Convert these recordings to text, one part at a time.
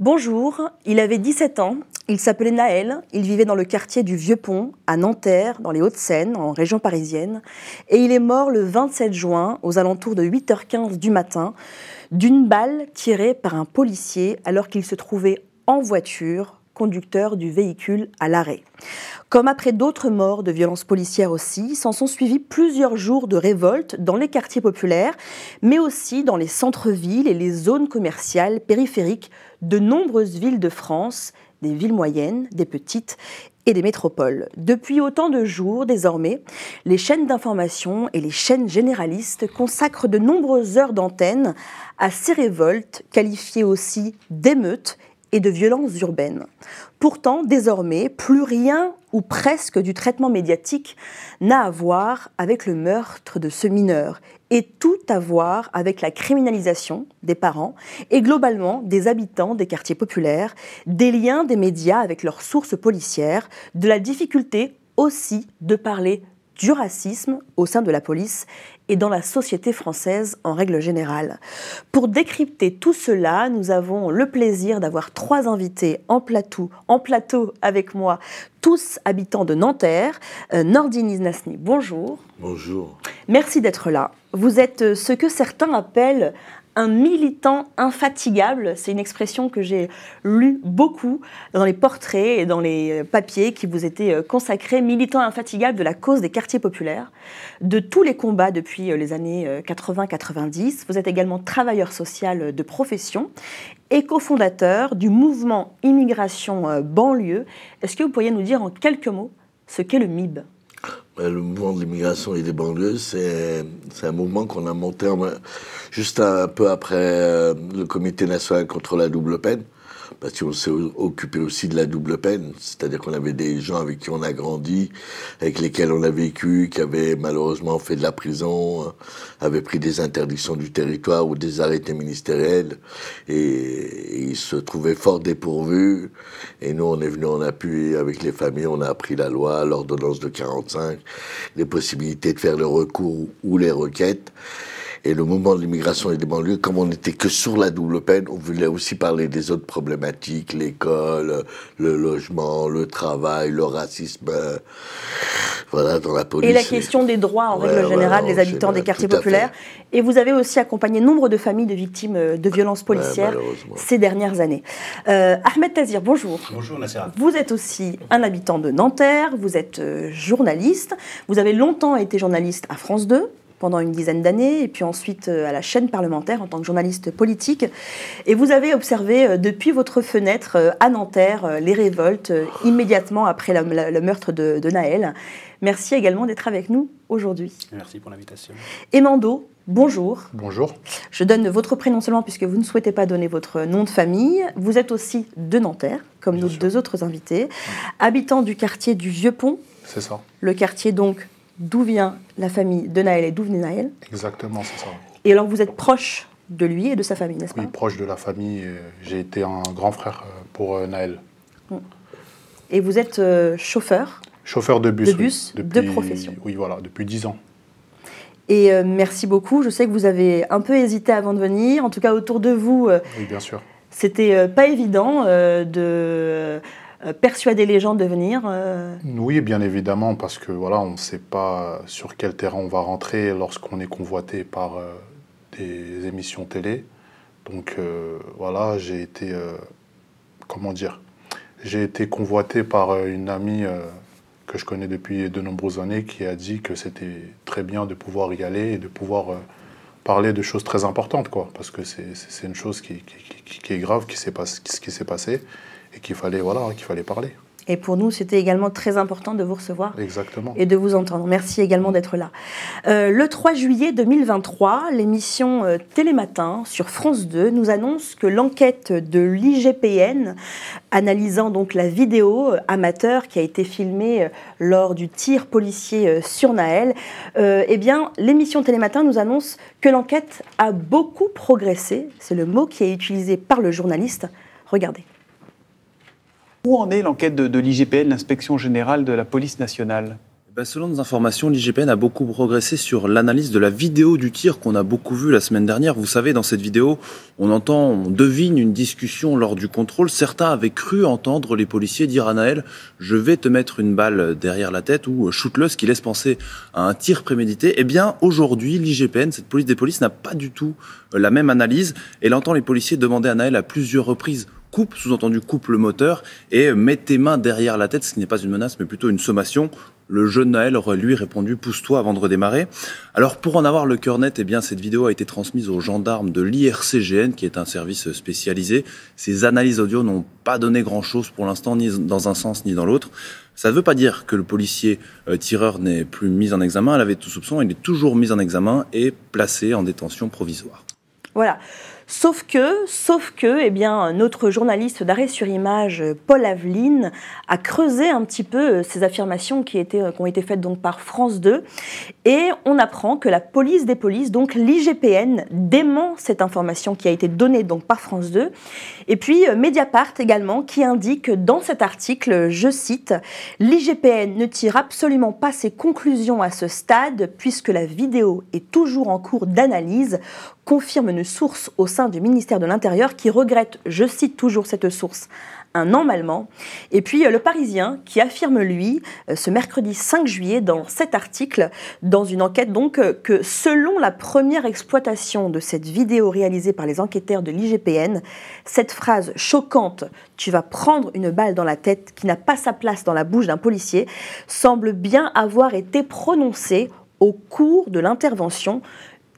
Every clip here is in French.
Bonjour, il avait 17 ans, il s'appelait Naël, il vivait dans le quartier du Vieux-Pont, à Nanterre, dans les Hauts-de-Seine, en région parisienne, et il est mort le 27 juin, aux alentours de 8h15 du matin, d'une balle tirée par un policier alors qu'il se trouvait en voiture conducteur du véhicule à l'arrêt. Comme après d'autres morts de violences policières aussi, s'en sont suivis plusieurs jours de révolte dans les quartiers populaires, mais aussi dans les centres-villes et les zones commerciales périphériques de nombreuses villes de France, des villes moyennes, des petites et des métropoles. Depuis autant de jours, désormais, les chaînes d'information et les chaînes généralistes consacrent de nombreuses heures d'antenne à ces révoltes, qualifiées aussi d'émeutes et de violences urbaines. Pourtant, désormais, plus rien ou presque du traitement médiatique n'a à voir avec le meurtre de ce mineur et tout à voir avec la criminalisation des parents et globalement des habitants des quartiers populaires, des liens des médias avec leurs sources policières, de la difficulté aussi de parler du racisme au sein de la police et dans la société française en règle générale. Pour décrypter tout cela, nous avons le plaisir d'avoir trois invités en plateau, en plateau avec moi, tous habitants de Nanterre. Euh, Nordine Iznasni, bonjour. Bonjour. Merci d'être là. Vous êtes ce que certains appellent un militant infatigable. C'est une expression que j'ai lue beaucoup dans les portraits et dans les papiers qui vous étaient euh, consacrés. Militant infatigable de la cause des quartiers populaires, de tous les combats depuis euh, les années 80-90. Euh, vous êtes également travailleur social de profession et cofondateur du mouvement Immigration Banlieue. Est-ce que vous pourriez nous dire en quelques mots ce qu'est le MIB le mouvement de l'immigration et des banlieues, c'est un mouvement qu'on a monté juste un peu après euh, le Comité national contre la double peine parce qu'on s'est occupé aussi de la double peine, c'est-à-dire qu'on avait des gens avec qui on a grandi, avec lesquels on a vécu, qui avaient malheureusement fait de la prison, euh, avaient pris des interdictions du territoire ou des arrêtés ministériels, et, ils se trouvaient fort dépourvus. Et nous, on est venu en appui avec les familles, on a appris la loi, l'ordonnance de 45, les possibilités de faire le recours ou les requêtes. Et le mouvement de l'immigration et des banlieues, comme on n'était que sur la double peine, on voulait aussi parler des autres problématiques, l'école, le logement, le travail, le racisme, euh, voilà, dans la police. Et la question des droits en règle générale des habitants des quartiers populaires. Et vous avez aussi accompagné nombre de familles de victimes euh, de violences policières ces dernières années. Euh, Ahmed Tazir, bonjour. Bonjour Nassera. Vous êtes aussi un habitant de Nanterre, vous êtes journaliste, vous avez longtemps été journaliste à France 2, pendant une dizaine d'années, et puis ensuite euh, à la chaîne parlementaire en tant que journaliste politique. Et vous avez observé euh, depuis votre fenêtre euh, à Nanterre les révoltes immédiatement après le meurtre de, de Naël. Merci également d'être avec nous aujourd'hui. Merci pour l'invitation. Emando, bonjour. Bonjour. Je donne votre prénom seulement puisque vous ne souhaitez pas donner votre nom de famille. Vous êtes aussi de Nanterre, comme nos deux autres invités, habitant du quartier du Vieux-Pont. C'est ça. Le quartier donc d'où vient la famille de Naël et d'où venait Naël. Exactement, c'est ça. Et alors vous êtes proche de lui et de sa famille, n'est-ce pas? Oui, proche de la famille. J'ai été un grand frère euh, pour euh, Naël. Mm. Et vous êtes euh, chauffeur? Chauffeur de bus. De bus, de profession. Oui, voilà, depuis dix ans. Et merci beaucoup. Je sais que vous avez un peu hésité avant de venir. En tout cas, autour de vous. oui, bien sûr. C'était pas évident de persuader les gens de venir euh Oui, bien évidemment, parce que voilà, on ne sait pas sur quel terrain on va rentrer lorsqu'on est convoité par euh, des émissions télé. Donc voilà, j'ai été, comment dire, j'ai été convoité par une amie que je connais depuis de nombreuses années qui a dit que c'était très bien de pouvoir y aller et de pouvoir parler de choses très importantes, quoi, parce que c'est une chose qui, qui, qui, est grave, qui, ce qui s'est passé et qu'il fallait, voilà, qu'il fallait parler. Et pour nous, c'était également très important de vous recevoir Exactement. et de vous entendre. Merci également d'être là. Euh, le 3 juillet 2023, l'émission euh, Télématin sur France 2 nous annonce que l'enquête de l'IGPN, analysant donc la vidéo euh, amateur qui a été filmée lors du tir policier sur Naël, euh, eh bien, l'émission Télématin nous annonce que l'enquête a beaucoup progressé. C'est le mot qui est utilisé par le journaliste. Regardez. Où en est l'enquête de, l'IGPN, l'inspection générale de la police nationale? Ben, selon nos informations, l'IGPN a beaucoup progressé sur l'analyse de la vidéo du tir qu'on a beaucoup vu la semaine dernière. Vous savez, dans cette vidéo, on entend, on devine une discussion lors du contrôle. Certains avaient cru entendre les policiers dire à Naël Je vais te mettre une balle derrière la tête ou shoot-le, ce qui laisse penser à un tir prémédité. Eh bien, aujourd'hui, l'IGPN, cette police des polices, n'a pas du tout la même analyse. Elle entend les policiers demander à Naël à plusieurs reprises coupe, sous-entendu coupe le moteur, et mets tes mains derrière la tête, ce qui n'est pas une menace, mais plutôt une sommation. Le jeune Naël aurait lui répondu pousse-toi avant de redémarrer. Alors pour en avoir le cœur net, eh bien cette vidéo a été transmise aux gendarmes de l'IRCGN, qui est un service spécialisé. Ces analyses audio n'ont pas donné grand-chose pour l'instant, ni dans un sens ni dans l'autre. Ça ne veut pas dire que le policier euh, tireur n'est plus mis en examen. Elle avait tout soupçon. Il est toujours mis en examen et placé en détention provisoire. Voilà. Sauf que, sauf que, eh bien, notre journaliste d'arrêt sur image, Paul Aveline, a creusé un petit peu ces affirmations qui, étaient, qui ont été faites par France 2, et on apprend que la police des polices, donc l'IGPN, dément cette information qui a été donnée donc par France 2, et puis Mediapart également, qui indique dans cet article, je cite, l'IGPN ne tire absolument pas ses conclusions à ce stade puisque la vidéo est toujours en cours d'analyse confirme une source au sein du ministère de l'Intérieur qui regrette, je cite toujours cette source, un emballement. Et puis euh, le Parisien qui affirme, lui, euh, ce mercredi 5 juillet, dans cet article, dans une enquête donc, euh, que selon la première exploitation de cette vidéo réalisée par les enquêteurs de l'IGPN, cette phrase choquante « tu vas prendre une balle dans la tête » qui n'a pas sa place dans la bouche d'un policier, semble bien avoir été prononcée au cours de l'intervention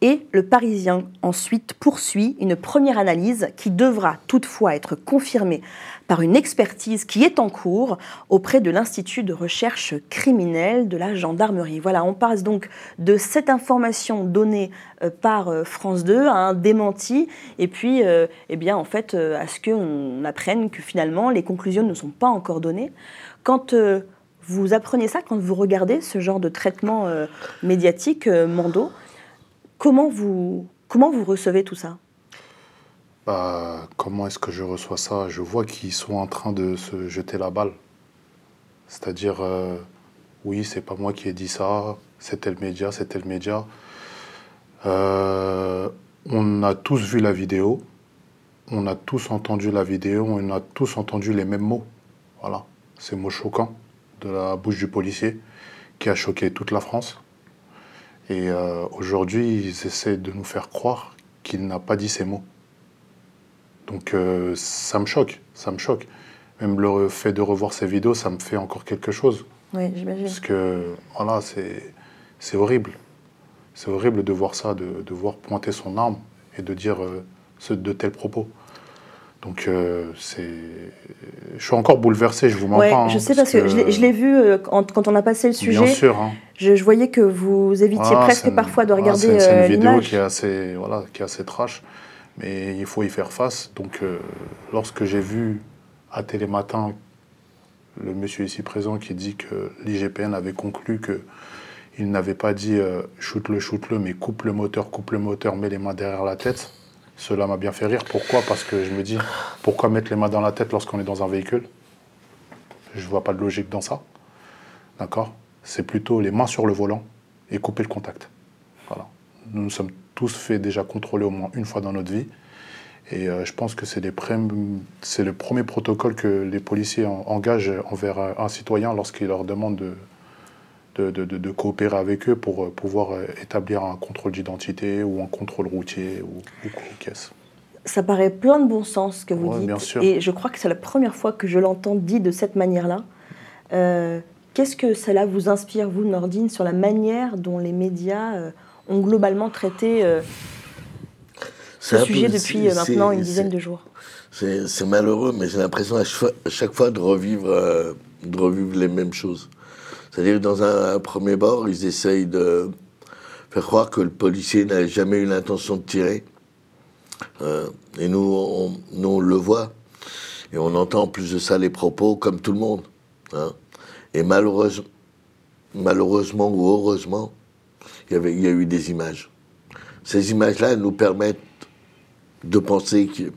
et le Parisien ensuite poursuit une première analyse qui devra toutefois être confirmée par une expertise qui est en cours auprès de l'Institut de recherche criminelle de la gendarmerie. Voilà, on passe donc de cette information donnée euh, par euh, France 2 à un démenti et puis euh, eh bien, en fait, à ce qu'on apprenne que finalement les conclusions ne sont pas encore données. Quand vous apprenez ça, quand vous regardez ce genre de traitement médiatique, euh, Mando, Comment vous, comment vous recevez tout ça? Bah, comment est-ce que je reçois ça? Je vois qu'ils sont en train de se jeter la balle. C'est-à-dire, euh, oui, c'est pas moi qui ai dit ça, c'était le média, c'était le média. Euh, on a tous vu la vidéo, on a tous entendu la vidéo, on a tous entendu les mêmes mots. Voilà, ces mots choquants de la bouche du policier qui a choqué toute la France. Et euh, aujourd'hui, ils essaient de nous faire croire qu'il n'a pas dit ces mots. Donc euh, ça me choque, ça me choque. Même le fait de revoir ces vidéos, ça me fait encore quelque chose. Oui, j'imagine. Parce que, voilà, c'est horrible. C'est horrible de voir ça, de, de voir pointer son arme et de dire euh, ce, de tels propos. Donc, euh, c'est. Je suis encore bouleversé, je vous mens Ouais, pas. hein, je sais parce que, je l'ai- je l'ai vu euh, quand, quand on a passé le sujet. Bien sûr. hein. Je, je voyais que vous évitiez Ah, presque une- parfois de ah, regarder c'est- C'est euh, une vidéo l'image. qui est assez, voilà, qui est assez trash, mais il faut y faire face. Donc, euh, lorsque j'ai vu à Télématin le monsieur ici présent qui dit que l'IGPN avait conclu que il n'avait pas dit euh, shoot-le, shoot-le, mais coupe le moteur, coupe le moteur, mets les mains derrière la tête. Cela m'a bien fait rire. Pourquoi? Parce que je me dis, pourquoi mettre les mains dans la tête lorsqu'on est dans un véhicule? Je vois pas de logique dans ça. D'accord? C'est plutôt les mains sur le volant et couper le contact. Voilà. Nous nous sommes tous fait déjà contrôler au moins une fois dans notre vie. Et euh, je pense que c'est le premier protocole que les policiers en- engagent envers un citoyen lorsqu'ils leur demandent de, de, de- de- de coopérer avec eux pour euh, pouvoir euh, établir un contrôle d'identité ou un contrôle routier ou, ou quoi qu'est-ce. Ça paraît plein de bon sens ce que vous Ouais, dites. bien sûr. Et je crois que c'est la première fois que je l'entends dit de cette manière-là. Euh, Qu'est-ce que cela vous inspire, vous, Nordine, sur la manière dont les médias euh, ont globalement traité euh, ce sujet peu- depuis euh, maintenant une dizaine de jours? C'est malheureux, mais j'ai l'impression à chaque fois, à chaque fois de, revivre, euh, de revivre les mêmes choses. C'est-à-dire que dans un, premier bord, ils essayent de faire croire que le policier n'a jamais eu l'intention de tirer. Euh, et nous on, nous, on le voit. Et on entend en plus de ça les propos comme tout le monde. hein. Et malheureusement, malheureusement ou heureusement, il y, il y a eu des images. Ces images-là nous permettent de penser que.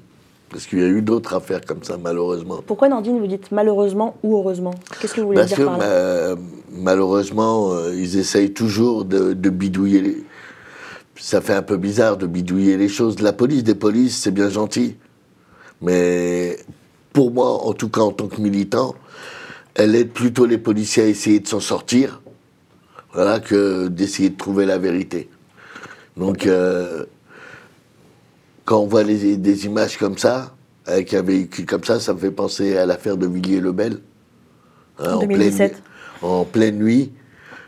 Parce qu'il y a eu d'autres affaires comme ça, malheureusement. Pourquoi, Nandine, vous dites malheureusement ou heureusement? Qu'est-ce que vous voulez Parce dire que par là? euh, malheureusement, euh, ils essayent toujours de, de bidouiller. Les... Ça fait un peu bizarre de bidouiller les choses. La police des polices, c'est bien gentil. Mais pour moi, en tout cas en tant que militant, elle aide plutôt les policiers à essayer de s'en sortir voilà, que d'essayer de trouver la vérité. Donc, euh, quand on voit les- des images comme ça, avec un véhicule comme ça, ça me fait penser à l'affaire de Villiers-le-Bel. hein, En pleine 2017. nuit- en pleine nuit,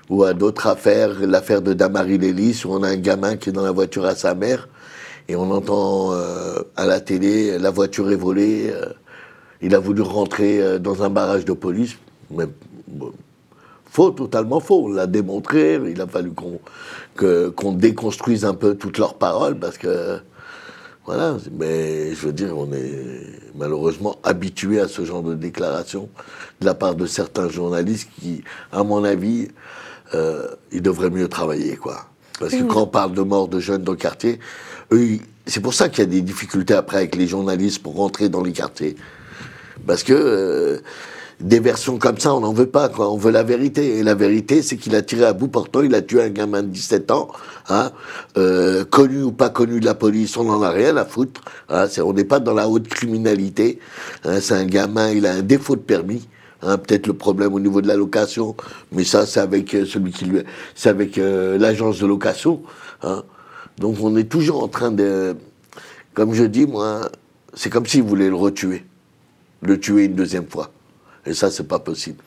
ou à d'autres affaires, l'affaire de Damary Lélis, où on a un gamin qui est dans la voiture à sa mère, et on entend euh, à la télé, la voiture est volée, euh, il a voulu rentrer euh, dans un barrage de police, mais bon, faux, totalement faux, on l'a démontré, il a fallu qu'on déconstruise un peu toutes leurs paroles, parce que, voilà, mais je veux dire, on est malheureusement habitué à ce genre de déclaration de la part de certains journalistes qui, à mon avis, euh, ils devraient mieux travailler, quoi. Parce que quand on parle de mort de jeunes dans le quartier, c'est pour ça qu'il y a des difficultés après avec les journalistes pour rentrer dans les quartiers. Parce que euh, des versions comme ça, on n'en veut pas. On veut la vérité. Et la vérité, c'est qu'il a tiré à bout portant, il a tué un gamin de 17 ans, hein, euh, connu ou pas connu de la police, on n'en a rien à foutre. hein. On n'est pas dans la haute criminalité. hein. c'est un gamin, il a un défaut de permis. Peut-être le problème au niveau de la location, mais ça, c'est avec euh, celui qui lui, c'est avec euh, l'agence de location. Donc, on est toujours en train de, comme je dis, moi, c'est comme s'ils voulaient le retuer le tuer une deuxième fois. Et ça, c'est pas possible.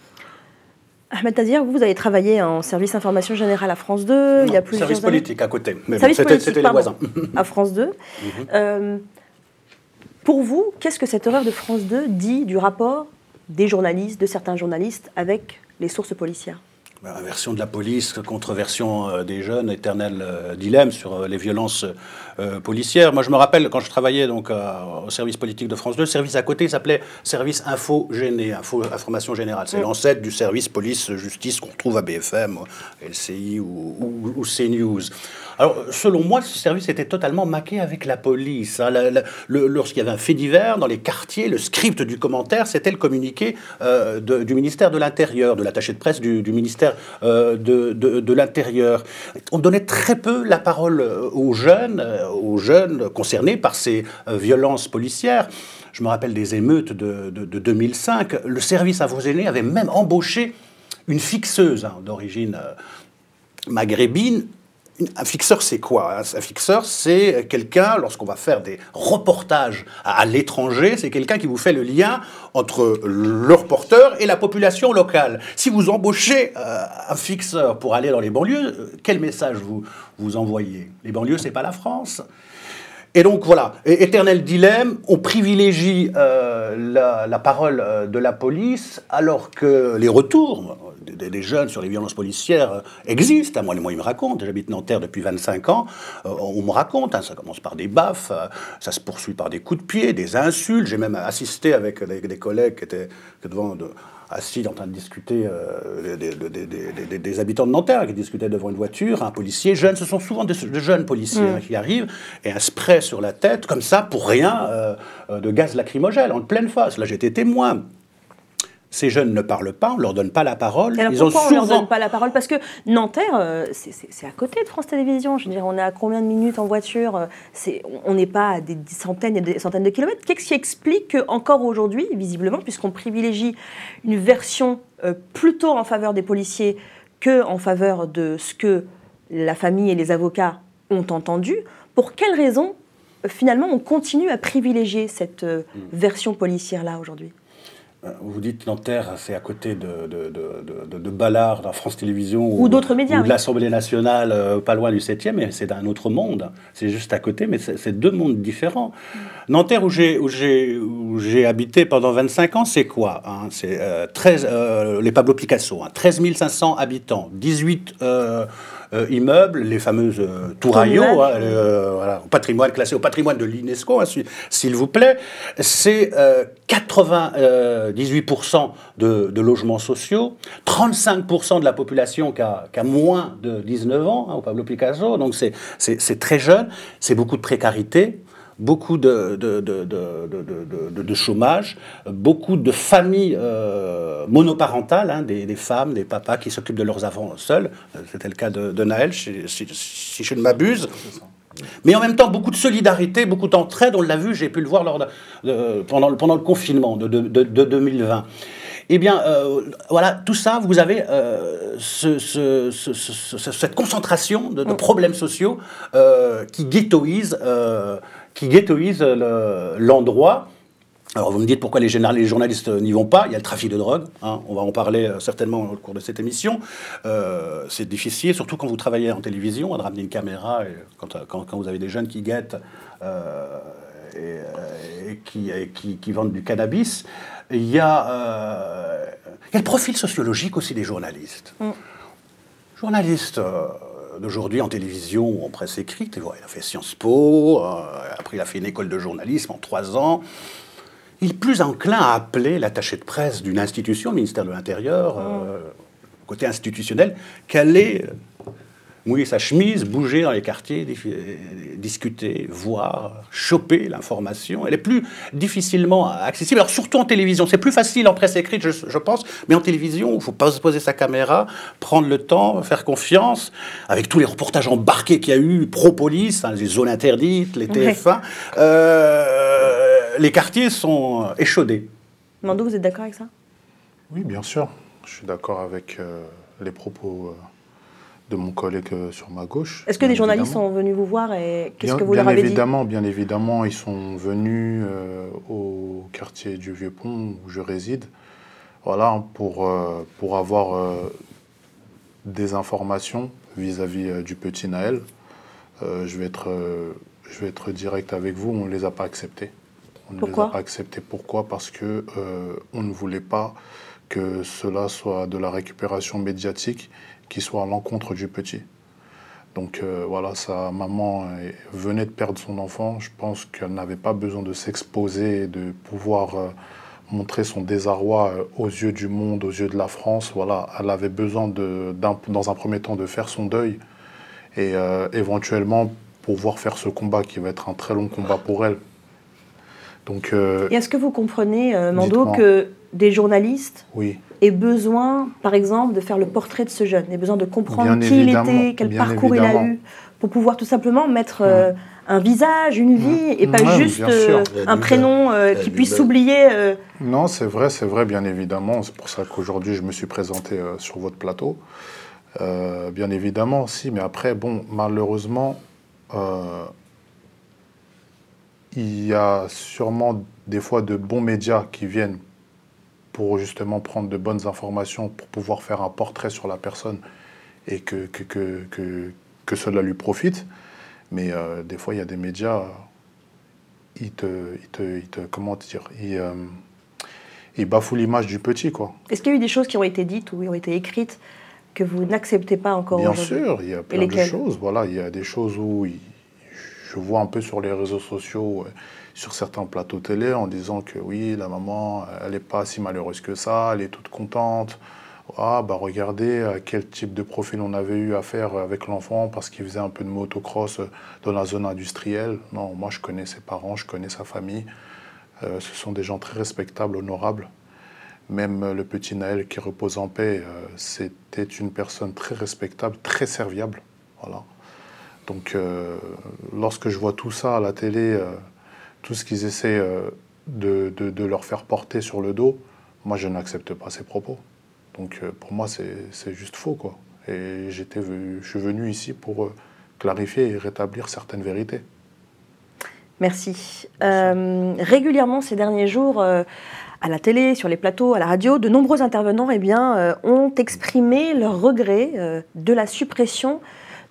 Ahmed Tazir, vous, vous avez travaillé en service information générale à France 2 il y a plusieurs Service années. politique à côté. Mais Service c'était politique, c'était les voisins. à France 2. Euh, pour vous, qu'est-ce que cette erreur de France 2 dit du rapport des journalistes, de certains journalistes, avec les sources policières? Bah, Version de la police contre version euh, des jeunes, éternel euh, dilemme sur euh, les violences euh, policières. Moi, je me rappelle quand je travaillais donc au service politique de France 2, le service à côté s'appelait service info géné, info, information générale. C'est l'ancêtre du service police justice qu'on retrouve à BFM, LCI ou, ou- ou CNews. Alors, selon moi, ce service était totalement maqué avec la police. hein. Lorsqu'il y avait un fait divers dans les quartiers, le script du commentaire, c'était le communiqué euh, du ministère de l'Intérieur, de l'attaché de presse du, ministère euh, de, l'Intérieur. On donnait très peu la parole euh, aux jeunes, aux jeunes concernés par ces violences policières. Je me rappelle des émeutes de, de- de 2005. Le service à vos aînés avait même embauché une fixeuse hein, d'origine maghrébine. Un fixeur, c'est quoi Un fixeur, c'est quelqu'un, lorsqu'on va faire des reportages à, à l'étranger, c'est quelqu'un qui vous fait le lien entre le reporter et la population locale. Si vous embauchez euh, un fixeur pour aller dans les banlieues, euh, quel message vous, vous envoyez? Les banlieues, c'est pas la France. Et donc voilà, éternel dilemme, on privilégie euh, la, parole euh, de la police alors que les retours des, des- jeunes sur les violences policières euh, existent. Moi, moi, ils me racontent, j'habite Nanterre depuis 25 ans, euh, on me raconte, hein, ça commence par des baffes, euh, ça se poursuit par des coups de pied, des insultes. J'ai même assisté avec des, collègues qui étaient devant... De, assis en train de discuter euh, des, des- des- des- des- des habitants de Nanterre qui discutaient devant une voiture, un policier jeune, ce sont souvent de, de jeunes policiers hein, qui arrivent, et un spray sur la tête, comme ça, pour rien, euh, euh, de gaz lacrymogène, en pleine face. Là, j'étais témoin. Ces jeunes ne parlent pas, on leur donne pas la parole. Alors Ils ont pourquoi on ne leur souvent donne pas la parole? Parce que Nanterre, euh, c'est- à côté de France Télévisions. Je veux dire, on est à combien de minutes en voiture? Euh, On n'est pas à des centaines et des centaines de kilomètres. Qu'est-ce qui explique qu'encore aujourd'hui, visiblement, puisqu'on privilégie une version euh, plutôt en faveur des policiers que en faveur de ce que la famille et les avocats ont entendu, pour quelles raisons, finalement, on continue à privilégier cette euh, version policière-là aujourd'hui? Vous dites Nanterre, c'est à côté de, de, de, de, Ballard, dans France Télévisions. Ou d'autres médias, Ou de l'Assemblée nationale, euh, pas loin du 7e, mais c'est un autre monde. C'est juste à côté, mais c'est deux mondes différents. Nanterre, où j'ai où habité pendant 25 ans, c'est quoi hein? C'est euh, 13, euh, les Pablo Picasso, hein, 13 500 habitants, 18 euh, euh, immeubles, les fameuses euh, hein, euh, voilà, au patrimoine classé au patrimoine de l'UNESCO, hein, s'il- vous plaît. C'est euh, 98% de, de logements sociaux, 35% de la population qui a, qui a moins de 19 ans, hein, au Pablo Picasso, donc c'est très jeune, c'est beaucoup de précarité beaucoup de, de, de, de, chômage, beaucoup de familles euh, monoparentales, hein, des, des femmes, des papas qui s'occupent de leurs enfants seuls. Euh, C'était le cas de, Naël, si, si- si je ne m'abuse. Mais en même temps, beaucoup de solidarité, beaucoup d'entraide. On l'a vu, j'ai pu le voir lors pendant, le- pendant le confinement de, de- de- de 2020. Eh bien, euh, voilà, tout ça, vous avez euh, ce- ce- ce- ce- ce- cette concentration de, de problèmes sociaux euh, qui ghettoise, qui ghettoise le- l'endroit. Alors vous me dites pourquoi les, journalistes n'y vont pas. Il y a le trafic de drogue. hein. On va en parler euh, certainement au cours de cette émission. Euh, c'est difficile, surtout quand vous travaillez en télévision, de ramener une caméra et quand, euh, quand- quand vous avez des jeunes qui guettent euh, et, et qui, et qui- qui vendent du cannabis. Il y, a, euh, il y a le profil sociologique aussi des journalistes. Journaliste euh, d'aujourd'hui en télévision ou en presse écrite, il a fait Sciences Po, euh, après il a fait une école de journalisme en trois ans. Il est plus enclin à appeler l'attaché de presse d'une institution, le ministère de l'Intérieur, euh, côté institutionnel, qu'aller euh, mouiller sa chemise, bouger dans les quartiers, euh, discuter, voir, choper l'information. Elle est plus difficilement accessible. Alors surtout en télévision, c'est plus facile en presse écrite, je, je pense, mais en télévision, il faut pas se poser sa caméra, prendre le temps, faire confiance, avec tous les reportages embarqués qu'il y a eu, pro-police, hein, les zones interdites, les Ouais. TF1, euh, les quartiers sont échaudés. Mando, vous êtes d'accord avec ça? Oui, bien sûr. Je suis d'accord avec euh, les propos euh, de mon collègue euh, sur ma gauche. Est-ce que des journalistes évidemment. sont venus vous voir et qu'est-ce que vous bien leur avez évidemment, Bien évidemment, ils sont venus euh, au quartier du Vieux-Pont où je réside, voilà, pour, euh, pour avoir euh, des informations vis-à-vis du petit Naël. Je, vais être, je vais être direct avec vous, on ne les a pas acceptés. On ne Pourquoi les a pas acceptés. Pourquoi? Parce que on ne voulait pas que cela soit de la récupération médiatique qui soit à l'encontre du petit. Donc euh, voilà, sa maman euh, venait de perdre son enfant. Je pense qu'elle n'avait pas besoin de s'exposer et de pouvoir euh, montrer son désarroi euh, aux yeux du monde, aux yeux de la France. Voilà, elle avait besoin, de, dans un premier temps, de faire son deuil et éventuellement pouvoir faire ce combat qui va être un très long combat pour elle. Donc Et est-ce que vous comprenez, Mando, que des journalistes oui, aient besoin, par exemple, de faire le portrait de ce jeune, aient besoin de comprendre Bien qui il était, quel parcours il a eu, pour pouvoir tout simplement mettre euh, un visage, une vie, et pas Ouais, juste euh, un prénom euh, qui puisse s'oublier. euh, Non, c'est vrai, c'est vrai, bien évidemment. C'est pour ça qu'aujourd'hui, je me suis présenté euh, sur votre plateau. Euh, bien évidemment, si, mais après, bon, malheureusement, euh, il y a sûrement des fois de bons médias qui viennent pour justement prendre de bonnes informations, pour pouvoir faire un portrait sur la personne et que, que, que, que, que cela lui profite. Mais euh, des fois, il y a des médias, ils te, ils te, ils te comment dire, ils, euh, ils bafouent l'image du petit, quoi. Est-ce qu'il y a eu des choses qui ont été dites ou qui ont été écrites que vous n'acceptez pas encore Bien sûr, il y a plein de choses. Voilà, il y a des choses où je vois un peu sur les réseaux sociaux, euh, sur certains plateaux télé, en disant que oui, la maman, elle n'est pas si malheureuse que ça, elle est toute contente. Ah, bah regardez à quel type de profil on avait eu à faire avec l'enfant parce qu'il faisait un peu de motocross euh, dans la zone industrielle. Non, moi je connais ses parents, je connais sa famille. Euh, ce sont des gens très respectables, honorables. Même euh, le petit Naël qui repose en paix, euh, c'était une personne très respectable, très serviable. Voilà. Donc, euh, lorsque je vois tout ça à la télé, euh, tout ce qu'ils essaient euh, de, de- de leur faire porter sur le dos, moi, je n'accepte pas ces propos. Donc, euh, pour moi, c'est juste faux, quoi. Et j'étais, je suis venu ici pour euh, clarifier et rétablir certaines vérités. Merci. Euh, régulièrement ces derniers jours, euh, à la télé, sur les plateaux, à la radio, de nombreux intervenants eh bien, euh, ont exprimé leur regret de la suppression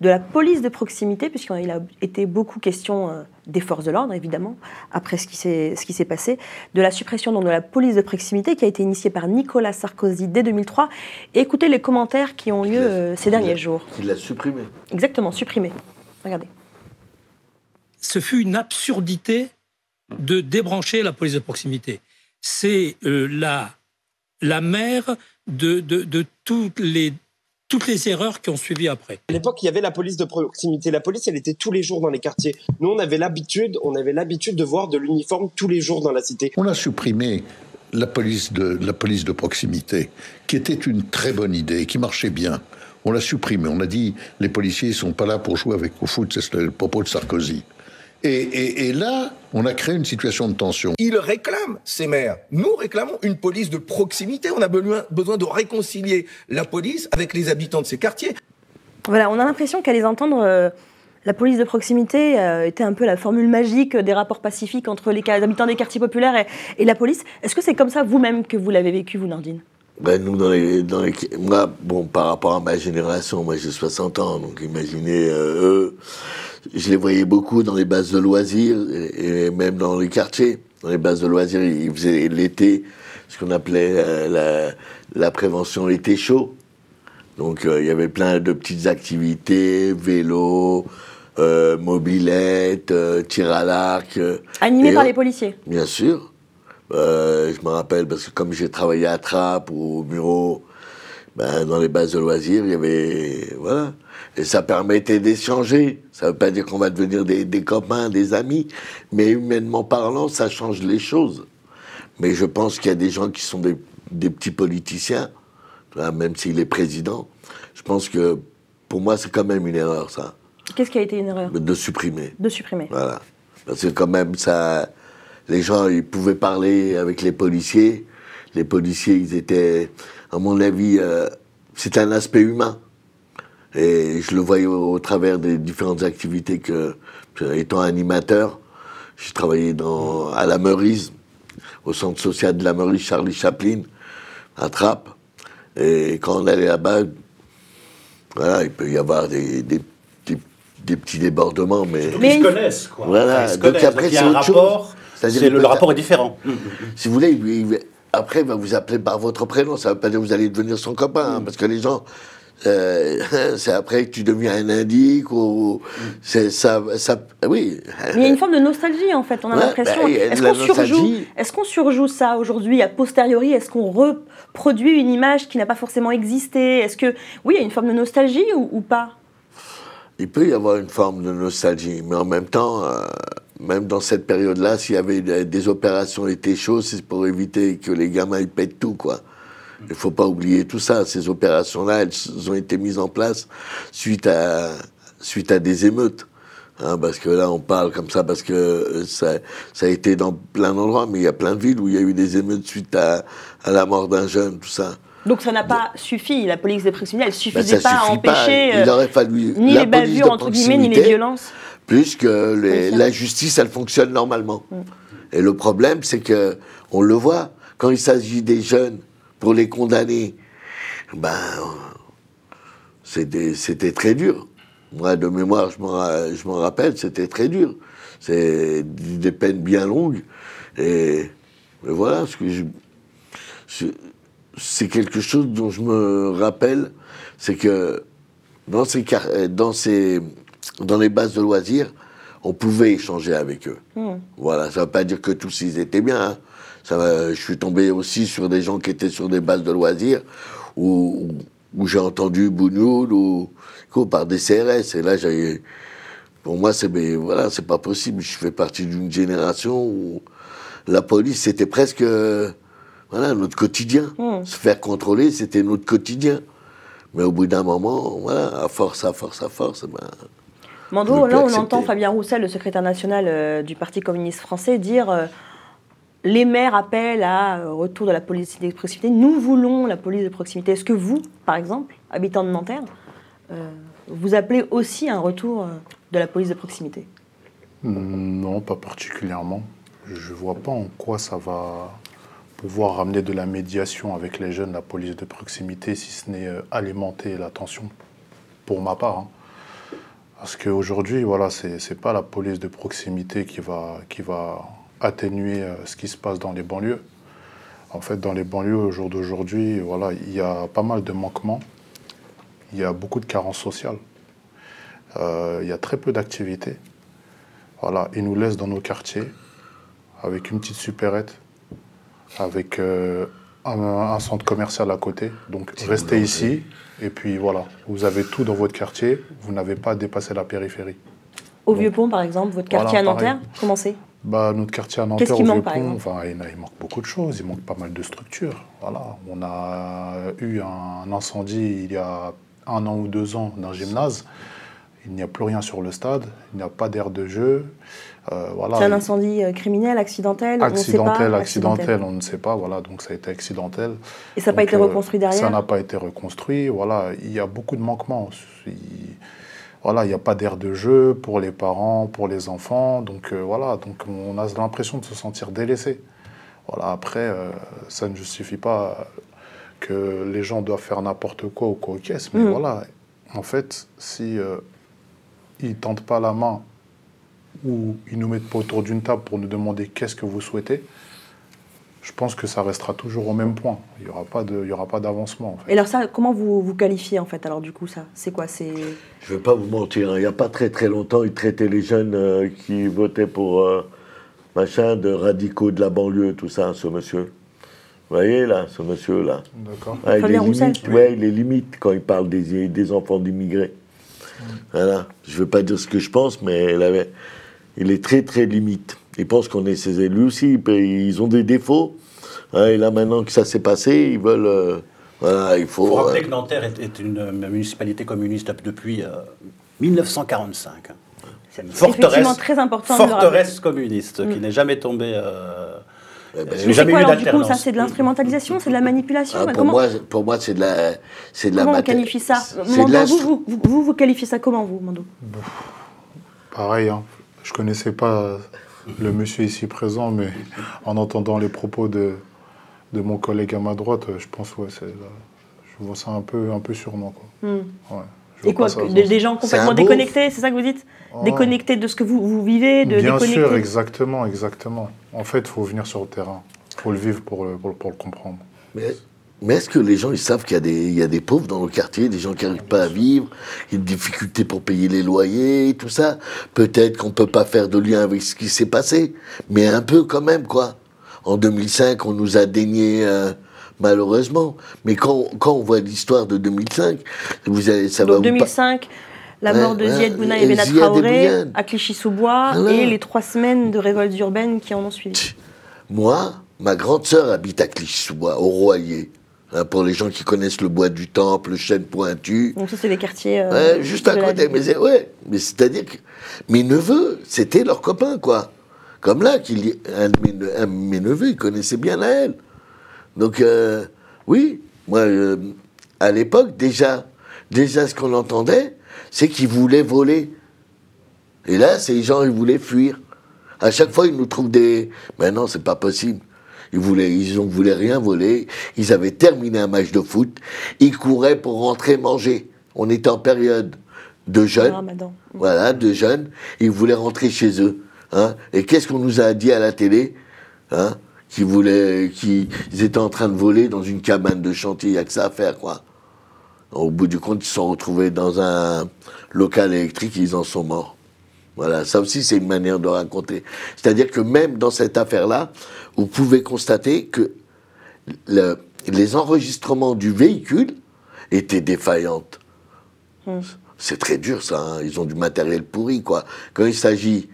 de la police de proximité, puisqu'il a été beaucoup question euh, des forces de l'ordre, évidemment, après ce qui s'est passé, de la suppression donc, de la police de proximité qui a été initiée par Nicolas Sarkozy dès 2003. Et écoutez les commentaires qui ont lieu ces derniers jours. Il l'a supprimé. Exactement, supprimé. Regardez. Ce fut une absurdité de débrancher la police de proximité. C'est euh, la, la mère de, de, toutes les toutes les erreurs qui ont suivi après. À l'époque, il y avait la police de proximité. La police, elle était tous les jours dans les quartiers. Nous, on avait l'habitude, on avait l'habitude de voir de l'uniforme tous les jours dans la cité. On a supprimé la police de la police de proximité, qui était une très bonne idée, qui marchait bien. On l'a supprimé. On a dit les policiers sont pas là pour jouer avec au foot. C'est le propos de Sarkozy. Et, là, on a créé une situation de tension. Ils réclament, ces maires. Nous réclamons une police de proximité. On a besoin de réconcilier la police avec les habitants de ces quartiers. Voilà, on a l'impression qu'à les entendre, euh, la police de proximité euh, était un peu la formule magique des rapports pacifiques entre les habitants des quartiers populaires et, la police. Est-ce que c'est comme ça vous-même que vous l'avez vécu, vous, Nordine? Ben, nous, dans les, dans les, moi, bon, par rapport à ma génération, moi j'ai 60 ans, donc imaginez euh, eux je les voyais beaucoup dans les bases de loisirs et, même dans les quartiers. Dans les bases de loisirs, ils faisaient l'été ce qu'on appelait euh, la, prévention été chaud. Donc euh, il y avait plein de petites activités, vélo, euh, mobilette, tir à l'arc. Animés par les policiers Bien sûr. Je me rappelle parce que comme j'ai travaillé à Trappes ou au bureau, ben, dans les bases de loisirs, il y avait... Voilà. Et ça permettait d'échanger. Ça ne veut pas dire qu'on va devenir des, copains, des amis, mais humainement parlant, ça change les choses. Mais je pense qu'il y a des gens qui sont des, petits politiciens, même s'il est président. Je pense que pour moi, c'est quand même une erreur, ça. Qu'est-ce qui a été une erreur? De supprimer. De supprimer. Voilà. Parce que quand même, ça, les gens, ils pouvaient parler avec les policiers. Les policiers, ils étaient, à mon avis, euh, c'est un aspect humain. Et je le voyais au, travers des différentes activités que, étant animateur, j'ai travaillé dans, à la Meurise, au centre social de la Meurise, Charlie Chaplin, à Trappes. Et quand on allait là-bas, voilà, il peut y avoir des, des, petits débordements, mais... Mais ils se connaissent, quoi. Voilà, donc après, c'est autre rapport, chose. Le, le, rapport est différent. Si vous voulez, après, il va vous appeler par votre prénom. Ça ne veut pas dire que vous allez devenir son copain, hein, parce que les gens, euh, c'est après que tu deviens un indique ou c'est ça, ça, oui. il y a une forme de nostalgie en fait. On a l'impression. Ben, est-ce qu'on surjoue, est-ce qu'on surjoue ça aujourd'hui a posteriori? Est-ce qu'on reproduit une image qui n'a pas forcément existé? Est-ce que oui, il y a une forme de nostalgie ou, pas? Il peut y avoir une forme de nostalgie, mais en même temps. Euh, même dans cette période-là, s'il y avait des opérations étaient chaudes, c'est pour éviter que les gamins ils pètent tout, quoi. Il ne faut pas oublier tout ça. Ces opérations-là, elles ont été mises en place suite à, suite à des émeutes. Hein, parce que là, on parle comme ça parce que ça, ça a été dans plein d'endroits, mais il y a plein de villes où il y a eu des émeutes suite à, à la mort d'un jeune, tout ça. Donc ça n'a pas suffi, la police de proximité, elle suffisait ben, pas à empêcher Il aurait fallu ni les bavures, entre guillemets, ni les violences. Puisque les, la justice, elle fonctionne normalement. Mm. Et le problème, c'est que on le voit, quand il s'agit des jeunes pour les condamner, ben, c'était très dur. Moi, de mémoire, je m'en rappelle, c'était très dur. C'est des peines bien longues. Et, voilà, ce que je, c'est quelque chose dont je me rappelle, c'est que dans ces, dans ces, dans les bases de loisirs, on pouvait échanger avec eux. Hmm. Voilà, ça ne veut pas dire que tous ils étaient bien. Hein je suis tombé aussi sur des gens qui étaient sur des bases de loisirs où, où j'ai entendu Bougnoul ou, par des CRS. Et là, j'ai, pour moi, c'est voilà, c'est pas possible. Je fais partie d'une génération où la police, c'était presque voilà, notre quotidien. Hmm. Se faire contrôler, c'était notre quotidien. Mais au bout d'un moment, voilà, à force, à force, à force, ben, Mando, là, on entend Fabien Roussel, le secrétaire national euh, du Parti communiste français, dire euh, les maires appellent à euh, retour de la police de proximité. Nous voulons la police de proximité. Est-ce que vous, par exemple, habitant de Nanterre, vous appelez aussi un retour de la police de proximité? Non, pas particulièrement. Je ne vois pas en quoi ça va pouvoir ramener de la médiation avec les jeunes, la police de proximité, si ce n'est alimenter la tension, pour ma part. hein. Parce qu'aujourd'hui, voilà, c'est n'est pas la police de proximité qui va, qui va atténuer euh, ce qui se passe dans les banlieues. En fait, dans les banlieues, au jour d'aujourd'hui, voilà, il y a pas mal de manquements. Il y a beaucoup de carences sociales. Euh, il y a très peu d'activités. Voilà, ils nous laissent dans nos quartiers avec une petite supérette, avec euh, un, un centre commercial à côté. Donc restez ici et puis voilà, vous avez tout dans votre quartier, vous n'avez pas dépassé la périphérie. Au Vieux-Pont, par exemple, votre quartier Voilà, à Nanterre, pareil. comment c'est? Bah, notre quartier à Nanterre, au Vieux-Pont, enfin, il, il manque beaucoup de choses, il manque pas mal de structures. Voilà. On a eu un incendie il y a un an ou deux ans d'un gymnase. Il n'y a plus rien sur le stade, il n'y a pas d'aire de jeu. Euh, voilà. C'est un incendie euh, criminel, accidentel on ne sait pas, Accidentel, accidentel, on ne sait pas, voilà, donc ça a été accidentel. Et ça n'a pas été euh, reconstruit derrière Ça n'a pas été reconstruit, voilà, il y a beaucoup de manquements. Il- voilà, il n'y a pas d'aire de jeu pour les parents, pour les enfants, donc euh, voilà, donc on a l'impression de se sentir délaissé. Voilà, après, euh, ça ne justifie pas que les gens doivent faire n'importe quoi ou quoi aux caisses, mais Mhm. voilà, en fait, si euh, ils tentent pas la main ou ils nous mettent pas autour d'une table pour nous demander qu'est-ce que vous souhaitez, je pense que ça restera toujours au même point. Il n'y aura pas de- il y aura pas d'avancement. en fait. Et alors ça, comment vous vous qualifiez en fait Alors du coup, ça, c'est quoi C'est Je ne vais pas vous mentir, hein, il n'y a pas très très longtemps, ils traitaient les jeunes euh, qui votaient pour euh, machin de radicaux de la banlieue, tout ça, ce monsieur. Vous voyez là, ce monsieur-là D'accord. Ah, il, est limite, ouais, il est limite quand il parle des, des enfants d'immigrés. Voilà. Je ne veux pas dire ce que je pense, mais il, avait, il est très très limite. Il pense qu'on est ses élus aussi, ils ont des défauts. Hein, et là maintenant que ça s'est passé, ils veulent... euh, voilà, il Il faut... faut rappeler euh, que Nanterre est, est une euh, municipalité communiste depuis euh, 1945. hein. C'est une forteresse, très important forteresse communiste qui Mm. n'est jamais tombée. euh, eh ben, Mais c'est jamais quoi eu alors du coup Ça, c'est de l'instrumentalisation, c'est de la manipulation ah, pour, comment, moi, pour moi, c'est de la... C'est de la comment on qualifie ça Mando, vous, vous, vous, vous qualifiez ça comment vous, Mando Pareil, hein. Je connaissais pas le monsieur ici présent, mais en entendant les propos de, de mon collègue à ma droite, je pense ouais, je vois ça un peu, un peu sûrement. Quoi. Hmm. Ouais, Et quoi que des, gens complètement déconnectés, c'est ça que vous dites? Déconnectés de ce que vous, vous vivez, de Bien sûr, exactement, exactement. En fait, il faut venir sur le terrain. Il faut le vivre pour le, pour, le- pour le comprendre. Mais, mais est-ce que les gens, ils savent qu'il y, a des- il y a des pauvres dans le quartier, des gens qui n'arrivent pas à vivre, il y a des difficultés pour payer les loyers, tout ça? Peut-être qu'on ne peut pas faire de lien avec ce qui s'est passé, mais un peu quand même, quoi. En 2005, on nous a dénié, euh, malheureusement. Mais quand, quand on voit l'histoire de 2005, vous allez, pas- 2005, la mort de Ziad Bouna et et Bena Ziad Traoré à Clichy-sous-Bois et les trois semaines de révolte urbaine qui en ont suivi. Moi, ma grande sœur habite à Clichy-sous-Bois, au Royer. Hein, pour les gens qui connaissent le bois du Temple, le chêne pointu. Donc ça, c'est des quartiers... euh, Ouais, juste à côté. Mais ouais, mais c'est-à-dire que mes neveux, c'était leurs copains, quoi. Comme là, qu'il y- un, de mes, ne- un de mes neveux, il connaissait bien la elle. Donc, euh, oui, moi, euh, à l'époque, déjà, déjà, ce qu'on entendait, c'est qu'ils voulaient voler. Et là, ces gens, ils voulaient fuir. À chaque fois, ils nous trouvent des. Mais non, c'est pas possible. Ils voulaient, ils ont voulaient rien voler. Ils avaient terminé un match de foot. Ils couraient pour rentrer manger. On était en période de jeûne. Ramadan. Voilà, de jeunes. Ils voulaient rentrer chez eux. Hein. Et qu'est-ce qu'on nous a dit à la télé hein Qu'ils voulaient, qu'ils étaient en train de voler dans une cabane de chantier? Il n'y a que ça à faire, quoi. Au bout du compte, ils se sont retrouvés dans un local électrique, ils en sont morts. Voilà, ça aussi c'est une manière de raconter. C'est-à-dire que même dans cette affaire-là, vous pouvez constater que le- les enregistrements du véhicule étaient défaillantes. Hmm. C'est très dur ça, hein. ils ont du matériel pourri quoi. Quand il s'agit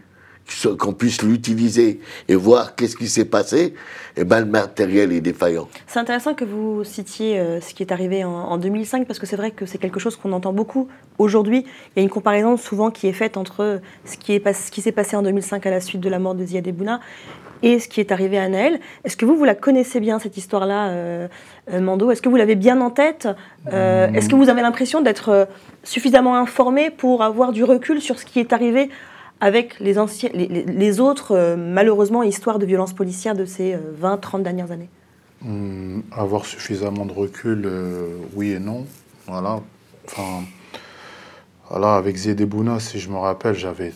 qu'on puisse l'utiliser et voir qu'est-ce qui s'est passé, eh ben le matériel est défaillant. C'est intéressant que vous citiez euh, ce qui est arrivé en, en 2005 parce que c'est vrai que c'est quelque chose qu'on entend beaucoup aujourd'hui. Il y a une comparaison souvent qui est faite entre ce qui est pas- ce qui s'est passé en 2005 à la suite de la mort de Ziad Ebouna et ce qui est arrivé à Naël. Est-ce que vous, vous la connaissez bien, cette histoire-là, euh, euh, Mando? Est-ce que vous l'avez bien en tête Euh, Est-ce que vous avez l'impression d'être suffisamment informé pour avoir du recul sur ce qui est arrivé avec les, anciens, les, les- les autres, malheureusement, histoires de violences policières de ces 20-30 dernières années? Hum, avoir suffisamment de recul, euh, oui et non. Voilà. Enfin, voilà, avec Ziedebouna, si je me rappelle, j'avais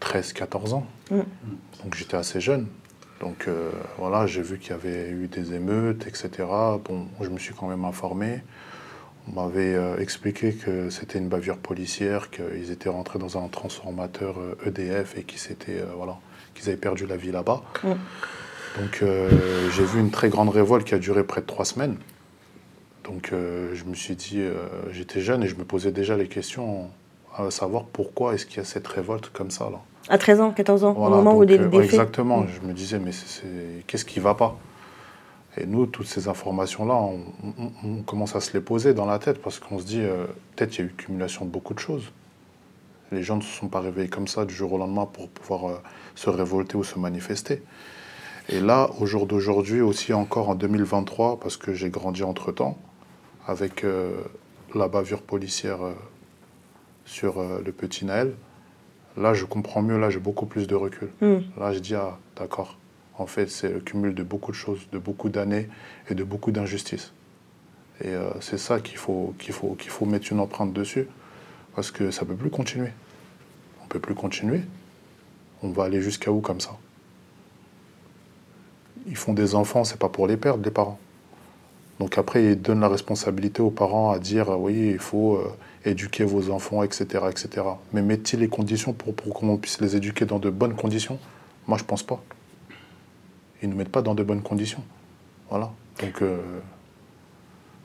13-14 ans. Mm. Donc j'étais assez jeune. Donc euh, voilà, j'ai vu qu'il y avait eu des émeutes, etc. Bon, je me suis quand même informé. On m'avait euh, expliqué que c'était une bavure policière, qu'ils étaient rentrés dans un transformateur euh, EDF et qu'ils voilà, qu'ils avaient perdu la vie là-bas. Mm. Donc j'ai vu une très grande révolte qui a duré près de trois semaines. Donc je me suis dit, j'étais jeune et je me posais déjà les questions à savoir pourquoi est-ce qu'il y a cette révolte comme ça là. À 13 ans, 14 ans, Voilà, au moment où des, euh, des faits. Exactement, Mm. je me disais, mais qu'est-ce qui va pas? Et nous, toutes ces informations-là, on, on- on commence à se les poser dans la tête parce qu'on se dit, euh, peut-être il y a eu cumulation de beaucoup de choses. Les gens ne se sont pas réveillés comme ça du jour au lendemain pour pouvoir euh, se révolter ou se manifester. Et là, au jour d'aujourd'hui, aussi encore en 2023, parce que j'ai grandi entre-temps, avec euh, la bavure policière sur le petit Naël, là, je comprends mieux, là, j'ai beaucoup plus de recul. Mm. Là, je dis, ah, d'accord. En fait, c'est le cumul de beaucoup de choses, de beaucoup d'années et de beaucoup d'injustices. Et euh, c'est ça qu'il faut, qu'il faut, qu'il faut mettre une empreinte dessus, parce que ça ne peut plus continuer. On ne peut plus continuer. On va aller jusqu'à où comme ça? Ils font des enfants, c'est pas pour les perdre, les parents. Donc après, ils donnent la responsabilité aux parents à dire, oui, il faut euh, éduquer vos enfants, etc. etc. Mais mettent-ils les conditions pour, pour qu'on puisse les éduquer dans de bonnes conditions Moi, je pense pas. Ils ne nous mettent pas dans de bonnes conditions. Voilà. Donc, euh,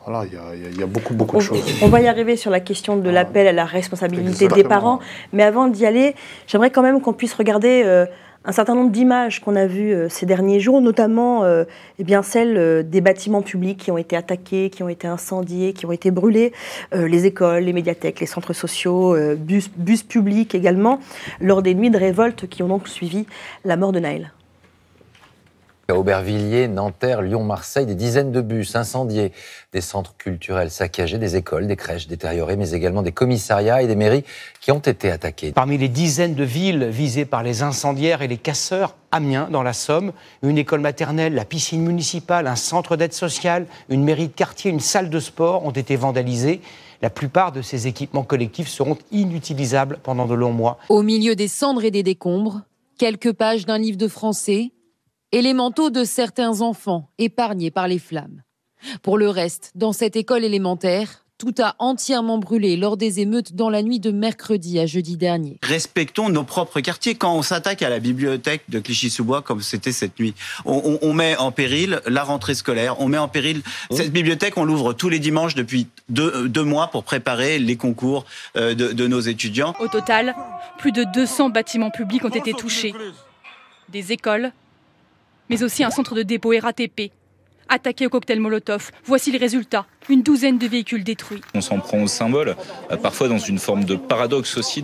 voilà, il y y a- il y a beaucoup, beaucoup On, de choses. on va y arriver sur la question de l'appel à la responsabilité des parents. Mais avant d'y aller, j'aimerais quand même qu'on puisse regarder euh, un certain nombre d'images qu'on a vues euh, ces derniers jours, notamment euh, eh bien, celles euh, des bâtiments publics qui ont été attaqués, qui ont été incendiés, qui ont été brûlés, les écoles, les médiathèques, les centres sociaux, bus, bus publics également, lors des nuits de révolte qui ont donc suivi la mort de Naël. À Aubervilliers, Nanterre, Lyon, Marseille, des dizaines de bus incendiés, des centres culturels saccagés, des écoles, des crèches détériorées, mais également des commissariats et des mairies qui ont été attaqués. Parmi les dizaines de villes visées par les incendiaires et les casseurs, Amiens, dans la Somme, une école maternelle, la piscine municipale, un centre d'aide sociale, une mairie de quartier, une salle de sport ont été vandalisés. La plupart de ces équipements collectifs seront inutilisables pendant de longs mois. Au milieu des cendres et des décombres, quelques pages d'un livre de français et les manteaux de certains enfants épargnés par les flammes. Pour le reste, dans cette école élémentaire, tout a entièrement brûlé lors des émeutes dans la nuit de mercredi à jeudi dernier. Respectons nos propres quartiers. Quand on s'attaque à la bibliothèque de Clichy-sous-Bois, comme c'était cette nuit, on, on- on met en péril la rentrée scolaire, on met en péril... Cette bibliothèque, on l'ouvre tous les dimanches depuis deux, deux mois pour préparer les concours euh, de, de nos étudiants. Au total, plus de 200 bâtiments publics ont été touchés. Des écoles, mais aussi un centre de dépôt RATP. Attaqué au cocktail Molotov, voici les résultats. Une douzaine de véhicules détruits. On s'en prend au symbole, euh, parfois dans une forme de paradoxe aussi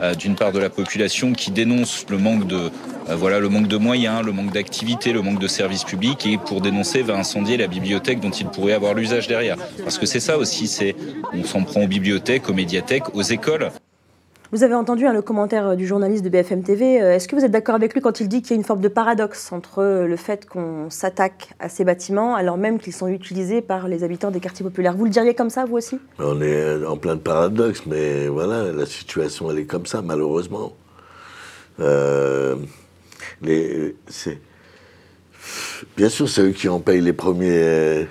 euh, d'une part de la population qui dénonce le manque de euh, voilà le manque de moyens, le manque d'activité, le manque de services publics et pour dénoncer va incendier la bibliothèque dont il pourrait avoir l'usage derrière. Parce que c'est ça aussi, c'est on s'en prend aux bibliothèques, aux médiathèques, aux écoles. Vous avez entendu hein, le commentaire euh, du journaliste de BFM TV. Euh, Est-ce que vous êtes d'accord avec lui quand il dit qu'il y a une forme de paradoxe entre euh, le fait qu'on s'attaque à ces bâtiments alors même qu'ils sont utilisés par les habitants des quartiers populaires? Vous le diriez comme ça, vous aussi? On est en plein de paradoxes, mais voilà, la situation, elle est comme ça, malheureusement. Euh, les, bien sûr, c'est eux qui en payent les premiers.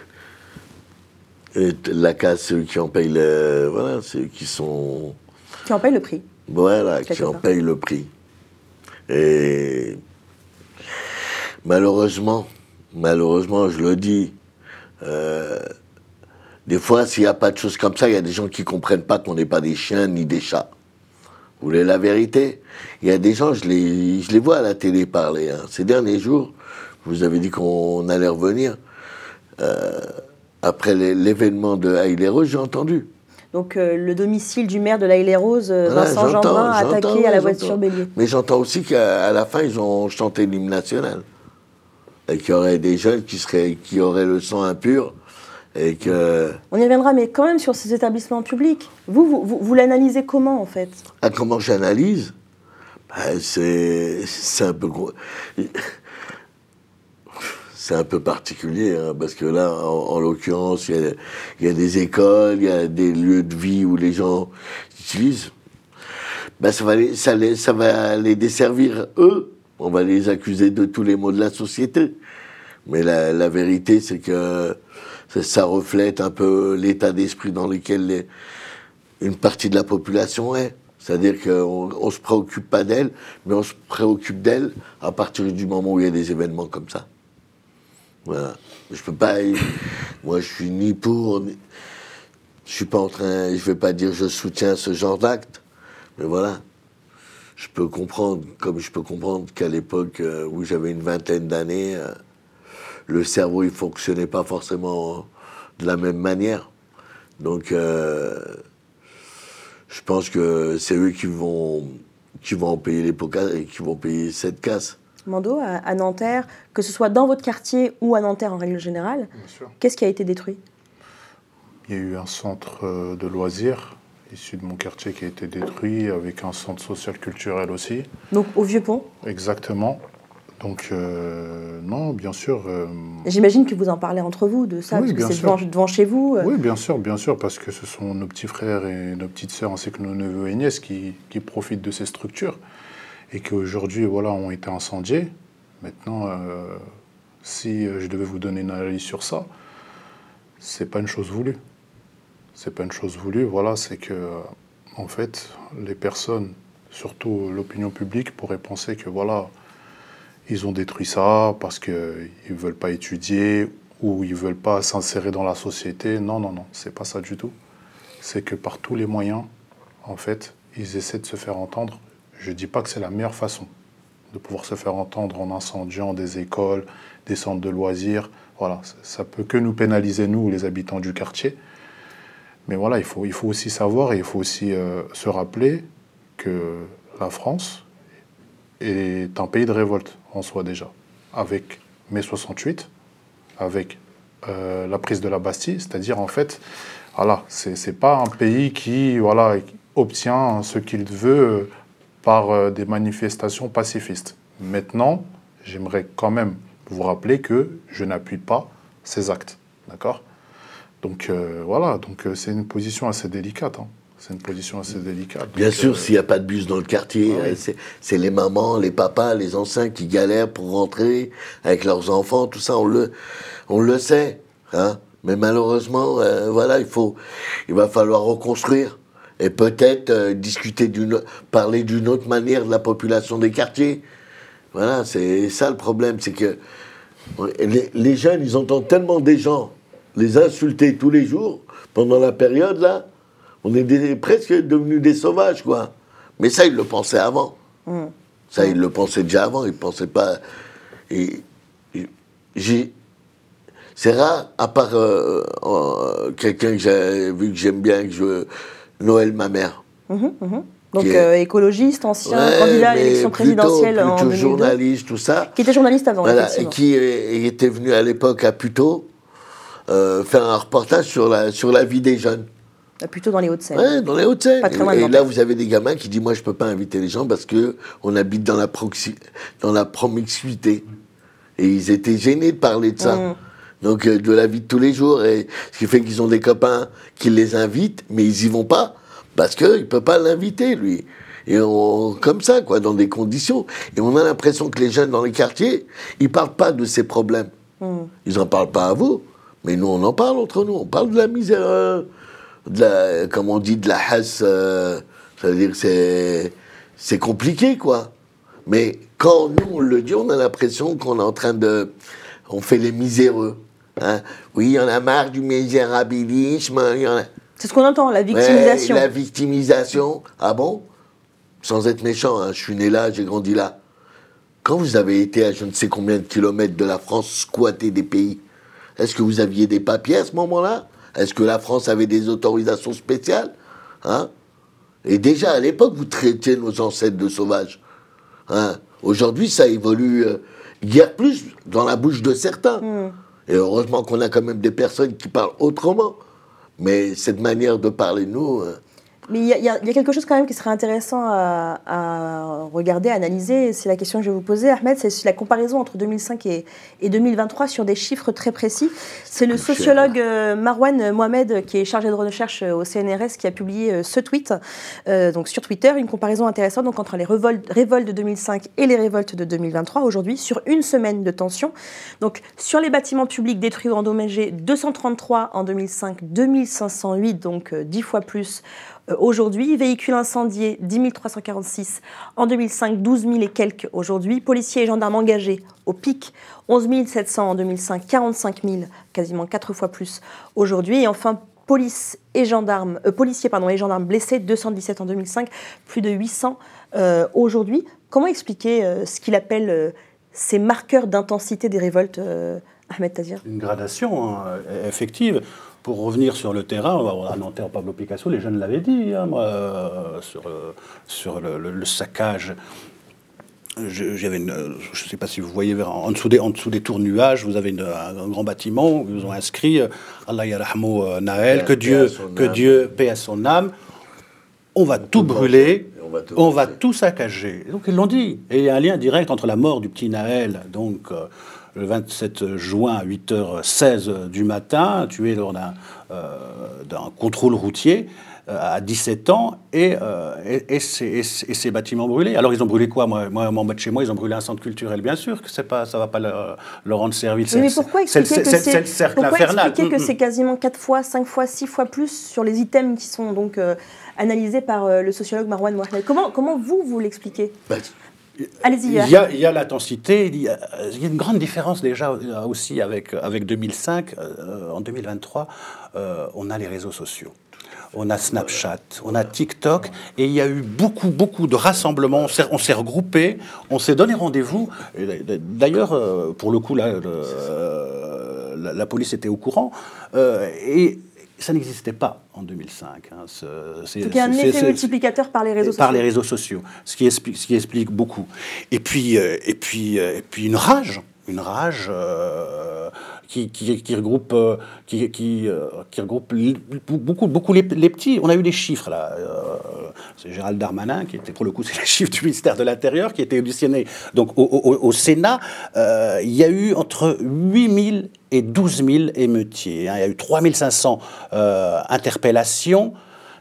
la casse, c'est eux qui en payent le. Voilà, c'est eux qui sont. Qui en paye le prix Voilà, qui en payent le prix. Et malheureusement, malheureusement, je le dis, euh, des fois, s'il n'y a pas de choses comme ça, il y a des gens qui comprennent pas qu'on n'est pas des chiens ni des chats. Vous voulez la vérité? Il y a des gens, je les, je les vois à la télé parler. hein. Ces derniers jours, vous avez dit qu'on allait revenir. euh, après l'é- l'événement de Haïlero, j'ai entendu. Donc euh, le domicile du maire de la les roses euh, Vincent Jeanbrun, attaqué à la voiture bélier. Mais j'entends aussi qu'à la fin, ils ont chanté l'hymne national. Et qu'il y aurait des jeunes qui, seraient, qui auraient le sang impur. Et que. On y reviendra, mais quand même sur ces établissements publics. Vous, vous, vous, vous l'analysez comment en fait? Ah, comment j'analyse? Ben, C'est c'est un peu gros. C'est un peu particulier, hein, parce que là, en, en l'occurrence, il y a, des écoles, il y a des lieux de vie où les gens utilisent. Ben, ça, va les, ça, les, ça va les desservir, eux. On va les accuser de tous les maux de la société. Mais la, vérité, c'est que ça, reflète un peu l'état d'esprit dans lequel une partie de la population est. C'est-à-dire qu'on on se préoccupe pas d'elle, mais on se préoccupe d'elle à partir du moment où il y a des événements comme ça. Voilà. Je peux pas. Moi, je suis ni pour. Ni, je suis pas en train. Je vais pas dire je soutiens ce genre d'acte, mais voilà. Je peux comprendre, comme je peux comprendre qu'à l'époque euh, où j'avais une vingtaine d'années, euh, le cerveau il fonctionnait pas forcément de la même manière. Donc, euh, je pense que c'est eux qui vont qui vont payer les et qui vont payer cette casse. Mando, à, à Nanterre, que ce soit dans votre quartier ou à Nanterre en règle générale, qu'est-ce qui a été détruit? Il y a eu un centre euh, de loisirs issu de mon quartier qui a été détruit, avec un centre social culturel aussi. Donc au Vieux-Pont Exactement. Donc, euh, non, bien sûr. euh, J'imagine que vous en parlez entre vous de ça, Oui, parce que c'est devant, devant chez vous. euh. Oui, bien sûr, bien sûr, parce que ce sont nos petits frères et nos petites sœurs, ainsi que nos neveux et nièces qui, qui profitent de ces structures et qui aujourd'hui voilà, ont été incendiés. Maintenant, euh, si euh, je devais vous donner une analyse sur ça, c'est pas une chose voulue. C'est pas une chose voulue, voilà, c'est que, euh, en fait, les personnes, surtout l'opinion publique, pourraient penser que voilà, ils ont détruit ça parce qu'ils ne veulent pas étudier ou ils ne veulent pas s'insérer dans la société. Non, non, non, c'est pas ça du tout. C'est que par tous les moyens, en fait, ils essaient de se faire entendre. Je ne dis pas que c'est la meilleure façon de pouvoir se faire entendre en incendiant des écoles, des centres de loisirs. Voilà, ça- peut que nous pénaliser, nous, les habitants du quartier. Mais voilà, il faut, il faut aussi savoir et il faut aussi euh, se rappeler que la France est un pays de révolte en soi déjà. Avec mai 68, avec euh, la prise de la Bastille, c'est-à-dire en fait, voilà, c'est pas un pays qui voilà, obtient ce qu'il veut par euh, des manifestations pacifistes. Maintenant, j'aimerais quand même vous rappeler que je n'appuie pas ces actes, d'accord? Donc euh, voilà, donc euh, c'est une position assez délicate. hein. C'est une position assez délicate. Bien sûr, euh, s'il n'y a pas de bus dans le quartier, Ah oui. c'est- les mamans, les papas, les anciens qui galèrent pour rentrer avec leurs enfants, tout ça, on le, on le sait. Hein Mais malheureusement, voilà, il, faut, il va falloir reconstruire et peut-être euh, discuter d'une, parler d'une autre manière de la population des quartiers. Voilà, c'est ça le problème, c'est que les, les jeunes, ils entendent tellement des gens les insulter tous les jours pendant la période là. On est des- presque devenus des sauvages, quoi. Mais ça, ils le pensaient avant. Mm. Ça, ils le pensaient déjà avant. Ils pensaient pas. Et, et j'ai. C'est rare, à part euh, euh, quelqu'un que j'ai vu que j'aime bien, que je. Noël, ma mère. Mhm, mhm. Donc est- euh, écologiste, ancien Ouais, candidat à l'élection plutôt- présidentielle en plutôt 2002. journaliste, tout ça. Qui était journaliste avant, Voilà, et qui était venu à l'époque à Puteaux euh, faire un reportage sur la, sur la vie des jeunes. Ah, Plutôt dans les Hauts-de-Seine. Ouais, dans les Hauts-de-Seine. Et, et là, vous avez des gamins qui disent Moi, je peux pas inviter les gens parce que on habite dans la, proxi- dans la promiscuité. Et ils étaient gênés de parler de ça. Mm. Donc, euh, de la vie de tous les jours. Et ce qui fait qu'ils ont des copains qui les invitent, mais ils y vont pas parce qu'il ne peut pas l'inviter, lui. Et on, comme ça, quoi, dans des conditions. Et on a l'impression que les jeunes dans les quartiers, ils parlent pas de ces problèmes. Mm. Ils en parlent pas à vous, mais nous, on en parle entre nous. On parle de la misère, euh, de la, comme on dit, de la hasse. euh, ça veut dire que c'est, c'est compliqué, quoi. Mais quand nous, on le dit, on a l'impression qu'on est en train de... On fait les miséreux. Hein? Oui, il y en a marre du misérabilisme. a- C'est ce qu'on entend, la victimisation. Ouais, la victimisation. Ah bon? Sans être méchant, hein, je suis né là, j'ai grandi là. Quand vous avez été à je ne sais combien de kilomètres de la France squatter des pays, est-ce que vous aviez des papiers à ce moment-là? Est-ce que la France avait des autorisations spéciales? Hein? Et déjà à l'époque, vous traitiez nos ancêtres de sauvages. Hein? Aujourd'hui, ça évolue euh, guère plus dans la bouche de certains. Mm. Et heureusement qu'on a quand même des personnes qui parlent autrement. Mais cette manière de parler nous, euh, Mais il y, y y a quelque chose quand même qui serait intéressant à, à regarder, à analyser. C'est la question que je vais vous poser, Ahmed. C'est la comparaison entre 2005 et, et 2023 sur des chiffres très précis. C'est le sociologue euh, Marwan Mohamed, qui est chargé de recherche euh, au CNRS, qui a publié euh, ce tweet euh, donc sur Twitter. Une comparaison intéressante donc, entre les révoltes, révoltes de 2005 et les révoltes de 2023 aujourd'hui, sur une semaine de tension. Donc, sur les bâtiments publics détruits ou endommagés, 233 en 2005, 2508, donc euh, 10 fois plus aujourd'hui. Véhicules incendiés, 10 346 en 2005, 12 000 et quelques aujourd'hui. Policiers et gendarmes engagés au pic, 11 700 en 2005, 45 000, quasiment 4 fois plus aujourd'hui. Et enfin, police et gendarmes, euh, policiers et gendarmes blessés, 217 en 2005, plus de 800 euh, aujourd'hui. Comment expliquer euh, ce qu'il appelle euh, ces marqueurs d'intensité des révoltes, euh, Ahmed Tazir Une gradation hein, effective. Pour revenir sur le terrain, on va voir à Nanterre, Pablo Picasso, les jeunes l'avaient dit, hein, moi, euh, sur, le, sur le, le- le saccage. Je- J'avais une, euh, je ne sais pas si vous voyez en dessous des, en dessous des tours nuages, vous avez une- un, un grand bâtiment où ils ont inscrit euh, Allah yarahmou euh, Naël, que Dieu, que. Dieu paie à son âme. On va tout brûler, on va tout saccager. Donc ils l'ont dit. Et il y a un lien direct entre la mort du petit Naël, donc euh, le 27 juin à 8h16 du matin, tué lors d'un euh, d'un contrôle routier euh, à 17 ans, et, euh, et, et ces, et ces- et ces bâtiments brûlés. Alors ils ont brûlé quoi Moi, moi en bas de chez moi, ils ont brûlé un centre culturel. Bien sûr que c'est pas, ça va pas leur, leur rendre service. Mais C'est- pourquoi expliquer que c'est- Mm, mm. c'est quasiment 4 fois, 5 fois, 6 fois plus sur les items qui sont donc euh, analysés par euh, le sociologue Marwan Mohamed Comment, comment vous, vous l'expliquez? Allez-y. Il y a, il y a l'intensité, il, y a il y a une grande différence déjà euh, aussi avec, avec 2005. Euh, en 2023, euh, on a les réseaux sociaux. On a Snapchat, on a TikTok, et il y a eu beaucoup, beaucoup de rassemblements. On s'est- regroupés, on s'est donné rendez-vous. D'ailleurs, euh, pour le coup, là, le- euh, la, la police était au courant. euh, et ça n'existait pas en 2005. hein, ce- c'est- Donc il y a un effet multiplicateur par les réseaux sociaux. par les réseaux sociaux, ce qui explique, ce qui explique beaucoup. Et puis, euh, et puis, euh, et puis une rage, une rage euh, qui, qui, qui regroupe, qui, qui, qui regroupe beaucoup, beaucoup les, les petits. On a eu des chiffres là. c'est Gérald Darmanin qui était, pour le coup, c'est les chiffres du ministère de l'Intérieur qui était auditionné. Donc au, au- au Sénat, il y a eu entre 8000 et 12 000 émeutiers. hein. Il y a eu 3500 euh, interpellations.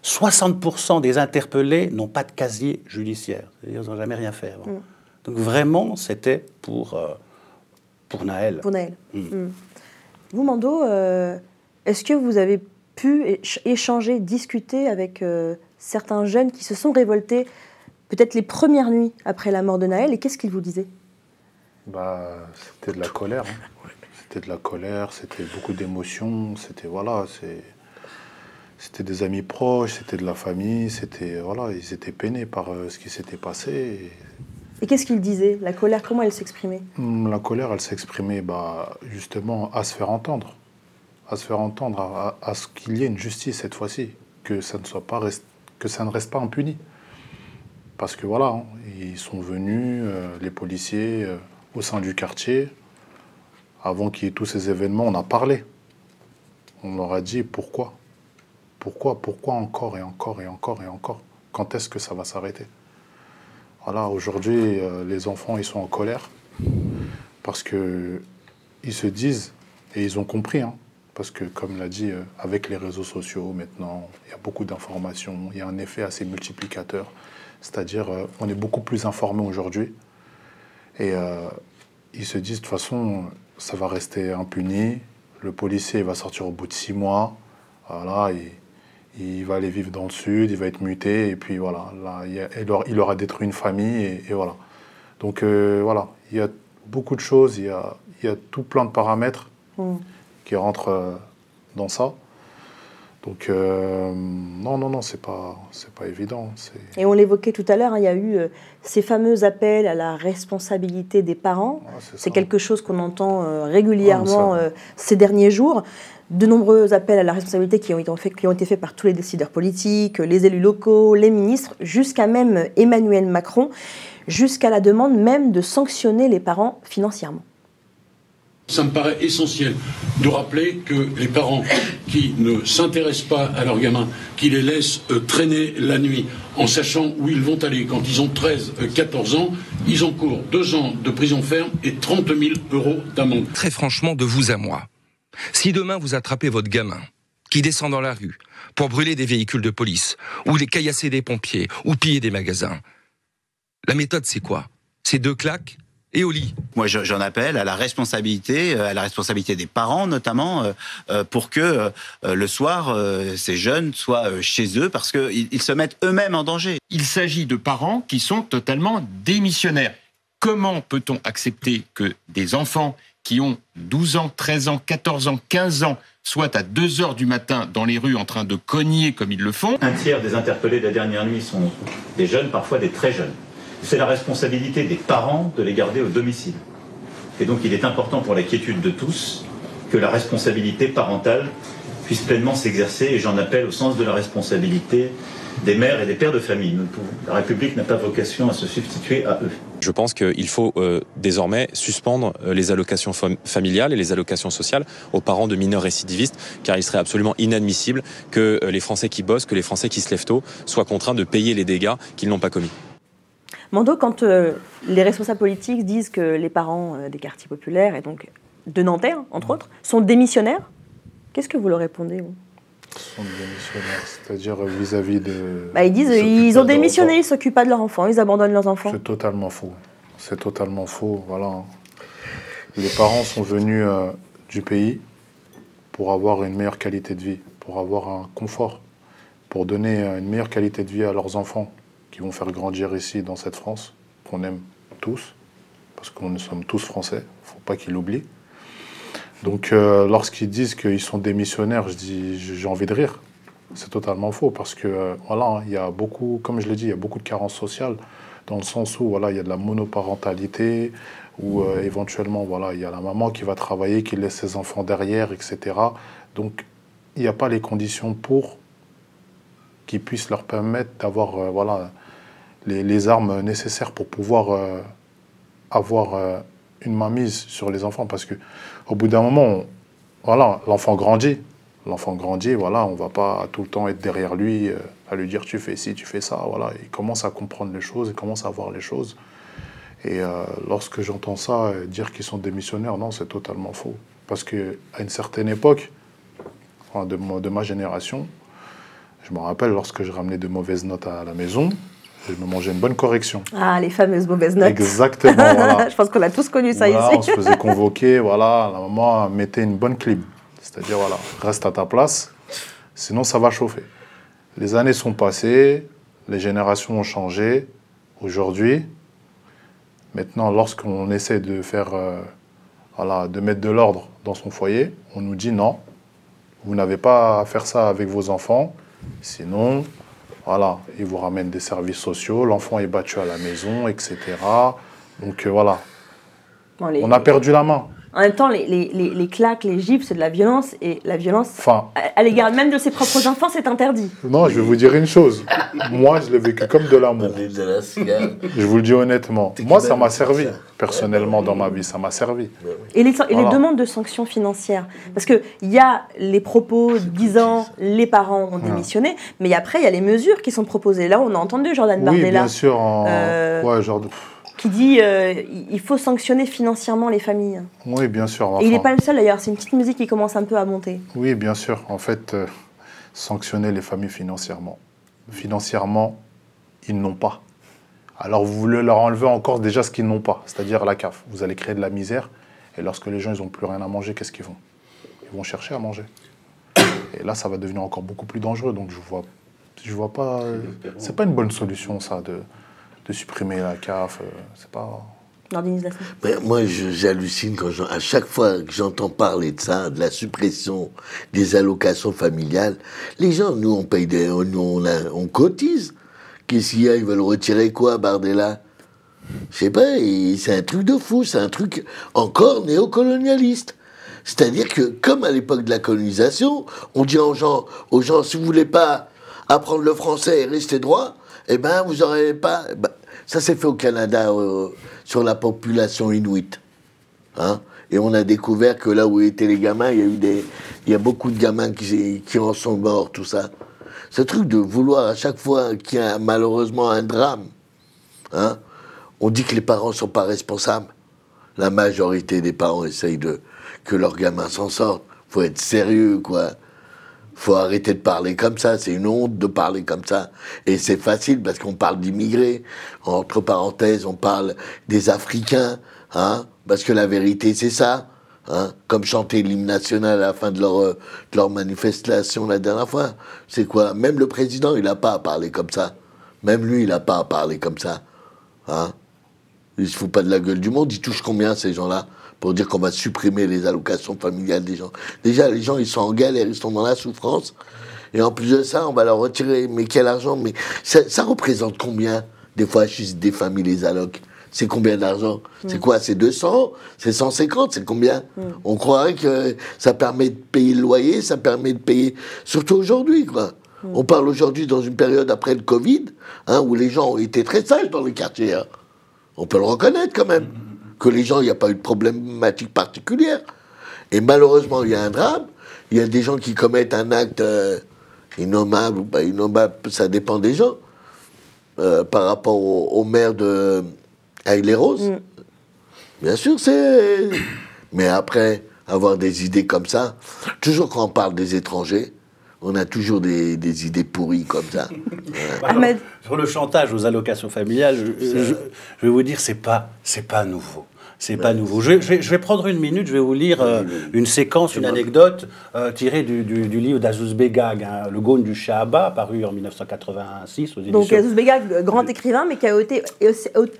60% des interpellés n'ont pas de casier judiciaire. C'est-à-dire, ils n'ont jamais rien fait avant. Mm. Donc vraiment, c'était pour, euh, pour Naël. Pour Naël. Mm. Mm. Vous, Mando, euh, est-ce que vous avez pu éch- échanger, discuter avec euh, certains jeunes qui se sont révoltés peut-être les premières nuits après la mort de Naël et qu'est-ce qu'ils vous disaient? Bah, c'était de la colère. hein. C'était de la colère, c'était beaucoup d'émotions, c'était voilà, c'est c'était des amis proches, c'était de la famille, c'était voilà, ils étaient peinés par euh, ce qui s'était passé. et, Et qu'est-ce qu'ils disaient? La colère, comment elle s'exprimait? Hum, la colère, elle s'exprimait bah, justement à se faire entendre, à se faire entendre, à, à- à ce qu'il y ait une justice cette fois-ci, que ça ne soit pas rest- que ça ne reste pas impuni. Parce que voilà, hein, ils sont venus, euh, les policiers, euh, au sein du quartier. Avant qu'il y ait tous ces événements, on a parlé. On leur a dit pourquoi. Pourquoi, pourquoi encore et encore et encore et encore? Quand est-ce que ça va s'arrêter? Voilà, aujourd'hui, euh, les enfants, ils sont en colère parce que ils se disent, et ils ont compris, hein, parce que comme l'a dit, euh, avec les réseaux sociaux maintenant, il y a beaucoup d'informations, il y a un effet assez multiplicateur. C'est-à-dire, euh, on est beaucoup plus informé aujourd'hui. Et ils se disent, de toute façon, ça va rester impuni. Le policier va sortir au bout de six mois. Voilà, il, il va aller vivre dans le sud, il va être muté. Et puis voilà, là, il, a- il aura, détruit une famille. Et, et voilà. Donc euh, voilà, il y a beaucoup de choses, il y a, il y a tout plein de paramètres Mm. qui rentrent euh, dans ça. Donc euh, non, non, non, c'est pas, c'est pas évident. Et on l'évoquait tout à l'heure, hein, il y a eu euh, ces fameux appels à la responsabilité des parents. c'est quelque chose qu'on entend euh, régulièrement ces derniers jours. De nombreux appels à la responsabilité qui ont, été faits, qui ont été faits par tous les décideurs politiques, les élus locaux, les ministres, jusqu'à même Emmanuel Macron, jusqu'à la demande même de sanctionner les parents financièrement. Ça me paraît essentiel de rappeler que les parents qui ne s'intéressent pas à leurs gamins, qui les laissent euh, traîner la nuit en sachant où ils vont aller quand ils ont 13, euh, 14 ans, ils encourent deux ans de prison ferme et 30 000 euros d'amende. Très franchement, de vous à moi, si demain vous attrapez votre gamin qui descend dans la rue pour brûler des véhicules de police, ou les caillasser des pompiers, ou piller des magasins, la méthode c'est quoi? C'est deux claques et au lit. Moi, je- j'en appelle à la responsabilité, euh, à la responsabilité des parents notamment, euh, euh, pour que le soir, ces jeunes soient chez eux parce qu'ils ils se mettent eux-mêmes en danger. Il s'agit de parents qui sont totalement démissionnaires. Comment peut-on accepter que des enfants qui ont 12 ans, 13 ans, 14 ans, 15 ans soient à 2 heures du matin dans les rues en train de cogner comme ils le font? Un tiers des interpellés de la dernière nuit sont des jeunes, parfois des très jeunes. C'est la responsabilité des parents de les garder au domicile. Et donc il est important pour la quiétude de tous que la responsabilité parentale puisse pleinement s'exercer et j'en appelle au sens de la responsabilité des mères et des pères de famille. La République n'a pas vocation à se substituer à eux. Je pense qu'il faut euh, désormais suspendre euh, les allocations fam- familiales et les allocations sociales aux parents de mineurs récidivistes, car il serait absolument inadmissible que euh, les Français qui bossent, que les Français qui se lèvent tôt, soient contraints de payer les dégâts qu'ils n'ont pas commis. Mando, quand euh, les responsables politiques disent que les parents euh, des quartiers populaires, et donc de Nanterre, entre autres, sont démissionnaires, qu'est-ce que vous leur répondez vous? Sont démissionnaires, c'est-à-dire vis-à-vis de. Bah, Ils disent euh, ils ont démissionné, ils ne s'occupent pas de leurs enfants, ils abandonnent leurs enfants. C'est totalement faux. C'est totalement faux. Voilà. Les parents sont venus euh, du pays pour avoir une meilleure qualité de vie, pour avoir un confort, pour donner euh, une meilleure qualité de vie à leurs enfants qui vont faire grandir ici dans cette France qu'on aime tous, parce que nous sommes tous français. Il ne faut pas qu'ils l'oublient. Donc, euh, lorsqu'ils disent qu'ils sont démissionnaires, je dis, j'ai envie de rire. C'est totalement faux parce que euh, voilà, hein, il y a beaucoup, comme je l'ai dit, il y a beaucoup de carences sociales dans le sens où voilà, il y a de la monoparentalité, où euh, éventuellement voilà, il y a la maman qui va travailler, qui laisse ses enfants derrière, etc. Donc, il n'y a pas les conditions pour qui puissent leur permettre d'avoir voilà, les, armes nécessaires pour pouvoir euh, avoir euh, une mainmise sur les enfants. Parce que au bout d'un moment, voilà, l'enfant grandit. L'enfant grandit, voilà, on va pas tout le temps être derrière lui, euh, à lui dire tu fais ci, tu fais ça. Voilà. Il commence à comprendre les choses, il commence à voir les choses. Et euh, lorsque j'entends ça, dire qu'ils sont démissionnaires, non, c'est totalement faux. Parce qu'à une certaine époque, de, de ma génération, je me rappelle lorsque je ramenais de mauvaises notes à la maison, je me mangeais une bonne correction. Ah, les fameuses mauvaises notes. Exactement, voilà. Je pense qu'on a tous connu ça Voilà, ici. on se faisait convoquer, voilà, la maman mettait une bonne clim. C'est-à-dire, voilà, reste à ta place, sinon ça va chauffer. Les années sont passées, les générations ont changé. Aujourd'hui, maintenant, lorsqu'on essaie de faire, euh, voilà, de mettre de l'ordre dans son foyer, on nous dit non, vous n'avez pas à faire ça avec vos enfants, sinon, voilà, ils vous ramènent des services sociaux, l'enfant est battu à la maison, etc. Donc euh, voilà, les- on a perdu la main. En même temps, les, les, les, les claques, les gifles, c'est de la violence. Et la violence, Enfin, à, à l'égard même de ses propres enfants, c'est interdit. non, je vais vous dire une chose. Moi, je l'ai vécu comme de l'amour. Je vous le dis honnêtement. Moi, ça m'a servi. Personnellement, dans ma vie, ça m'a servi. Et les, et les Voilà. demandes de sanctions financières. Parce qu'il y a les propos disant les parents ont démissionné, mais après, il y a les mesures qui sont proposées. Là, on a entendu Jordan Oui, Bardella bien sûr. En... Euh, Ouais, genre de- qui dit euh, il faut sanctionner financièrement les familles. Oui, bien sûr. Et il n'est pas le seul d'ailleurs, c'est une petite musique qui commence un peu à monter. Oui, bien sûr. En fait, euh, sanctionner les familles financièrement. Financièrement, ils n'ont pas. Alors, vous voulez leur enlever encore déjà ce qu'ils n'ont pas, c'est-à-dire la CAF. Vous allez créer de la misère. Et lorsque les gens ils n'ont plus rien à manger, qu'est-ce qu'ils font Ils vont chercher à manger. Et là, ça va devenir encore beaucoup plus dangereux. Donc, je vois, je vois pas. C'est pas une bonne solution, ça, de, de supprimer la CAF. euh, C'est pas. L'organisation. Mais moi, je- j'hallucine quand à chaque fois que j'entends parler de ça, de la suppression des allocations familiales. Les gens, nous, on paye des, on, on, a- on cotise. Qu'est-ce qu'il y a? Ils veulent retirer quoi, Bardella? Je sais pas. et C'est un truc de fou. C'est un truc encore néocolonialiste. C'est-à-dire que, comme à l'époque de la colonisation, on dit aux gens, aux gens, si vous voulez pas apprendre le français et rester droit, eh ben, vous aurez pas. ben, ça s'est fait au Canada euh, sur la population inuite. Hein Et on a découvert que là où étaient les gamins, il y a eu des, il y a beaucoup de gamins qui, qui en sont morts, tout ça. Ce truc de vouloir à chaque fois qu'il y a malheureusement un drame, hein, on dit que les parents ne sont pas responsables. La majorité des parents essayent de que leurs gamins s'en sortent. Faut être sérieux, quoi. Faut arrêter de parler comme ça. C'est une honte de parler comme ça. Et c'est facile parce qu'on parle d'immigrés. Entre parenthèses, on parle des Africains, hein. Parce que la vérité, c'est ça. Hein, comme chanter l'hymne national à la fin de leur, euh, de leur manifestation la dernière fois. C'est quoi? Même le président, il n'a pas à parler comme ça. Même lui, il n'a pas à parler comme ça. Hein il se fout pas de la gueule du monde. Ils touchent combien, ces gens-là? Pour dire qu'on va supprimer les allocations familiales des gens. Déjà, les gens, ils sont en galère, ils sont dans la souffrance. Et en plus de ça, on va leur retirer. Mais quel argent Mais ça, ça représente combien Des fois, juste des familles, les allocs? C'est combien d'argent? C'est quoi? C'est 200 C'est 150 C'est combien? On croirait que ça permet de payer le loyer, ça permet de payer. Surtout aujourd'hui, quoi. On parle aujourd'hui dans une période après le Covid, hein, où les gens ont été très sages dans les quartiers. hein. On peut le reconnaître quand même. Que les gens, il n'y a pas eu de problématique particulière. Et malheureusement, il y a un drame. Il y a des gens qui commettent un acte euh, innommable ou pas innommable, ça dépend des gens. Euh, par rapport au, au maire de Haït-les-Roses. Bien sûr, c'est. Mais après, avoir des idées comme ça, toujours quand on parle des étrangers, on a toujours des, des idées pourries comme ça. Ouais. Sur le chantage aux allocations familiales, je, je- je vais vous dire, c'est pas, c'est pas nouveau. C'est pas nouveau. Je, je vais, je vais prendre une minute, je vais vous lire euh, une séquence, une anecdote euh, tirée du, du- du livre d'Azouz Begag, hein, Le Gaune du Shahaba, paru en 1986 aux éditions. Donc Azouz Bega, grand écrivain, mais qui a été,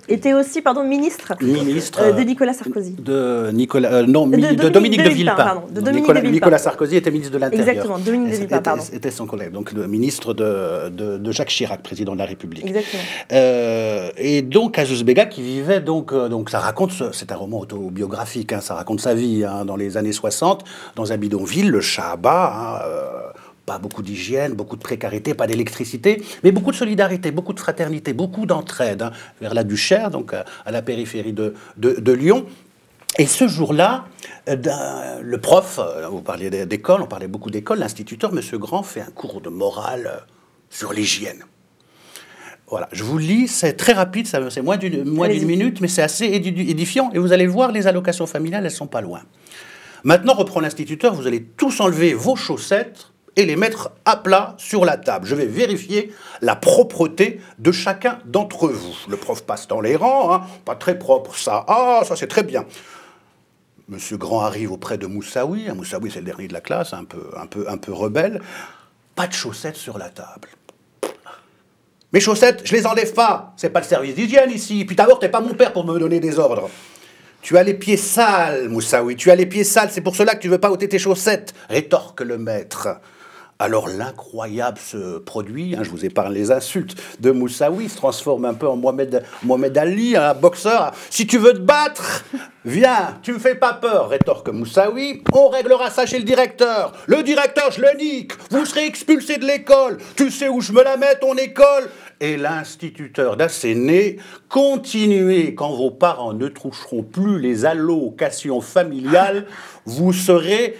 été aussi pardon, ministre, Ministre, euh, de euh, Nicolas Sarkozy. de Nicolas, euh, non, De- mi- de de, Dominique de Villepin, Villepin. pardon, de Dominique Nicolas, de Villepin. Nicolas Sarkozy était ministre de l'Intérieur. Exactement, Dominique de Et Villepin, était- pardon. Était son collègue, donc le ministre de, de, de Jacques Chirac, président de la République. Exactement. Euh, et donc Azouz Bega qui vivait donc euh, donc ça raconte ce- c'est un roman autobiographique hein, ça raconte sa vie hein, dans les années 60 dans un bidonville le Shahaba hein, euh, pas beaucoup d'hygiène, beaucoup de précarité, pas d'électricité, mais beaucoup de solidarité, beaucoup de fraternité, beaucoup d'entraide hein, vers la Duchère, donc euh, à la périphérie de, de, Lyon. Et ce jour-là, euh, le prof, vous parliez d'é- d'école, on parlait beaucoup d'école, l'instituteur, Monsieur Grand, fait un cours de morale sur l'hygiène. Voilà, je vous lis, c'est très rapide, c'est moins d'une moins d'une Allez-y. minute, mais c'est assez édi- édifiant. Et vous allez le voir, les allocations familiales, elles sont pas loin. Maintenant, reprend l'instituteur, vous allez tous enlever vos chaussettes et les mettre à plat sur la table. Je vais vérifier la propreté de chacun d'entre vous. Le prof passe dans les rangs, hein, pas très propre ça. Ah, ça c'est très bien. Monsieur Grand arrive auprès de Moussaoui. Moussaoui, c'est le dernier de la classe, un peu, un peu, un peu rebelle. Pas de chaussettes sur la table. Mes chaussettes, je les enlève pas. C'est pas le service d'hygiène ici. Puis d'abord, t'es pas mon père pour me donner des ordres. Tu as les pieds sales, Moussaoui. Tu as les pieds sales. C'est pour cela que tu veux pas ôter tes chaussettes. Rétorque le maître. Alors l'incroyable se produit, hein, je vous épargne les insultes de Moussaoui, se transforme un peu en Mohamed, Ali, un boxeur. Si tu veux te battre, viens, tu me fais pas peur, rétorque Moussaoui. On réglera ça chez le directeur. Le directeur, je le nique. Vous serez expulsé de l'école. Tu sais où je me la mets, ton école? Et l'instituteur d'Asséné, continuez quand vos parents ne toucheront plus les allocations familiales, vous serez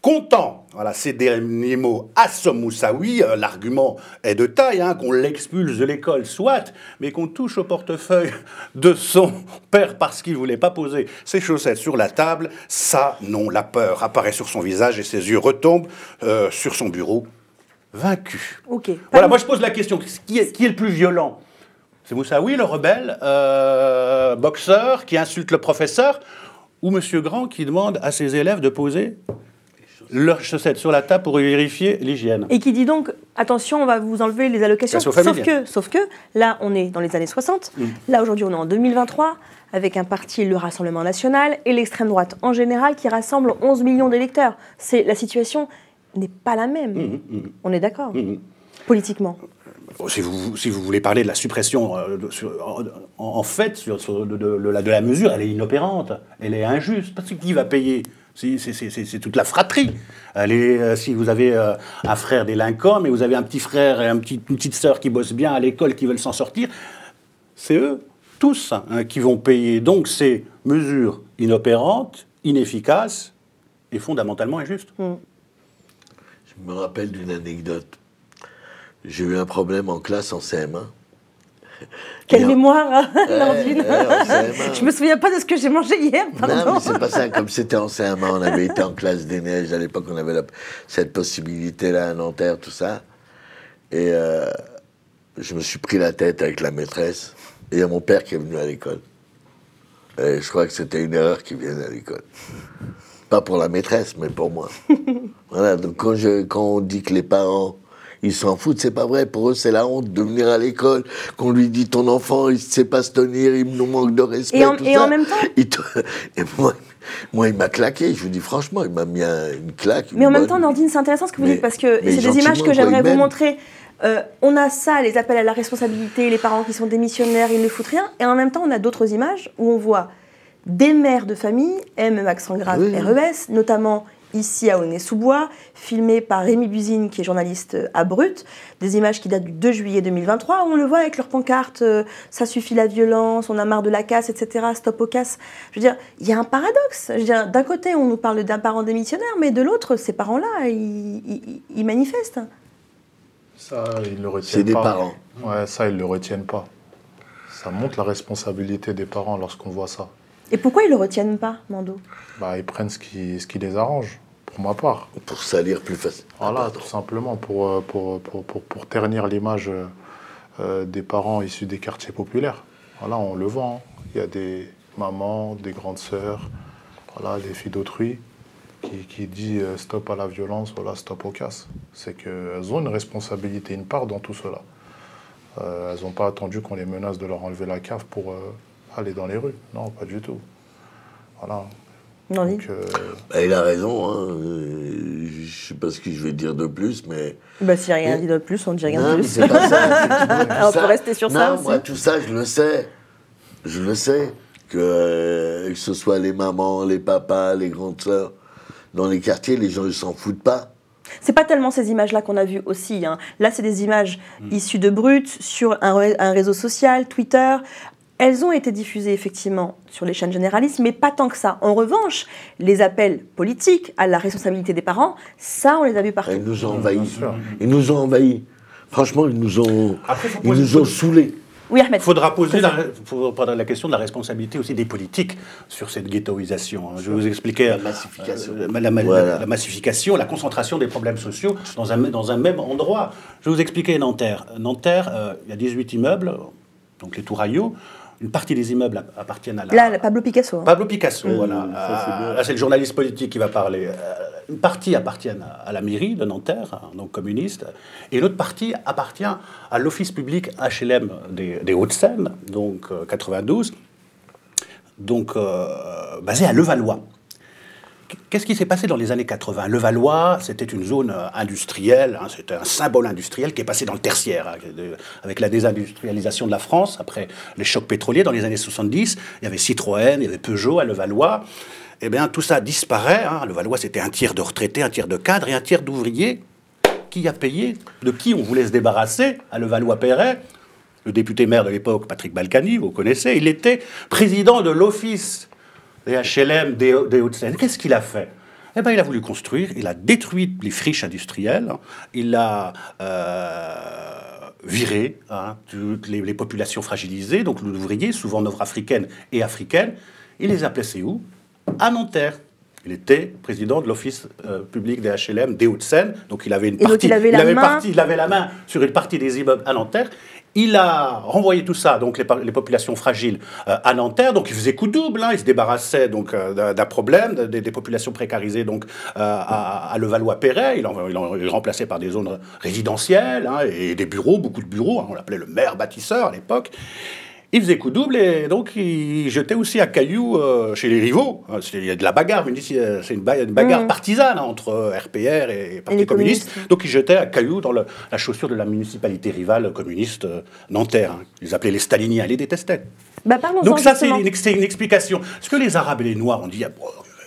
content. Voilà, ces derniers mots à ce Moussaoui, euh, l'argument est de taille, hein, qu'on l'expulse de l'école, soit, mais qu'on touche au portefeuille de son père parce qu'il voulait pas poser ses chaussettes sur la table, ça, non, la peur apparaît sur son visage et ses yeux retombent euh, sur son bureau, vaincu. Ok. Voilà, moi je pose la question, qui est, qui est le plus violent? C'est Moussaoui, le rebelle, euh, boxeur, qui insulte le professeur, ou Monsieur Grand qui demande à ses élèves de poser leurs chaussettes sur la table pour vérifier l'hygiène Et qui dit donc, attention, on va vous enlever les allocations. Allocations Sauf que, sauf que, là, on est dans les années 60. Mm. Là, aujourd'hui, on est en 2023, avec un parti, le Rassemblement National, et l'extrême droite en général, qui rassemble 11 millions d'électeurs. C'est La situation n'est pas la même. Mhm, mhm, On est d'accord. Politiquement. Si vous, si vous voulez parler de la suppression, euh, de- sur- en, en fait, sur, sur de, de- de la, de la mesure, elle est inopérante, elle est injuste, parce que qui va payer C'est- c'est- C'est c'est- c'est toute la fratrie. Euh, si vous avez euh, un frère délinquant, mais vous avez un petit frère et un petit- une petite sœur qui bossent bien à l'école, qui veulent s'en sortir, c'est eux, tous, hein, qui vont payer. Donc, ces mesures inopérantes, inefficace et fondamentalement injuste. Mm. Je me rappelle d'une anecdote. J'ai eu un problème en classe en CM1. Quelle mémoire, hein, en CM1. Je me souviens pas de ce que j'ai mangé hier, Non, pardon. mais c'est pas ça. Comme c'était en CM1, on avait été en classe des neiges. À l'époque, on avait la- cette possibilité-là à Nanterre, tout ça. Et euh, je me suis pris la tête avec la maîtresse. Et il y a mon père qui est venu à l'école. Et je crois que c'était une erreur qu'il vienne à l'école. Pas pour la maîtresse, mais pour moi. voilà, donc quand, je, quand on dit que les parents, ils s'en foutent, c'est pas vrai. Pour eux, c'est la honte de venir à l'école, qu'on lui dit ton enfant, il ne sait pas se tenir, il nous manque de respect. Et en- tout et ça. en même temps- Il te- Et moi, moi, il m'a claqué. Je vous dis franchement, il m'a mis un- une claque. Mais en même temps, Nordine, c'est intéressant ce que vous Mais- dites parce que c'est des images que j'aimerais vous montrer. Euh, on a ça, les appels à la responsabilité, les parents qui sont démissionnaires, ils ne foutent rien. Et en même temps, on a d'autres images où on voit des mères de famille, M, accent grave, Oui, oui. RES, notamment ici à Aulnay-sous-Bois, filmées par Rémi Buzine, qui est journaliste à Brut. Des images qui datent du 2 juillet 2023, où on le voit avec leur pancarte euh, Ça suffit la violence, on a marre de la casse, etc. Stop aux casses. Je veux dire, il y a un paradoxe. Je veux dire, d'un côté, on nous parle d'un parent démissionnaire, mais de l'autre, ces parents-là, ils, ils- ils manifestent. Ça, ils le retiennent C'est des pas. parents. Ouais, ça, ils le retiennent pas. Ça montre la responsabilité des parents lorsqu'on voit ça. Et pourquoi ils le retiennent pas, Mando? Bah, ils prennent ce qui, ce qui les arrange, pour ma part. Pour salir plus facile. Voilà, tout simplement, pour, euh, pour, pour, pour, pour ternir l'image euh, euh, des parents issus des quartiers populaires. Voilà, on le voit. hein. Il y a des mamans, des grandes sœurs, voilà, des filles d'autrui qui, qui disent euh, stop à la violence, voilà, stop au casse. C'est qu'elles ont une responsabilité, une part dans tout cela. Euh, elles n'ont pas attendu qu'on les menace de leur enlever la cave pour euh, aller dans les rues. Non, pas du tout. Voilà. Nordine Donc, euh, Bah, il a raison. Hein. Euh, Je sais pas ce que je vais dire de plus, mais. Bah, s'il n'y a rien dit de plus, on ne dit rien Non, de plus. pas ça. on ça- peut rester sur ça Non, aussi. moi, tout ça, je le sais. Je le sais. Que, euh, que ce soit les mamans, les papas, les grandes sœurs, dans les quartiers, les gens, ils s'en foutent pas. C'est pas tellement ces images-là qu'on a vues aussi. hein. Là, c'est des images Hmm. issues de Brut, sur un réseau social, Twitter. Elles ont été diffusées effectivement sur les chaînes généralistes, mais pas tant que ça. En revanche, les appels politiques à la responsabilité des parents, ça, on les a vus partout. Ils nous ont envahis. Ils nous ont envahis. Franchement, ils nous ont, ils nous ont saoulés. Oui, Ahmed. Il faudra poser la, la question de la responsabilité aussi des politiques sur cette ghettoisation. hein. Je vais vous expliquer la massification, la, la- Voilà. la massification, la concentration des problèmes sociaux dans un, dans un même endroit. Je vais vous expliquer Nanterre. Nanterre, euh, il y a 18 immeubles, donc les touraillots. Une partie des immeubles app- appartiennent à la, Là, Pablo Picasso. hein. Pablo Picasso, Mmh. voilà. Là, c'est le journaliste politique qui va parler. Euh, Une partie appartient à, la mairie de Nanterre, hein, donc communiste, et une autre partie appartient à l'office public HLM des, des Hauts-de-Seine, donc euh, 92, donc euh, basé à Levallois. Qu'est-ce qui s'est passé dans les années 80 Levallois, c'était une zone euh, industrielle, hein, c'était un symbole industriel qui est passé dans le tertiaire, hein, avec la désindustrialisation de la France, après les chocs pétroliers dans les années 70. Il y avait Citroën, il y avait Peugeot à Levallois. Eh bien, tout ça disparaît. Hein. Levallois, c'était un tiers de retraités, un tiers de cadres et un tiers d'ouvriers. Qui a payé? De qui on voulait se débarrasser? À Levallois-Perret le député maire de l'époque, Patrick Balkany, vous connaissez, il était président de l'office des HLM des, des Hauts-de-Seine. Qu'est-ce qu'il a fait? Eh ben, il a voulu construire, il a détruit les friches industrielles, il a euh, viré hein, toutes les, les populations fragilisées, donc l'ouvrier, souvent nord-africaines et africaines, il les a placés où? À Nanterre. Il était président de l'office euh, public des HLM des Hauts-de-Seine, donc il avait une partie, il avait la main- partie- il avait la main sur une partie des immeubles à Nanterre. Il a renvoyé tout ça, donc les, populations fragiles, euh, à Nanterre. Donc il faisait coup double. hein. il se débarrassait donc euh, d'un- problème, de- des, populations précarisées donc euh, à, Levallois-Perret. Il, en- remplaçait par des zones résidentielles hein, et des bureaux, beaucoup de bureaux. hein. on l'appelait le maire bâtisseur à l'époque. Il faisait coup double et donc il jetait aussi à cailloux euh, chez les rivaux. Euh, Il y a de la bagarre, euh, c'est une, ba- une bagarre Mhm. partisane entre RPR et Parti communiste. communistes. Donc il jetait à cailloux dans le- la chaussure de la municipalité rivale communiste euh, nanterre. hein. Ils appelaient les staliniens, ils les détestaient. Bah, Donc ça, c'est une, explication. Parce que les Arabes et les Noirs, on dit, ah, bon,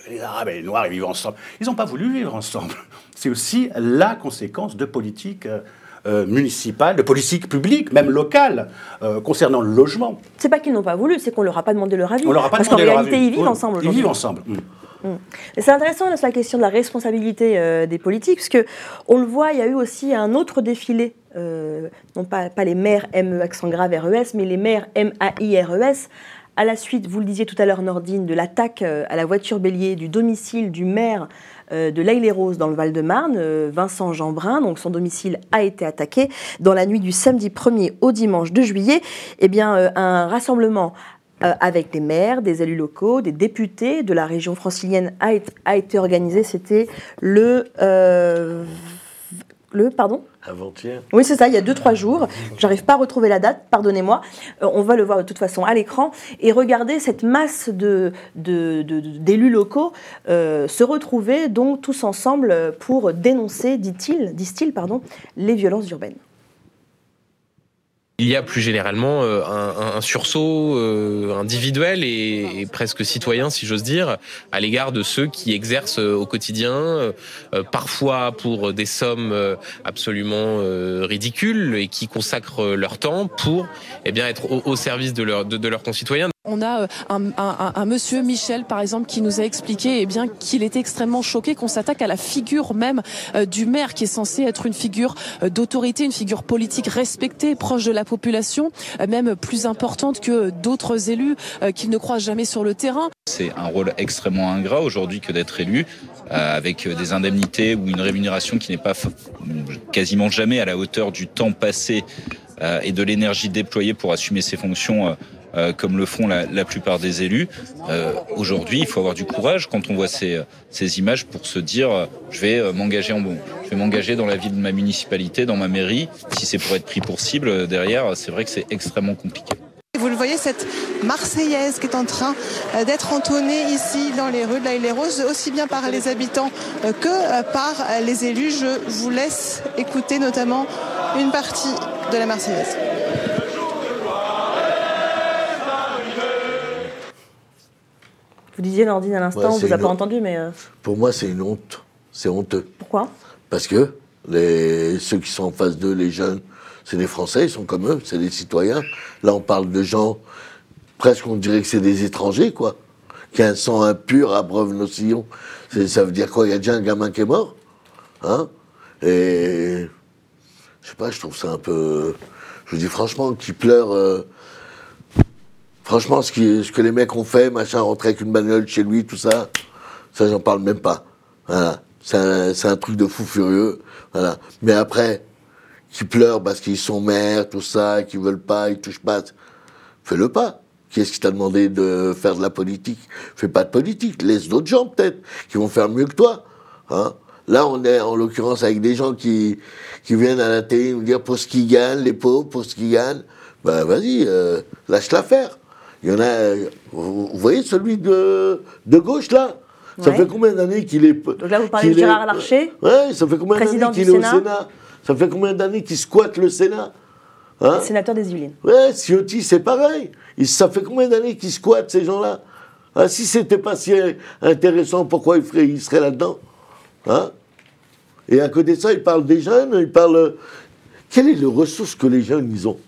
les Arabes et les Noirs, ils vivent ensemble. Ils n'ont pas voulu vivre ensemble. C'est aussi la conséquence de politiques euh, euh, municipales, de politiques publiques, même locales, euh, concernant le logement. C'est pas qu'ils n'ont pas voulu, c'est qu'on leur a pas demandé leur avis. On leur a pas Parce demandé leur réalité, avis. ils vivent Oui, ensemble Ils vivent ensemble. Mm. Mm. C'est intéressant là, sur la question de la responsabilité euh, des politiques, parce que on le voit, il y a eu aussi un autre défilé, euh, non pas, pas les maires M E accent grave RES, mais les maires M A I R E S. À la suite, vous le disiez tout à l'heure, Nordine, de l'attaque à la voiture bélier du domicile du maire de l'Aille-les-Roses dans le Val-de-Marne, euh, Vincent Jeanbrun. Donc son domicile a été attaqué dans la nuit du samedi 1er au dimanche 2 juillet. Eh bien, euh, un rassemblement euh, avec des maires, des élus locaux, des députés de la région francilienne a, été- a organisé. C'était le, euh, le pardon? Avant-hier. oui, c'est ça, il y a 2-3 jours. J'arrive pas à retrouver la date, pardonnez-moi. Euh, on va le voir de toute façon à l'écran. Et regardez cette masse d'élus locaux euh, se retrouver donc tous ensemble pour dénoncer, dit-il, disent-ils, pardon, les violences urbaines. Il y a plus généralement euh, un, sursaut euh, individuel et, presque citoyen, si j'ose dire, à l'égard de ceux qui exercent euh, au quotidien, parfois pour des sommes absolument ridicules et qui consacrent leur temps pour eh bien, être au, service de, leur, de leurs concitoyens. On a euh, un, monsieur Michel, par exemple, qui nous a expliqué eh bien qu'il était extrêmement choqué qu'on s'attaque à la figure même euh, du maire, qui est censé être une figure euh, d'autorité, une figure politique respectée, proche de la population, même plus importante que d'autres élus qu'il ne croise jamais sur le terrain. C'est un rôle extrêmement ingrat aujourd'hui que d'être élu, avec des indemnités ou une rémunération qui n'est pas quasiment jamais à la hauteur du temps passé et de l'énergie déployée pour assumer ses fonctions. Euh, comme le font la, plupart des élus. Euh, Aujourd'hui, il faut avoir du courage quand on voit ces, images pour se dire euh, je vais m'engager en bon, je vais m'engager dans la vie de ma municipalité, dans ma mairie. Si c'est pour être pris pour cible derrière, c'est vrai que c'est extrêmement compliqué. Vous le voyez, cette Marseillaise qui est en train d'être entonnée ici dans les rues de la les Roses, aussi bien par les habitants que par les élus. Je vous laisse écouter notamment une partie de la Marseillaise. Vous disiez, Nordine, à l'instant, Ouais, on c'est vous a pas honte. entendu, mais euh, Pour moi, c'est une honte. C'est honteux. pourquoi? Parce que les, ceux qui sont en face d'eux, les jeunes, c'est des Français, ils sont comme eux, c'est des citoyens. Là, on parle de gens, presque on dirait que c'est des étrangers, quoi. Qui a un sang impur à breuve nos sillons. Ça veut dire quoi? Il y a déjà un gamin qui est mort Hein? Et. Je sais pas, je trouve ça un peu. Je vous dis franchement, qui pleure. euh, Franchement, ce, que les mecs ont fait, machin, rentrer avec une bagnole chez lui, tout ça, ça, j'en parle même pas. Voilà. C'est un, truc de fou furieux. Voilà. Mais après, qui pleurent parce qu'ils sont maires, tout ça, qui veulent pas, ils touchent pas, fais-le pas. Qui est-ce qui t'a demandé de faire de la politique? Fais pas de politique. Laisse d'autres gens, peut-être, qui vont faire mieux que toi. Hein Là, on est en l'occurrence avec des gens qui, qui viennent à la télé nous dire pour ce qu'ils gagnent, les pauvres, pour ce qu'ils gagnent. Ben vas-y, euh, lâche l'affaire. Il y en a. euh, Vous, voyez celui de, de gauche là? Ça Ouais. fait combien d'années qu'il est. Donc là, vous parlez de qu'il est- Gérard Larcher? Ouais, ça fait combien d'années qu'il est au Sénat. Sénat? Ça fait combien d'années qu'il squatte le Sénat? Hein? Sénateur des Yvelines. Ouais, Ciotti, c'est pareil. Il- ça fait combien d'années qu'ils squattent, ces gens-là? Ah, Si c'était pas si intéressant, pourquoi ils, feraient, ils seraient là-dedans? Hein? Et à côté de ça, ils parlent des jeunes, ils parlent... Quelle est le ressource que les jeunes, ils ont?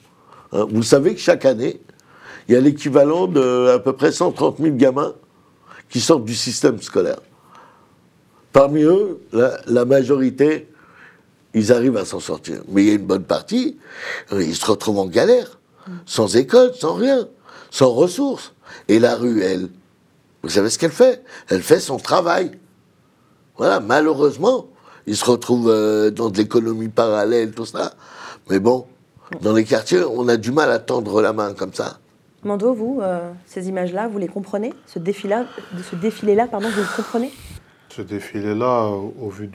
Hein Vous savez que chaque année, il y a l'équivalent de à peu près 130 000 gamins qui sortent du système scolaire. Parmi eux, la, majorité, ils arrivent à s'en sortir. Mais il y a une bonne partie, euh, ils se retrouvent en galère, sans école, sans rien, sans ressources. Et la rue, elle, vous savez ce qu'elle fait? Elle fait son travail. Voilà, malheureusement, ils se retrouvent euh, dans de l'économie parallèle, tout ça. Mais bon, dans les quartiers, on a du mal à tendre la main comme ça. Mando, vous, euh, ces images-là, vous les comprenez? Ce défilé-là, pardon, vous le comprenez? Ce défilé-là, au, vu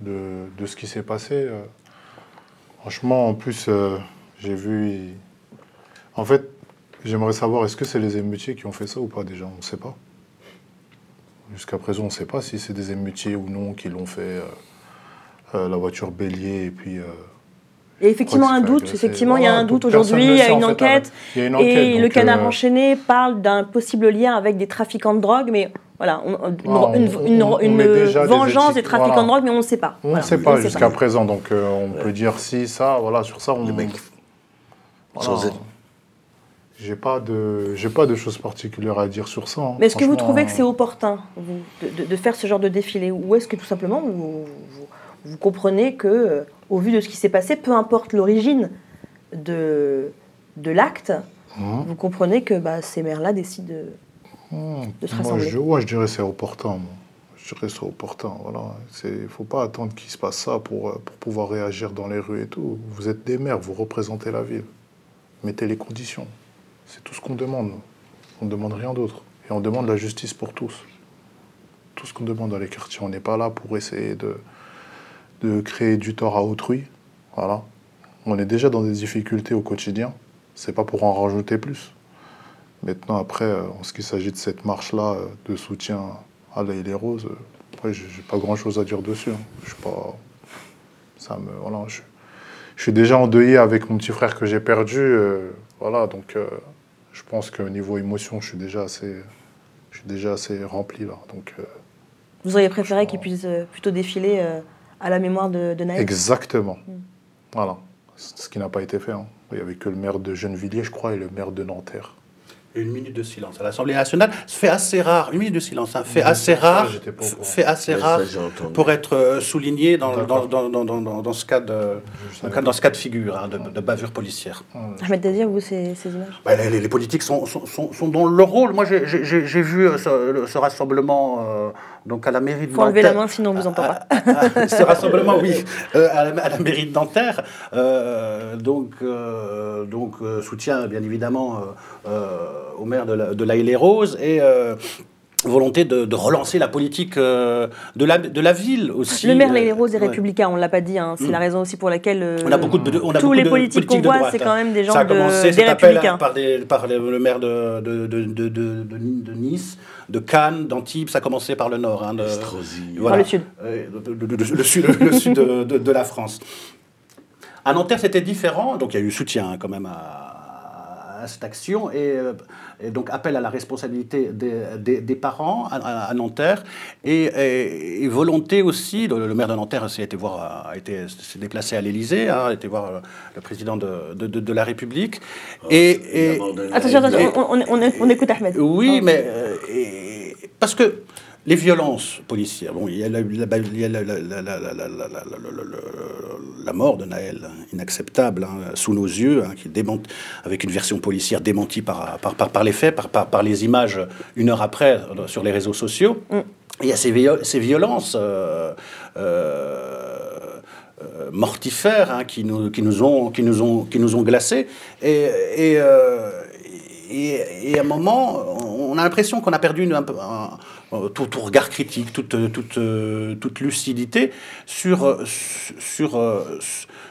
de, de ce qui s'est passé, euh, franchement, en plus, euh, j'ai vu. En fait, j'aimerais savoir est-ce que c'est les émeutiers qui ont fait ça ou pas déjà? On ne sait pas. Jusqu'à présent, on ne sait pas si c'est des émeutiers ou non qui l'ont fait. la voiture bélier et puis. Euh, Il y a effectivement un doute, effectivement, il y a un doute aujourd'hui, il y a une enquête. et le canard euh, enchaîné parle d'un possible lien avec des trafiquants de drogue, mais voilà, on- une, Voilà, une- on- une- on- on une met déjà des vengeance des, trafiquants voilà. de drogue, mais on ne sait pas. On ne Voilà, sait pas jusqu'à présent, donc euh, on peut dire si, ça, voilà, sur ça, on. J'ai pas de, j'ai pas de choses particulières à dire sur ça. hein. Mais est-ce que vous trouvez que c'est opportun vous, de, de- de faire ce genre de défilé? Ou est-ce que tout simplement vous, vous- vous comprenez que, euh, au vu de ce qui s'est passé, peu importe l'origine de, de l'acte, Mhm. vous comprenez que bah, ces maires-là décident de, Hmm. de se Moi, je, ouais, je dirais que c'est opportun. moi. Je dirais que c'est opportun. Voilà. Il ne faut pas attendre qu'il se passe ça pour, euh, pour pouvoir réagir dans les rues et tout. Vous êtes des maires, vous représentez la ville. Mettez les conditions. C'est tout ce qu'on demande. On ne demande rien d'autre. Et on demande la justice pour tous. Tout ce qu'on demande dans les quartiers. On n'est pas là pour essayer de, de créer du tort à autrui. Voilà. On est déjà dans des difficultés au quotidien. C'est pas pour en rajouter plus. Maintenant, après, euh, en ce qui s'agit de cette marche-là euh, de soutien à la et les Roses, euh, après, j'ai pas grand-chose à dire dessus. hein. Je suis pas... Ça me... Voilà, je, je suis déjà endeuillé avec mon petit frère que j'ai perdu. euh, voilà, donc euh, je pense qu'au niveau émotion, je suis déjà assez... Je suis déjà assez rempli, là. Donc, euh, Vous auriez préféré qu'ils puissent euh, plutôt défiler à la mémoire de, de Naël exactement. Mm. Voilà. Ce qui n'a pas été fait. hein. Il n'y avait que le maire de Gennevilliers, je crois, et le maire de Nanterre. Une minute de silence à l'Assemblée nationale, fait assez rare, une minute de silence, hein, fait assez ça, rare, fait assez rare j'ai entendu. pour être euh, souligné dans, dans, dans, dans, dans, dans- dans ce cas de, dans, cas- dans ce cas de figure hein, de, de bavure policière. Ahmed Dazir, vous, ces, ces images? Bah, les, les- les politiques sont, sont, sont, sont dans leur rôle. Moi, j'ai- j'ai j'ai- j'ai vu euh, ce rassemblement euh, donc à la mairie de faut enlever la main, sinon on vous entend pas. Ce rassemblement, oui, euh, à, la, à la mairie de Nanterre. Euh, donc, euh, donc soutien, bien évidemment, au maire de la, de la Haye-les-Roses et volonté de, de relancer la politique euh, de, la, de la ville aussi. Le maire Euh, Les Roses est ouais. républicain, on ne l'a pas dit. hein. C'est Mm. la raison aussi pour laquelle euh, On a beaucoup de, on a tous beaucoup les de politiques qu'on de voit, c'est hein. quand même des gens Ça a de, commencé, des cet appel, républicains. hein, par, des, par les- le maire de, de, de, de, de- de Ni- de Nice, de Cannes, d'Antibes. Ça a commencé par le nord. Hein, de, Par le sud. Euh, de- de- de- de- le sud, le sud de, de- de la France. À Nanterre, c'était différent. Donc, il y a eu soutien hein, quand même à, à cette action. Et, euh, et donc, appel à la responsabilité des, des- des parents à, Nanterre. Et, et- et volonté aussi, le, le maire de Nanterre s'est été voir, a été, s'est déplacé à l'Élysée, hein, a été voir le président de, de- de- de la République. et, et- Attention, attention, on, on- on- on écoute Ahmed. oui, mais euh, et- parce que les violences policières. Bon, il y a la, la, mort de Naël, inacceptable, sous nos yeux, qui avec une version policière démentie par, les faits, par, les images une heure après sur les réseaux sociaux. Il y a ces, violences mortifères qui, nous, ont, qui nous ont glacés. Et et, euh, à un moment, on a l'impression qu'on a perdu une- un peu, un- un- tout, tout regard critique, toute, toute, euh, toute lucidité sur, euh, sur, euh,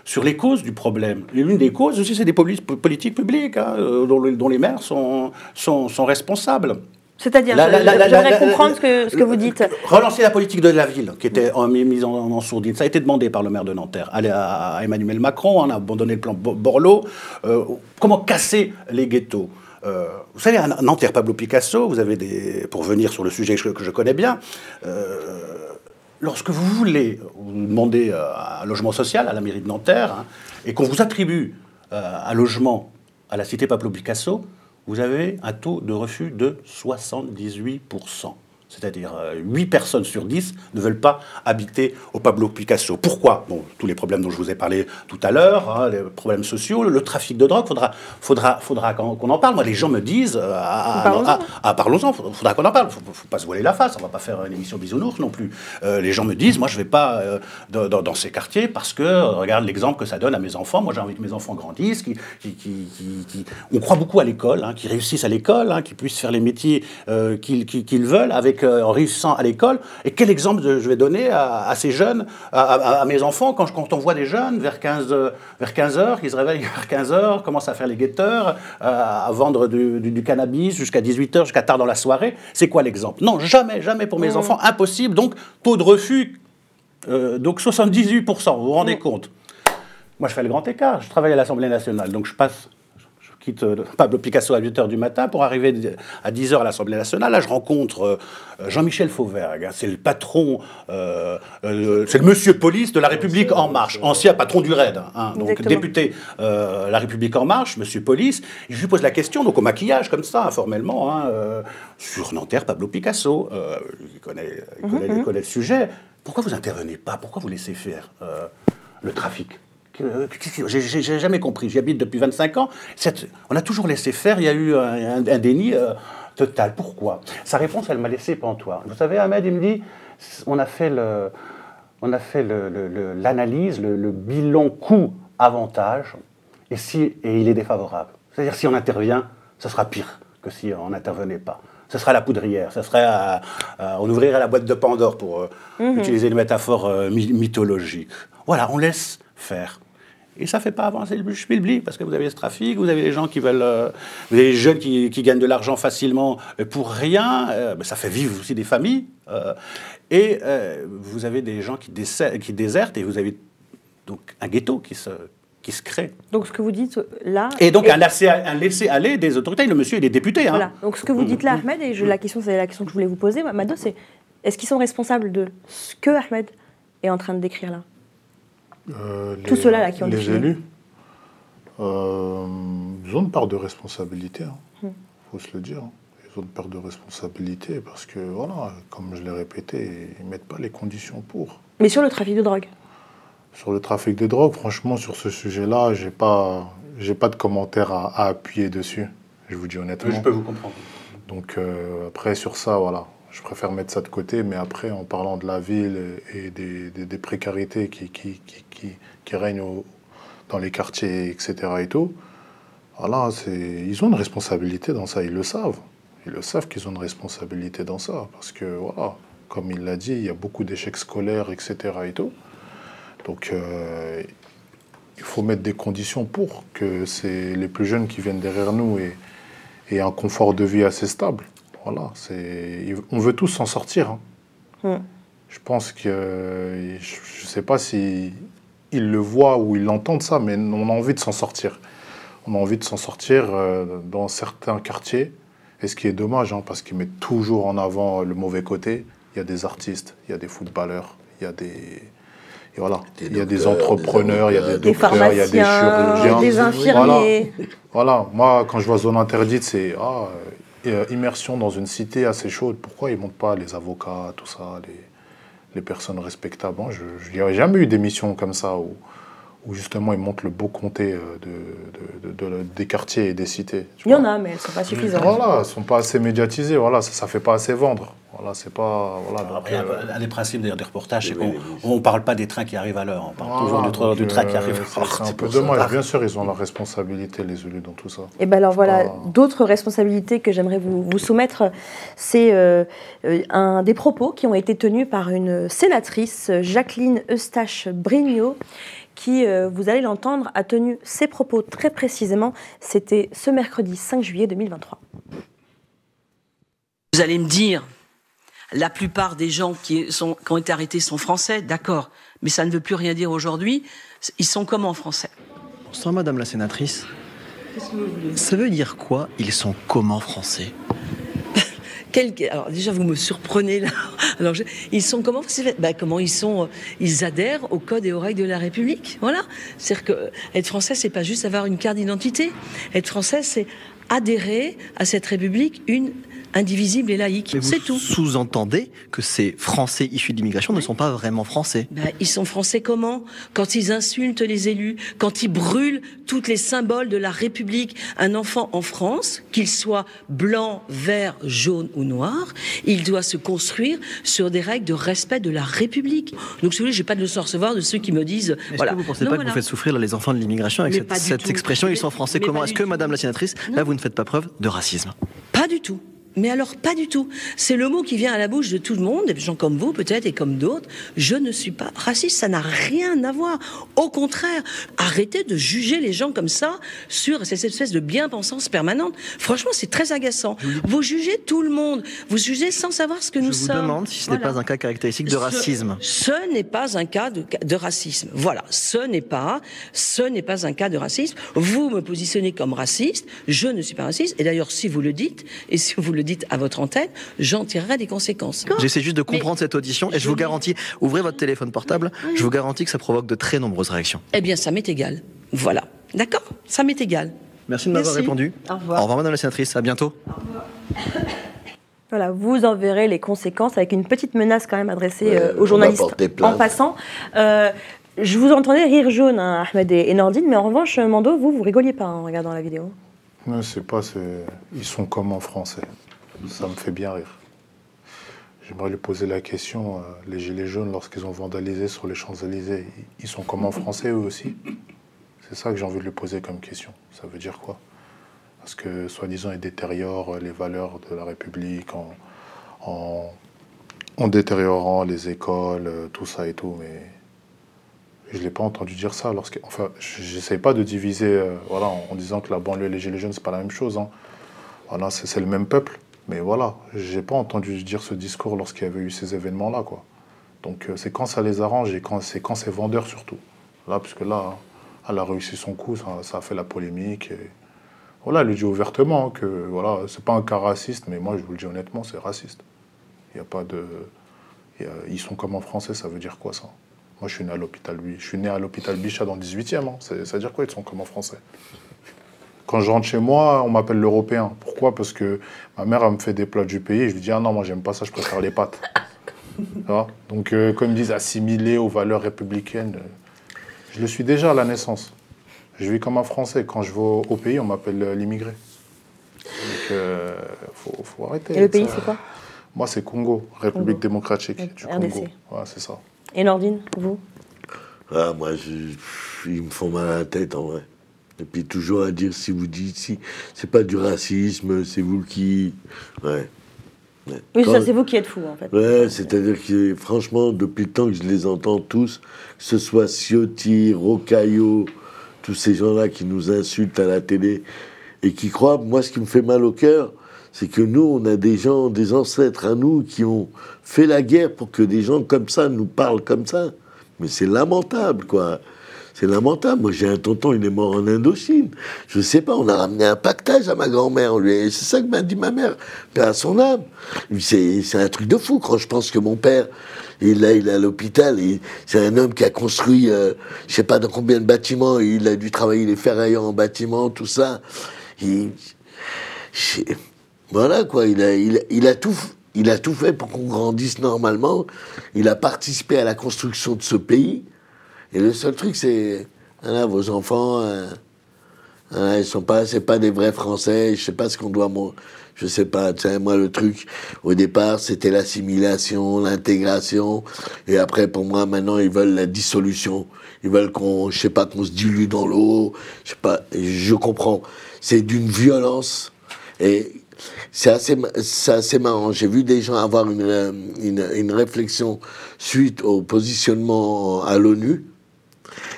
sur les causes du problème. L'une des causes aussi, c'est des poli- politiques publiques hein, euh, dont, les- dont les maires sont, sont, sont responsables. C'est-à-dire, j'aimerais comprendre ce que, ce que vous dites. Relancer la politique de la ville, qui était mise en, en sourdine. Ça a été demandé par le maire de Nanterre à, à- Emmanuel Macron. On a abandonné le plan Bo- Borloo. Euh, comment casser les ghettos? Euh, Vous savez, à Nanterre, Pablo Picasso, vous avez des. Pour venir sur le sujet que je, connais bien. euh, Lorsque vous voulez vous euh, un logement social à la mairie de Nanterre hein, et qu'on vous attribue un logement à la cité Pablo Picasso, vous avez un taux de refus de 78%. C'est-à-dire euh, 8 personnes sur 10 ne veulent pas habiter au Pablo Picasso. Pourquoi? Bon, tous les problèmes dont je vous ai parlé tout à l'heure, hein, les problèmes sociaux, le trafic de drogue, faudra, faudra, faudra qu'on en parle. Moi, les gens me disent, euh, ah, Parlons-en. ah, parlons-en, faudra, faudra qu'on en parle. Faut, faut pas se voiler la face, on va pas faire une émission bisounours non plus. Euh, les gens me disent, moi, je vais pas euh, dans, ces quartiers parce que euh, regarde l'exemple que ça donne à mes enfants. Moi, j'ai envie que mes enfants grandissent, qui, qui, qui- qui- qui- on croit beaucoup à l'école, hein, qu'ils réussissent à l'école, hein, qu'ils puissent faire les métiers qu'ils qu'ils veulent avec euh, en réussissant à l'école. Et quel exemple je vais donner à, à ces jeunes, à, à- à mes enfants, quand, je- quand on voit des jeunes vers 15, euh, vers 15 heures, qui se réveillent vers 15 heures, commencent à faire les guetteurs, euh, à vendre du, du- du cannabis jusqu'à 18 heures, jusqu'à tard dans la soirée. C'est quoi l'exemple? Non, jamais, jamais pour mes Mmh. enfants, impossible. Donc, taux de refus, euh, donc 78%, vous vous rendez compte? Moi, je fais le grand écart. Je travaille à l'Assemblée nationale, donc je passe, quitte euh, Pablo Picasso à 8h du matin pour arriver à 10h à l'Assemblée nationale. Là, je rencontre euh, Jean-Michel Fauvergue. hein. C'est le patron, euh, euh, c'est le monsieur police de La République En Marche, ancien patron du RAID. hein. donc Exactement. député euh, La République En Marche, monsieur police. Je lui pose la question, donc au maquillage, comme ça, informellement, hein, euh, sur Nanterre, Pablo Picasso. Euh, il, connaît, il, connaît, Mhm, il connaît le sujet. Pourquoi vous intervenez pas? Pourquoi vous laissez faire euh, le trafic? J'ai jamais compris. J'y habite depuis 25 ans. Cette- on a toujours laissé faire. Il y a eu un, un- déni euh, total. Pourquoi? Sa réponse, elle m'a laissé pantois. Vous savez, Ahmed, il me dit on a fait le, on a fait le- le- le- l'analyse, le, le bilan coût-avantage, et, si, et il est défavorable. C'est-à-dire, si on intervient, ce sera pire que si on n'intervenait pas. Ce sera la poudrière, ce serait à- à- on ouvrirait la boîte de Pandore pour euh, Mhm. utiliser une métaphore euh, my- mythologique. Voilà, on laisse faire. Et ça ne fait pas avancer le schmilblick, parce que vous avez ce trafic, vous avez les gens qui veulent. euh, vous avez les jeunes qui, qui gagnent de l'argent facilement euh, pour rien. euh, ben, ça fait vivre aussi des familles. euh, et euh, vous avez des gens qui, qui désertent, et vous avez donc un ghetto qui se, qui se crée. Donc ce que vous dites là. Et donc est- un laisser- un laisser-aller des autorités. Le monsieur, il est député. Hein. Voilà. Donc ce que vous dites là, Ahmed, et je- la question, c'est la question que je voulais vous poser, Mado, c'est est-ce qu'ils sont responsables de ce que Ahmed est en train de décrire là? Euh, Tous les- ceux-là, là, qui ont Les défilé. élus, euh, ils ont une part de responsabilité. Il Hmm. faut se le dire. hein. Ils ont une part de responsabilité parce que, voilà, comme je l'ai répété, ils ne mettent pas les conditions pour. Mais sur le trafic de drogue. Sur le trafic de drogue, franchement, sur ce sujet-là, j'ai pas, j'ai pas de commentaires à, à appuyer dessus. Je vous dis honnêtement. Je peux vous comprendre. Donc euh, après, sur ça, voilà, je préfère mettre ça de côté. Mais après, en parlant de la ville et des, précarités qui, règnent dans les quartiers, etc. et c'est, ils ont une responsabilité dans ça. Ils le savent. Ils le savent qu'ils ont une responsabilité dans ça. Parce que, voilà, comme il l'a dit, il y a beaucoup d'échecs scolaires, etc. Donc, euh, il faut mettre des conditions pour que c'est les plus jeunes qui viennent derrière nous et, et un confort de vie assez stable. Voilà, c'est, on veut tous s'en sortir. hein. Hmm. Je pense que, je ne sais pas si ils le voient ou ils l'entendent ça, mais on a envie de s'en sortir. On a envie de s'en sortir euh, dans certains quartiers. Et ce qui est dommage, hein, parce qu'ils mettent toujours en avant le mauvais côté. Il y a des artistes, il y a des footballeurs, il y a des, et voilà, il y a des entrepreneurs, il y a des docteurs, il y a des pharmaciens, chirurgiens. des infirmiers. Voilà. Voilà. moi, quand je vois zone interdite, c'est ah, euh, immersion dans une cité assez chaude. Pourquoi ils ne montent pas les avocats, tout ça, les, les personnes respectables? Moi, Je n'ai jamais eu d'émission comme ça où, où justement ils montrent le beau comté euh, de, de- de- de- des quartiers et des cités. Il y en a, mais elles ne sont pas suffisantes. Voilà, elles sont pas assez médiatisées. Voilà, ça, ne fait pas assez vendre. Voilà, c'est pas. Voilà, donc, Après, euh, un des principes d'ailleurs des reportages, c'est qu'on ne parle pas des trains qui arrivent à l'heure. On parle voilà, toujours du, tra- donc, du train qui euh, arrive à c'est- l'heure. C'est un peu ça. dommage. Bien sûr, ils ont la responsabilité, les élus, dans tout ça. Et ben alors voilà, pas- d'autres responsabilités que j'aimerais vous, vous soumettre, c'est euh, euh, un des propos qui ont été tenus par une sénatrice, Jacqueline Eustache-Brignot, qui, euh, vous allez l'entendre, a tenu ces propos très précisément. C'était ce mercredi 5 juillet 2023. Vous allez me dire, la plupart des gens qui, sont, qui ont été arrêtés sont français, d'accord, mais ça ne veut plus rien dire aujourd'hui. Ils sont comment français Bonsoir Madame la sénatrice. Ça veut dire quoi Ils sont comment français? Alors déjà, vous me surprenez là. Alors, ils sont comment Ben, Comment ils sont euh, Ils adhèrent au code et aux règles de la République. Voilà. C'est-à-dire que euh, être français, c'est pas juste avoir une carte d'identité. Être français, c'est adhérer à cette République une indivisible et laïque. C'est tout. sous-entendez que ces Français issus de l'immigration ne sont pas vraiment français. Ben, ils sont français comment? Quand ils insultent les élus, quand ils brûlent tous les symboles de la République. Un enfant en France, qu'il soit blanc, vert, jaune ou noir, il doit se construire sur des règles de respect de la République. Donc, si vous voulez, j'ai pas de leçon à recevoir de ceux qui me disent. Est-ce voilà. que vous ne pensez Non, pas voilà. que vous faites souffrir les enfants de l'immigration avec Mais cette, expression Ils sont français mais comment? Est-ce que. Madame la sénatrice, là vous ne faites pas preuve de racisme? Pas du tout. Mais alors, pas du tout. C'est le mot qui vient à la bouche de tout le monde, des gens comme vous peut-être et comme d'autres. Je ne suis pas raciste, ça n'a rien à voir. Au contraire, arrêtez de juger les gens comme ça sur cette espèce de bien-pensance permanente. Franchement, c'est très agaçant. Vous jugez tout le monde. Vous jugez sans savoir ce que nous Je vous sommes. demande si ce n'est pas un cas caractéristique de Ce- racisme. Ce n'est pas un cas de, de racisme. Voilà, ce n'est pas, ce n'est pas un cas de racisme. Vous me positionnez comme raciste. Je ne suis pas raciste. Et d'ailleurs, si vous le dites, et si vous le dites à votre antenne, j'en tirerai des conséquences. J'essaie juste de comprendre cette audition et je vous garantis, ouvrez votre téléphone portable, je vous garantis que ça provoque de très nombreuses réactions. Eh bien, ça m'est égal. Voilà. D'accord? Ça m'est égal. Merci de m'avoir répondu. Au revoir. Au revoir, madame la sénatrice. À bientôt. Voilà, vous en verrez les conséquences avec une petite menace quand même adressée Ouais, euh, aux journalistes en passant. Euh, je vous entendais rire jaune, hein, Ahmed et, Nordine, mais en revanche, Mando, vous, vous rigoliez pas en regardant la vidéo. Non, c'est pas, c'est... ils sont comme en français. Ça me fait bien rire. J'aimerais lui poser la question, euh, les Gilets jaunes, lorsqu'ils ont vandalisé sur les Champs-Élysées, ils- sont comme en français eux aussi? C'est ça que j'ai envie de lui poser comme question. Ça veut dire quoi? Parce que, soi-disant, ils détériorent les valeurs de la République en, en, détériorant les écoles, euh, tout ça et tout, mais je ne l'ai pas entendu dire ça. Lorsque, enfin, j'essaie pas de diviser euh, voilà, en, disant que la banlieue et les Gilets jaunes, c'est pas la même chose. hein. C'est le même peuple. Mais voilà, j'ai pas entendu dire ce discours lorsqu'il y avait eu ces événements-là. quoi. Donc euh, c'est quand ça les arrange et quand c'est quand c'est vendeur surtout. Là, parce que là, elle a réussi son coup, ça, ça a fait la polémique. Et... Voilà, elle le dit ouvertement que voilà, c'est pas un cas raciste, mais moi je vous le dis honnêtement, c'est raciste. Il y a pas de. Ils sont comme en français, ça veut dire quoi ça? Moi je suis né à l'hôpital je suis né à l'hôpital Bichat dans le 18e. hein. Ça veut dire quoi ils sont comme en français? Quand je rentre chez moi, on m'appelle l'Européen. Pourquoi? Parce que ma mère elle me fait des plats du pays et je lui dis ah non moi j'aime pas ça, je préfère les pâtes. Donc euh, quand ils me disent assimiler aux valeurs républicaines, euh, je le suis déjà à la naissance. Je vis comme un Français. Quand je vais au, pays, on m'appelle euh, l'immigré. Donc, euh, faut, faut arrêter. Et le pays, c'est quoi? Moi, c'est Congo, République Congo. démocratique du RDC. Congo. Ouais, c'est ça. Et Nordine, vous? Ah, moi, je- ils me font mal à la tête, en vrai. Et puis toujours à dire, si vous dites, si c'est pas du racisme, c'est vous qui... Ouais. Ouais. Oui, Quand- ça, c'est vous qui êtes fou, en fait. Ouais, c'est-à-dire que franchement, depuis le temps que je les entends tous, que ce soit Ciotti, Rocaillot, tous ces gens-là qui nous insultent à la télé et qui croient, moi ce qui me fait mal au cœur, c'est que nous, on a des gens, des ancêtres à nous qui ont fait la guerre pour que des gens comme ça nous parlent comme ça. Mais c'est lamentable, quoi. C'est lamentable. Moi, j'ai un tonton, il est mort en Indochine. Je sais pas, on a ramené un pactage à ma grand-mère. C'est ça que m'a dit ma mère. À son âme. C'est un truc de fou quand je pense que mon père, il, là, il est à l'hôpital. C'est un homme qui a construit, euh, je sais pas dans combien de bâtiments. Il a dû travailler les ferrailleurs en bâtiment, tout ça. Voilà quoi, il a, il, a- tout, il a tout fait pour qu'on grandisse normalement. Il a participé à la construction de ce pays. Et le seul truc, c'est, voilà, vos enfants, euh, voilà, ils sont pas, c'est pas des vrais Français. Je sais pas ce qu'on doit, mon, je sais pas. Tu sais, moi, le truc, au départ, c'était l'assimilation, l'intégration. Et après, pour moi, maintenant, ils veulent la dissolution. Ils veulent qu'on, je sais pas, qu'on se dilue dans l'eau. Je sais pas. Je comprends. C'est d'une violence. Et c'est assez, assez marrant. J'ai vu des gens avoir une, euh, une, une réflexion suite au positionnement à l'ONU,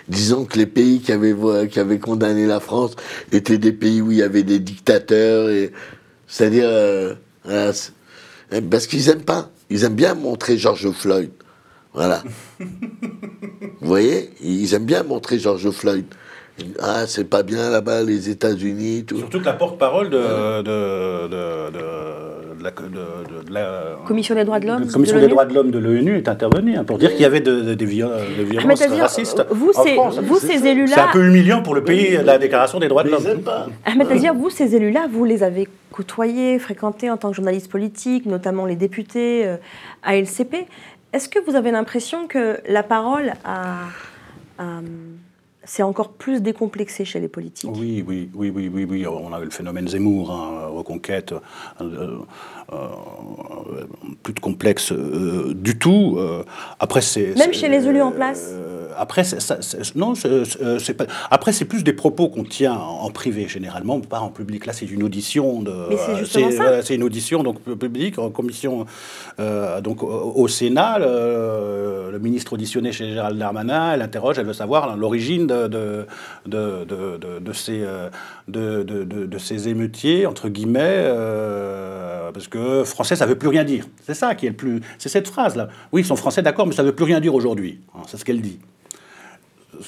disant que les pays qui avaient, vo- qui avaient condamné la France étaient des pays où il y avait des dictateurs. et C'est-à-dire, euh, voilà, eh, parce qu'ils aiment pas. Ils aiment bien montrer George Floyd. Voilà. Vous voyez? Ils aiment bien montrer George Floyd. Ah, c'est pas bien là-bas, les États-Unis, tout. Surtout que la porte-parole de, de, de, de- de la, de- de la Commission des droits de l'homme la Commission de des l'ONU droits de l'homme de l'ONU est intervenue hein, pour dire qu'il y avait de- de- des viol- des violences racistes. vous, en France. vous, ces élus-là- C'est un peu humiliant pour le pays, la déclaration des droits de l'homme. Ahmed Tazir, vous, ces élus-là, vous les avez côtoyés, fréquentés en tant que journaliste politique, notamment les députés euh, à LCP. Est-ce que vous avez l'impression que la parole a, a- s'est encore plus décomplexée chez les politiques Oui, oui, oui, oui, oui, oui. On a eu le phénomène Zemmour, hein, Reconquête, euh, euh, plus de complexe euh, du tout. Euh, après, c'est Même chez les élus en place euh, après, c'est- ça- non, c'est- pas. Après, c'est plus des propos qu'on tient en privé généralement, pas en public. Là, c'est une audition de. Mais c'est euh, justement ça. c'est une audition donc publique en commission euh, donc au, Sénat. Le, ministre auditionné chez Gérald Darmanin, elle interroge, elle veut savoir l'origine de de, de, ces euh, de, de, de- de ces émeutiers entre guillemets, euh, parce que français ça veut plus rien dire. C'est ça qui est le plus. C'est cette phrase là. Oui, ils sont français d'accord, mais ça veut plus rien dire aujourd'hui. Hein, c'est ce qu'elle dit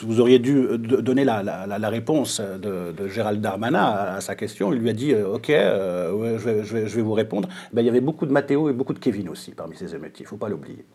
vous auriez dû euh, donner la, réponse de, de Gérald Darmanin à, sa question. Il lui a dit euh, Ok, euh, je, vais, vous répondre. Ben, il y avait beaucoup de Mathéo et beaucoup de Kevin aussi parmi ces émeutiers, il ne faut pas l'oublier.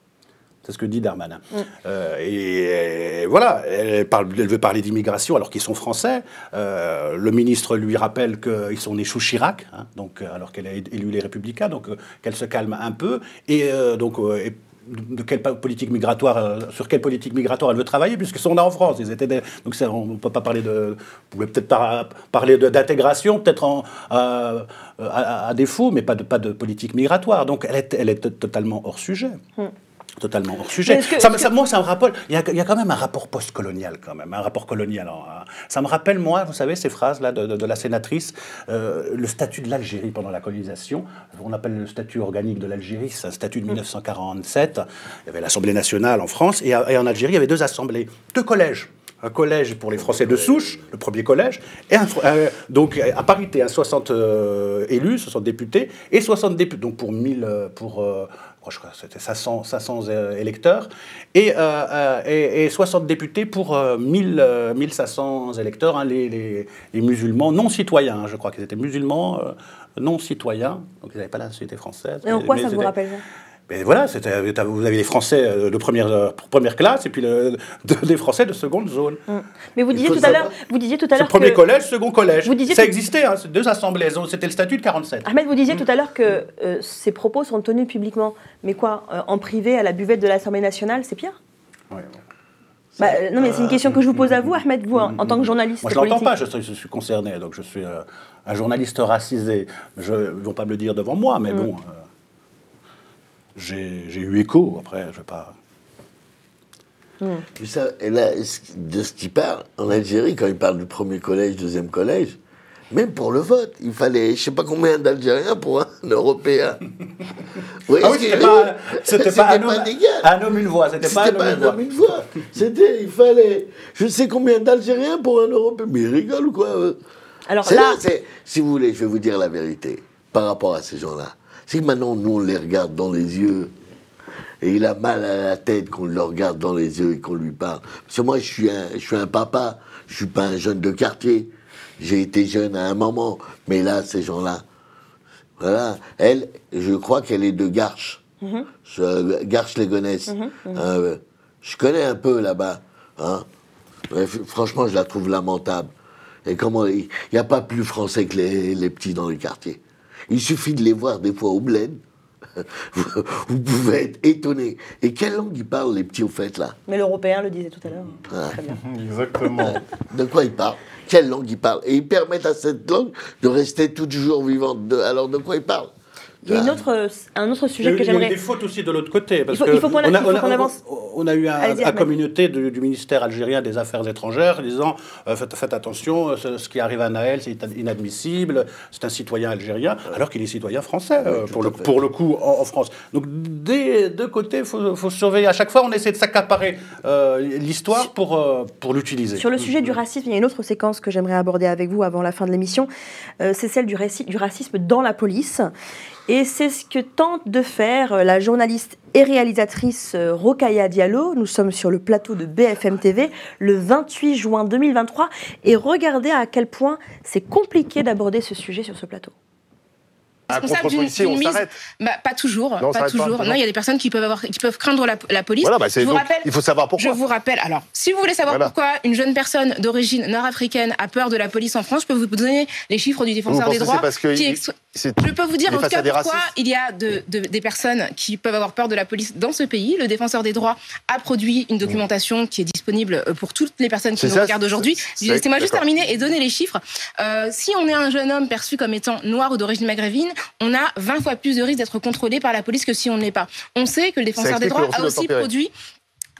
C'est ce que dit Darmanin. Euh, et, et voilà, elle, parle, elle veut parler d'immigration alors qu'ils sont français. Euh, le ministre lui rappelle qu'ils sont nés sous Chirac, hein, donc, euh, alors qu'elle a élu les Républicains, donc euh, qu'elle se calme un peu. Et donc. et de quelle politique migratoire, euh, sur quelle politique migratoire elle veut travailler, puisqu'ils sont là en France. Ils étaient des- donc ça, on ne peut pas parler de, pouvait peut-être par- parler d'intégration, peut-être en- euh, à, à défaut, mais pas de, pas de politique migratoire. Donc elle est, elle est to- totalement hors sujet. Totalement hors sujet. Que- Ça, ça- que- moi, ça me rappelle. Il y, a, il y a quand même un rapport post-colonial, quand même, un rapport colonial. hein. Ça me rappelle, moi, vous savez, ces phrases-là de, de- de la sénatrice, euh, le statut de l'Algérie pendant la colonisation. On appelle le statut organique de l'Algérie, c'est un statut de 1947. Il y avait l'Assemblée nationale en France et, en Algérie, il y avait deux assemblées, deux collèges. Un collège pour les Français de souche, le premier collège, et un, euh, donc à parité, hein, 60 euh, élus, 60 députés, et 60 députés, donc pour 1000, euh, pour, euh, je crois que c'était 500, 500 euh, électeurs, et, euh, euh, et, et 60 députés pour euh, 1000, euh, 1500 électeurs, hein, les, les- les musulmans non citoyens, hein, je crois qu'ils étaient musulmans euh, non citoyens, donc ils n'avaient pas la nationalité française. Et en quoi ça vous rappelle mais voilà, c'était- vous avez les Français euh, de première, euh, première classe et puis le, de- des Français de seconde zone. Mais vous disiez tout à l'heure, vous disiez tout à l'heure premier que collège, second collège. Vous disiez ça tout- existait, hein, deux assemblées. C'était le statut de 47. Ahmed, vous disiez tout à l'heure que euh, ces propos sont tenus publiquement. Mais quoi, euh, en privé, à la buvette de l'Assemblée nationale, c'est pire? Bah, euh, Non, mais c'est une question que je vous pose à vous, Ahmed, vous, en, en tant que journaliste Moi, je l'entends politique. pas, je suis, je suis concerné, donc je suis euh, un journaliste racisé. Je, ils ne vont pas me le dire devant moi, mais Mm. bon, euh, j'ai j'ai eu écho. Après, je vais pas. Ça, et là, de ce qu'il parle, en Algérie, quand il parle du premier collège, deuxième collège, même pour le vote, il fallait je sais pas combien d'Algériens pour un Européen. Oui, Ah oui, c'était pas, c'était pas un, homme, un une voix. C'était pas un C'était homme, pas une un voix. homme, une voix. C'était, il fallait, je sais combien d'Algériens pour un Européen. Mais ils rigolent ou quoi Alors C'est là- là, c'est, si vous voulez, je vais vous dire la vérité par rapport à ces gens-là. Que maintenant, nous, on les regarde dans les yeux. Et il a mal à la tête qu'on le regarde dans les yeux et qu'on lui parle. Parce que moi, je suis un, je suis un papa, je suis pas un jeune de quartier. J'ai été jeune à un moment. Mais là, ces gens-là, voilà. Elle, je crois qu'elle est de Garches. Mhm. Je- Garches-les-Gonesse. Mhm, mhm. Euh, je connais un peu là-bas. Hein. Franchement, je la trouve lamentable. Et comment il n'y a pas plus français que les, les petits dans les quartiers. Il suffit de les voir des fois au bled. Vous, vous pouvez être étonné. Et quelle langue ils parlent, les petits, au fait, là Mais l'Européen le disait tout à l'heure. Ah. Très bien. Exactement. De quoi ils parlent Quelle langue ils parlent Et ils permettent à cette langue de rester toujours vivante. De- Alors, de quoi ils parlent Il y a une autre, euh, un autre sujet que il y a eu j'aimerais. des fautes aussi de l'autre côté. Parce Il faut- que il faut qu'on avance. on a eu un, Ahmed. communauté du, du ministère algérien des Affaires étrangères disant euh, faites, faites attention, euh, ce, ce qui arrive à Naël, c'est inadmissible, c'est un citoyen algérien, alors qu'il est citoyen français, euh, pour, le, pour le coup, en, en France. Donc, des deux côtés, il faut, faut surveiller. À chaque fois, on essaie de s'accaparer euh, l'histoire pour, pour l'utiliser. Sur le sujet du racisme, il y a une autre séquence que j'aimerais aborder avec vous avant la fin de l'émission. C'est celle du racisme dans la police. Et c'est ce que tente de faire euh, la journaliste et réalisatrice euh, Rokhaya Diallo. Nous sommes sur le plateau de BFM TV le 28 juin 2023. Et regardez à quel point c'est compliqué d'aborder ce sujet sur ce plateau. Policier, on s'arrête. Bah, pas toujours, Non, pas pas, il y a des personnes qui peuvent avoir, qui peuvent craindre la, la police. Voilà, bah, c'est- je vous donc, rappelle, il faut savoir pourquoi. Je vous rappelle. Alors, si vous voulez savoir Voilà. pourquoi une jeune personne d'origine nord-africaine a peur de la police en France, je peux vous donner les chiffres du défenseur Vous des droits. c'est parce que qui il- ex- c'est- Je peux vous dire en tout cas pourquoi racistes. il y a de- de- des personnes qui peuvent avoir peur de la police dans ce pays. Le défenseur des droits a produit une documentation qui est disponible euh, pour toutes les personnes qui nous ça, regardent aujourd'hui. Laissez-moi juste terminer et donner les chiffres. Euh, si on est un jeune homme perçu comme étant noir ou d'origine maghrébine, on a 20 fois plus de risques d'être contrôlé par la police que si on ne l'est pas. On sait que le défenseur des droits a aussi produit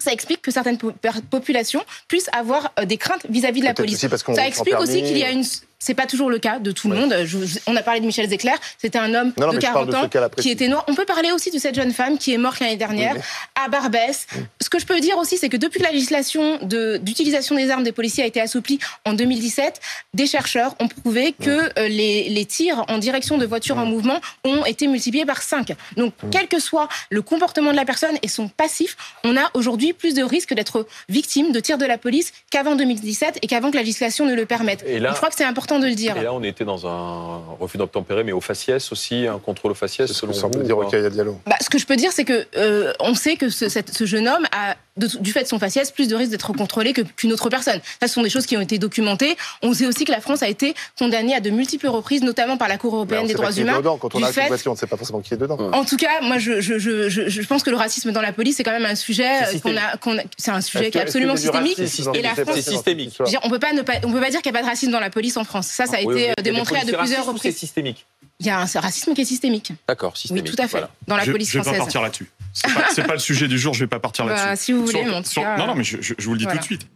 ça explique que certaines populations puissent avoir euh, des craintes vis-à-vis de la police. ça explique aussi qu'il y a une. C'est pas toujours le cas de tout le monde. Je- je- on a parlé de Michel Zecler. C'était un homme Non, non, de mais je parle 40 de ce ans qui était noir. On peut parler aussi de cette jeune femme qui est morte l'année dernière Oui, à Barbès. Ce que je peux dire aussi, c'est que depuis que la législation de- d'utilisation des armes des policiers a été assouplie en 2017, des chercheurs ont prouvé que euh, les, les tirs en direction de voitures en mouvement ont été multipliés par 5. Donc, quel que soit le comportement de la personne et son passif, on a aujourd'hui plus de risques d'être victime de tirs de la police qu'avant 2017 et qu'avant que la législation ne le permette. Et là- Donc, je crois que c'est important de le dire. Et là, on était dans un refus d'obtempérer, mais au faciès aussi, un contrôle au faciès, selon Ça vous dire ou pas Rokhaya Diallo. Bah, ce que je peux dire, c'est que euh, on sait que ce, cette- ce jeune homme a, de- du fait de son faciès, plus de risques d'être contrôlé que- qu'une autre personne. Ça, ce sont des choses qui ont été documentées. On sait aussi que la France a été condamnée à de multiples reprises, notamment par la Cour européenne des droits qui est humains. dedans. Quand on a fait- on ne sait pas forcément qui est dedans. en tout cas, moi, je, je, je, je, je pense que le racisme dans la police, c'est quand même un sujet C'est euh, qu'on a, c'est un sujet qui est absolument systémique. Et la C'est France, systémique. je veux dire, on peut pas ne pas, on peut pas dire qu'il n'y a pas de racisme dans la police en France. Ça, ça a Oui, oui, été euh, démontré à de plusieurs c'est reprises. systémique Il y a un racisme qui est systémique. D'accord, Oui, systémique. tout à fait. voilà. Dans la je, police je vais française. pas partir là-dessus. C'est pas, pas le sujet du jour, je vais pas partir Bah, là-dessus. si vous voulez, Sur- mais en tout sur- cas, non, non, mais je, je- je vous le dis voilà. tout de suite.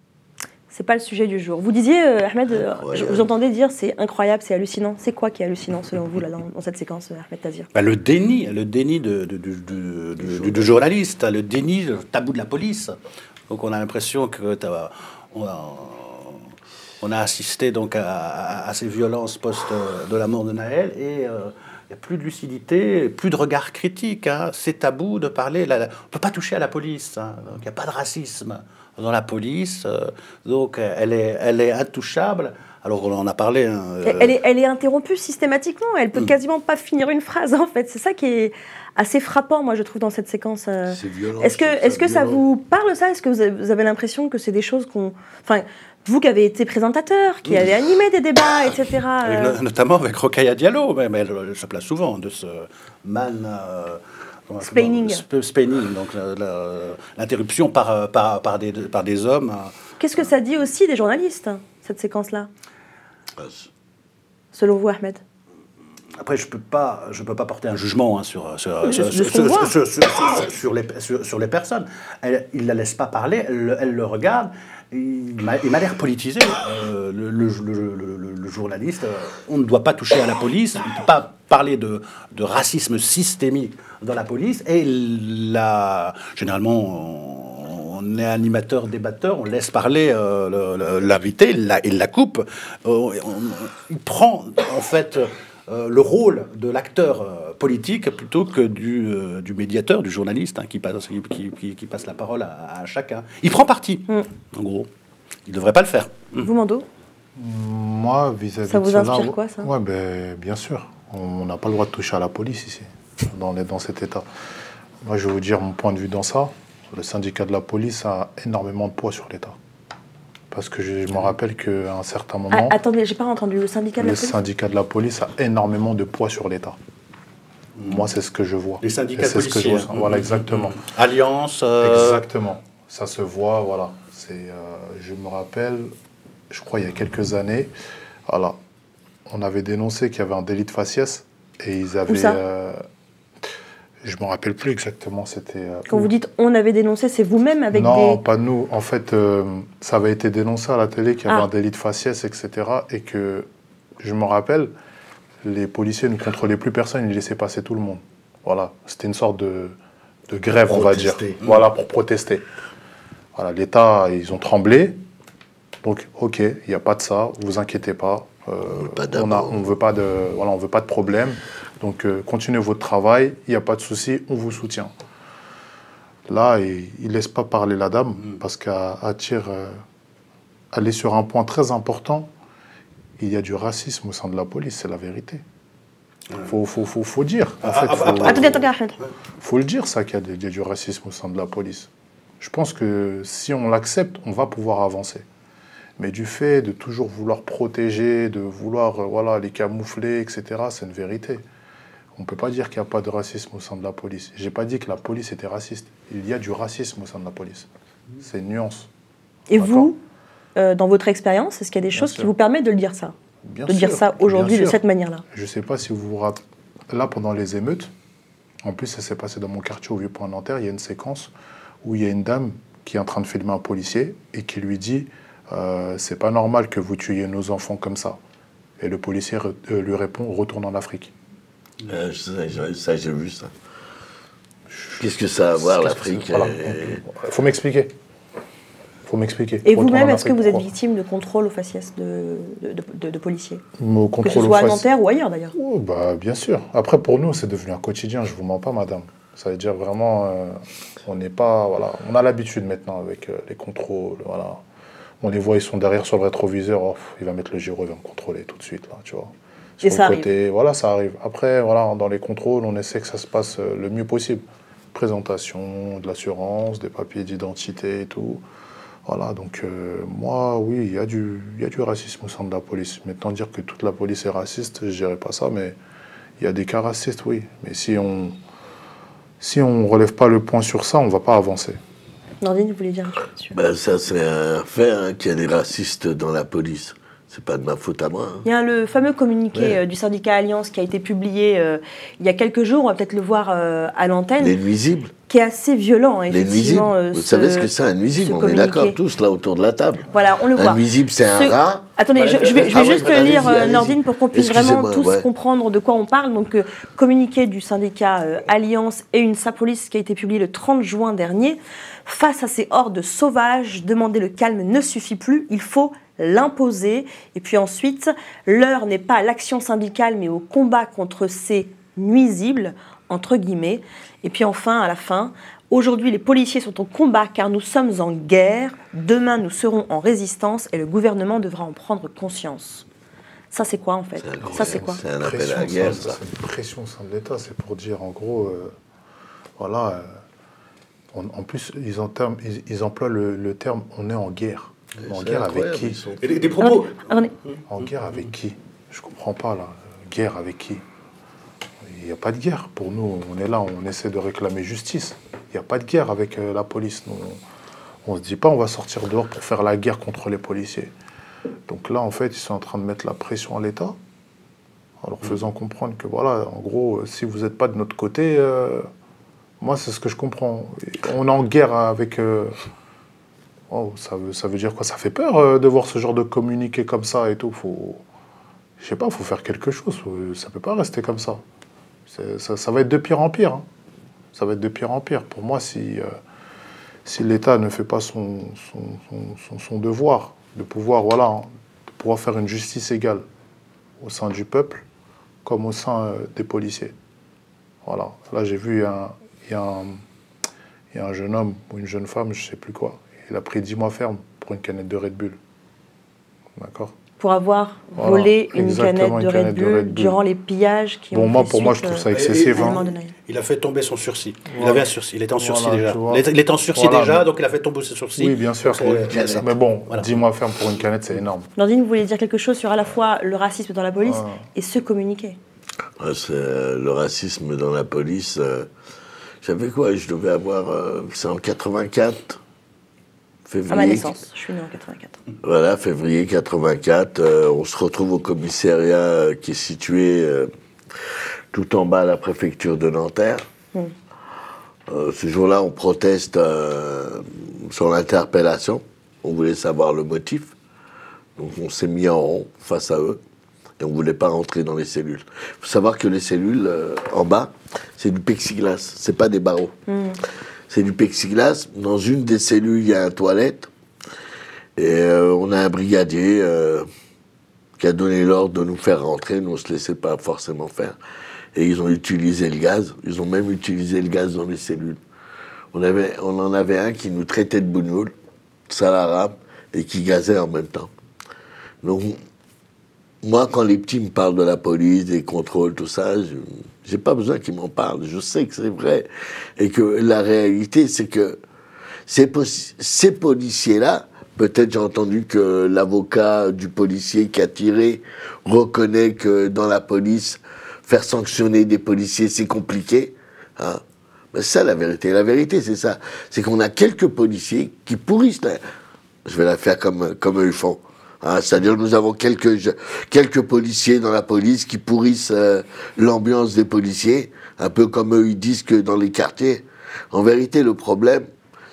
C'est pas le sujet du jour. Vous disiez, euh, Ahmed, euh, Ouais, je ouais. vous entendais dire c'est incroyable, c'est hallucinant. C'est quoi qui est hallucinant selon vous là, dans, dans cette séquence, euh, Ahmed Tazir? Bah, le déni, le déni de, de- de- de- de- du, du journaliste, le déni, le tabou de la police. Donc on a l'impression que on a, on a assisté donc à, à- à ces violences post de la mort de Naël et euh, il n'y a plus de lucidité, plus de regard critique. hein. C'est tabou de parler. la- la- on ne peut pas toucher à la police. hein. Donc il n'y a pas de racisme dans la police. euh, donc euh, elle est, elle est intouchable. Alors on en a parlé. hein, euh, elle, est, elle est interrompue systématiquement. Elle peut quasiment pas finir une phrase en fait. C'est ça qui est assez frappant, moi je trouve, dans cette séquence. euh. C'est violent. Est-ce que, trouve est-ce que ça vous parle ça? Est-ce que vous avez, vous avez l'impression que c'est des choses qu'on, enfin, vous qui avez été présentateur, qui avez animé des débats, etc. Avec euh, no- notamment avec Rokhaya Diallo, mais, elle, elle se place souvent de ce man. euh, comment- Splaining. comment- sp- splaining, donc la- l'interruption par, euh, par, par, des, par des hommes. euh, Qu'est-ce que ça dit aussi des journalistes cette séquence-là? Selon vous, Ahmed? Après, je ne peux, pas- je peux pas porter un jugement hein, sur, les, sur, sur les personnes. Elle, il ne la laisse pas parler, elle, le- elle le regarde. Il m'a l'air politisé, euh, le, le- journaliste. euh, On ne doit pas toucher à la police, on ne peut pas parler de, racisme systémique dans la police. Et la, généralement, on, est animateur, débatteur, on laisse parler euh, l'invité, il la, coupe. Il prend en fait euh, le rôle de l'acteur euh, politique plutôt que du, euh, du médiateur, du journaliste hein, qui, passe, qui, qui- qui passe la parole à, à chacun. Il prend parti, en gros. Il ne devrait pas le faire. Vous, Mando? Moi, vis-à-vis Ça de vous cela, inspire quoi, ça? Ouais, ben, bien sûr. On n'a pas le droit de toucher à la police ici, dans, les- dans cet état. Moi, je vais vous dire mon point de vue dans ça. Le syndicat de la police a énormément de poids sur l'État. Parce que je, je me rappelle qu'à un certain moment, Ah, Attendez, j'ai pas entendu le syndicat de le la police. syndicat de la police a énormément de poids sur l'État. Moi, c'est ce que je vois. Les syndicats c'est ce que je policiers, ressens. hein. Voilà, exactement. Alliance. euh, Exactement. Ça se voit, voilà. C'est, euh, je me rappelle, je crois il y a quelques années, voilà, on avait dénoncé qu'il y avait un délit de faciès et ils avaient. ça euh, je me rappelle plus exactement. C'était. euh, Quand où. vous dites on avait dénoncé, c'est vous-même avec non, des. pas nous. En fait, euh, ça avait été dénoncé à la télé qu'il y avait Ah. un délit de faciès, etc. Et que, je me rappelle, les policiers ne contrôlaient plus personne, ils laissaient passer tout le monde. Voilà, c'était une sorte de, de grève, on va dire. Protester. Voilà, pour protester. Voilà, l'État, ils ont tremblé. Donc, ok, il n'y a pas de ça, vous inquiétez pas. Euh, on a, on veut pas de, voilà, on veut pas de problème. Donc, euh, continuez votre travail, il n'y a pas de souci, on vous soutient. Là, il ne laisse pas parler la dame parce qu'elle attire, euh, elle est sur un point très important. Il y a du racisme au sein de la police, c'est la vérité. Faut, faut, faut, faut dire. En fait, faut, Attendez, attendez, Ahmed. faut le dire, ça, qu'il y, a des- il y a du racisme au sein de la police. Je pense que si on l'accepte, on va pouvoir avancer. Mais du fait de toujours vouloir protéger, de vouloir euh, voilà, les camoufler, etc., c'est une vérité. On ne peut pas dire qu'il n'y a pas de racisme au sein de la police. Je n'ai pas dit que la police était raciste. Il y a du racisme au sein de la police. C'est une nuance. Et vous, euh, dans votre expérience, est-ce qu'il y a des choses qui vous permettent de le dire ça? Bien De dire ça aujourd'hui de cette manière-là? Je ne sais pas si vous vous rappelez. Là, pendant les émeutes, en plus, ça s'est passé dans mon quartier au Vieux-Point Nanterre, il y a une séquence où il y a une dame qui est en train de filmer un policier et qui lui dit euh, C'est pas normal que vous tuiez nos enfants comme ça. Et le policier euh, lui répond Retourne en Afrique. Euh, ça, j'ai- ça, j'ai vu ça. Qu'est-ce que ça a à voir, l'Afrique Voilà. et- Il faut m'expliquer. faut m'expliquer. Et vous-même, est-ce que vous êtes victime de contrôle au faciès de, de, de- de policiers Au Que ce contrôle soit à aux Nanterre ou ailleurs d'ailleurs. Oh, bah, bien sûr. Après, pour nous, c'est devenu un quotidien, je vous mens pas, madame. Ça veut dire vraiment, euh, on n'est pas. Voilà, on a l'habitude maintenant avec euh, les contrôles. Voilà. On les voit, ils sont derrière sur le rétroviseur. oh, il va mettre le gyro, il va me contrôler tout de suite, là, tu vois. Et Sur ça le côté, voilà, ça arrive. Après, voilà, dans les contrôles, on essaie que ça se passe euh, le mieux possible. Présentation, de l'assurance, des papiers d'identité et tout. Voilà, donc euh, moi, oui, il y, a du- il y a du racisme au sein de la police. Maintenant, dire que toute la police est raciste, je dirais pas ça, mais il y a des cas racistes, oui. Mais si on si on relève pas le point sur ça, on va pas avancer. Nordine, vous voulez dire quelque chose Ben, ça, c'est un fait hein, qu'il y a des racistes dans la police. C'est pas de ma faute à moi. hein. Il y a le fameux communiqué Ouais. euh, du syndicat Alliance qui a été publié euh, il y a quelques jours, on va peut-être le voir euh, à l'antenne, Les nuisibles. qui est assez violent, hein, Les nuisibles. euh, Vous ce- savez ce que c'est un nuisible On est d'accord tous là autour de la table. Voilà, on le Un voit. nuisible, c'est un rat. Attendez, je, je vais, je vais Ah juste lire. Nordine, pour qu'on puisse vraiment tous ouais. comprendre de quoi on parle. Donc, communiqué du syndicat Alliance et une Sapolice qui a été publié le 30 juin dernier. Face à ces hordes sauvages, demander le calme ne suffit plus, il faut l'imposer. Et puis ensuite, l'heure n'est pas à l'action syndicale, mais au combat contre ces nuisibles, entre guillemets. Et puis enfin, à la fin, aujourd'hui les policiers sont au combat car nous sommes en guerre, demain nous serons en résistance et le gouvernement devra en prendre conscience. Ça c'est quoi en fait? Ça c'est quoi? C'est un appel Pression, à la guerre, ça, ça. C'est une pression au sein de l'État. C'est pour dire, en gros, euh, voilà. euh, on- en plus, ils, enterment- ils, ils emploient le, le terme on est en guerre. En c'est guerre avec qui Et des- des propos-. En guerre avec qui? Je comprends pas là. Guerre avec qui? Il n'y a pas de guerre pour nous. On est là, on essaie de réclamer justice. Il n'y a pas de guerre avec euh, la police. Nous, on ne se dit pas on va sortir dehors pour faire la guerre contre les policiers. Donc là, en fait, ils sont en train de mettre la pression à l'État en leur faisant comprendre que voilà, en gros, euh, si vous n'êtes pas de notre côté, euh, moi, c'est ce que je comprends. On est en guerre avec. euh, oh, ça, veut, dire quoi? Ça fait peur euh, de voir ce genre de communiqué comme ça et tout. Faut, je sais pas, faut faire quelque chose. Ça peut pas rester comme ça. Ça, va être de pire en pire. hein. Ça va être de pire en pire. Pour moi, si, euh, l'État ne fait pas son, devoir de pouvoir, voilà, hein, de pouvoir faire une justice égale au sein du peuple comme au sein euh, des policiers. Voilà. Là, j'ai vu, un- un- jeune homme ou une jeune femme, je sais plus quoi. Il a pris 10 mois ferme pour une canette de Red Bull. D'accord? Pour avoir Voilà, volé une canette, une de, Red de Bull Red Bull. durant les pillages qui Bon, ont moi, pour moi, je trouve ça euh, excessif, à hein. Il a fait tomber son sursis. Il avait un sursis. Il était en sursis Voilà, déjà. Il était- il était en sursis Voilà, déjà, mais- donc il a fait tomber ses sursis. Oui, bien sûr. Donc, c'est- Mais bon, 10 mois ferme pour une canette, c'est énorme. Nordine, vous voulez dire quelque chose sur à la fois le racisme dans la police Ah. et ce communiqué? Ouais, c'est, euh, le racisme dans la police. euh, J'avais quoi Je devais avoir. euh, c'est en 84 février. À ma naissance, je suis née en 84. Voilà, février 84. euh, on se retrouve au commissariat euh, qui est situé euh, tout en bas à la préfecture de Nanterre. Hmm. Ce jour-là, on proteste sur l'interpellation. On voulait savoir le motif. Donc on s'est mis en rond face à eux et on ne voulait pas rentrer dans les cellules. Il faut savoir que les cellules en bas, c'est du plexiglas, c'est pas des barreaux. C'est du plexiglas. Dans une des cellules, il y a un toilette. Et euh, on a un brigadier euh, qui a donné l'ordre de nous faire rentrer. Nous, on ne se laissait pas forcément faire. Et ils ont utilisé le gaz. Ils ont même utilisé le gaz dans les cellules. On, avait, on en avait un qui nous traitait de bougnoul, sale arabe, et qui gazait en même temps. Donc, moi, quand les petits me parlent de la police, des contrôles, tout ça, j'ai pas besoin qu'ils m'en parlent. Je sais que c'est vrai. Et que la réalité, c'est que ces, policiers-là, peut-être j'ai entendu que l'avocat du policier qui a tiré reconnaît que dans la police, faire sanctionner des policiers, c'est compliqué. Hein. Mais ça, la vérité. La vérité, c'est ça. C'est qu'on a quelques policiers qui pourrissent. Je vais la faire comme, comme font. Hein, C'est-à-dire nous avons quelques, quelques policiers dans la police qui pourrissent euh, l'ambiance des policiers, un peu comme eux ils disent que dans les quartiers. En vérité, le problème,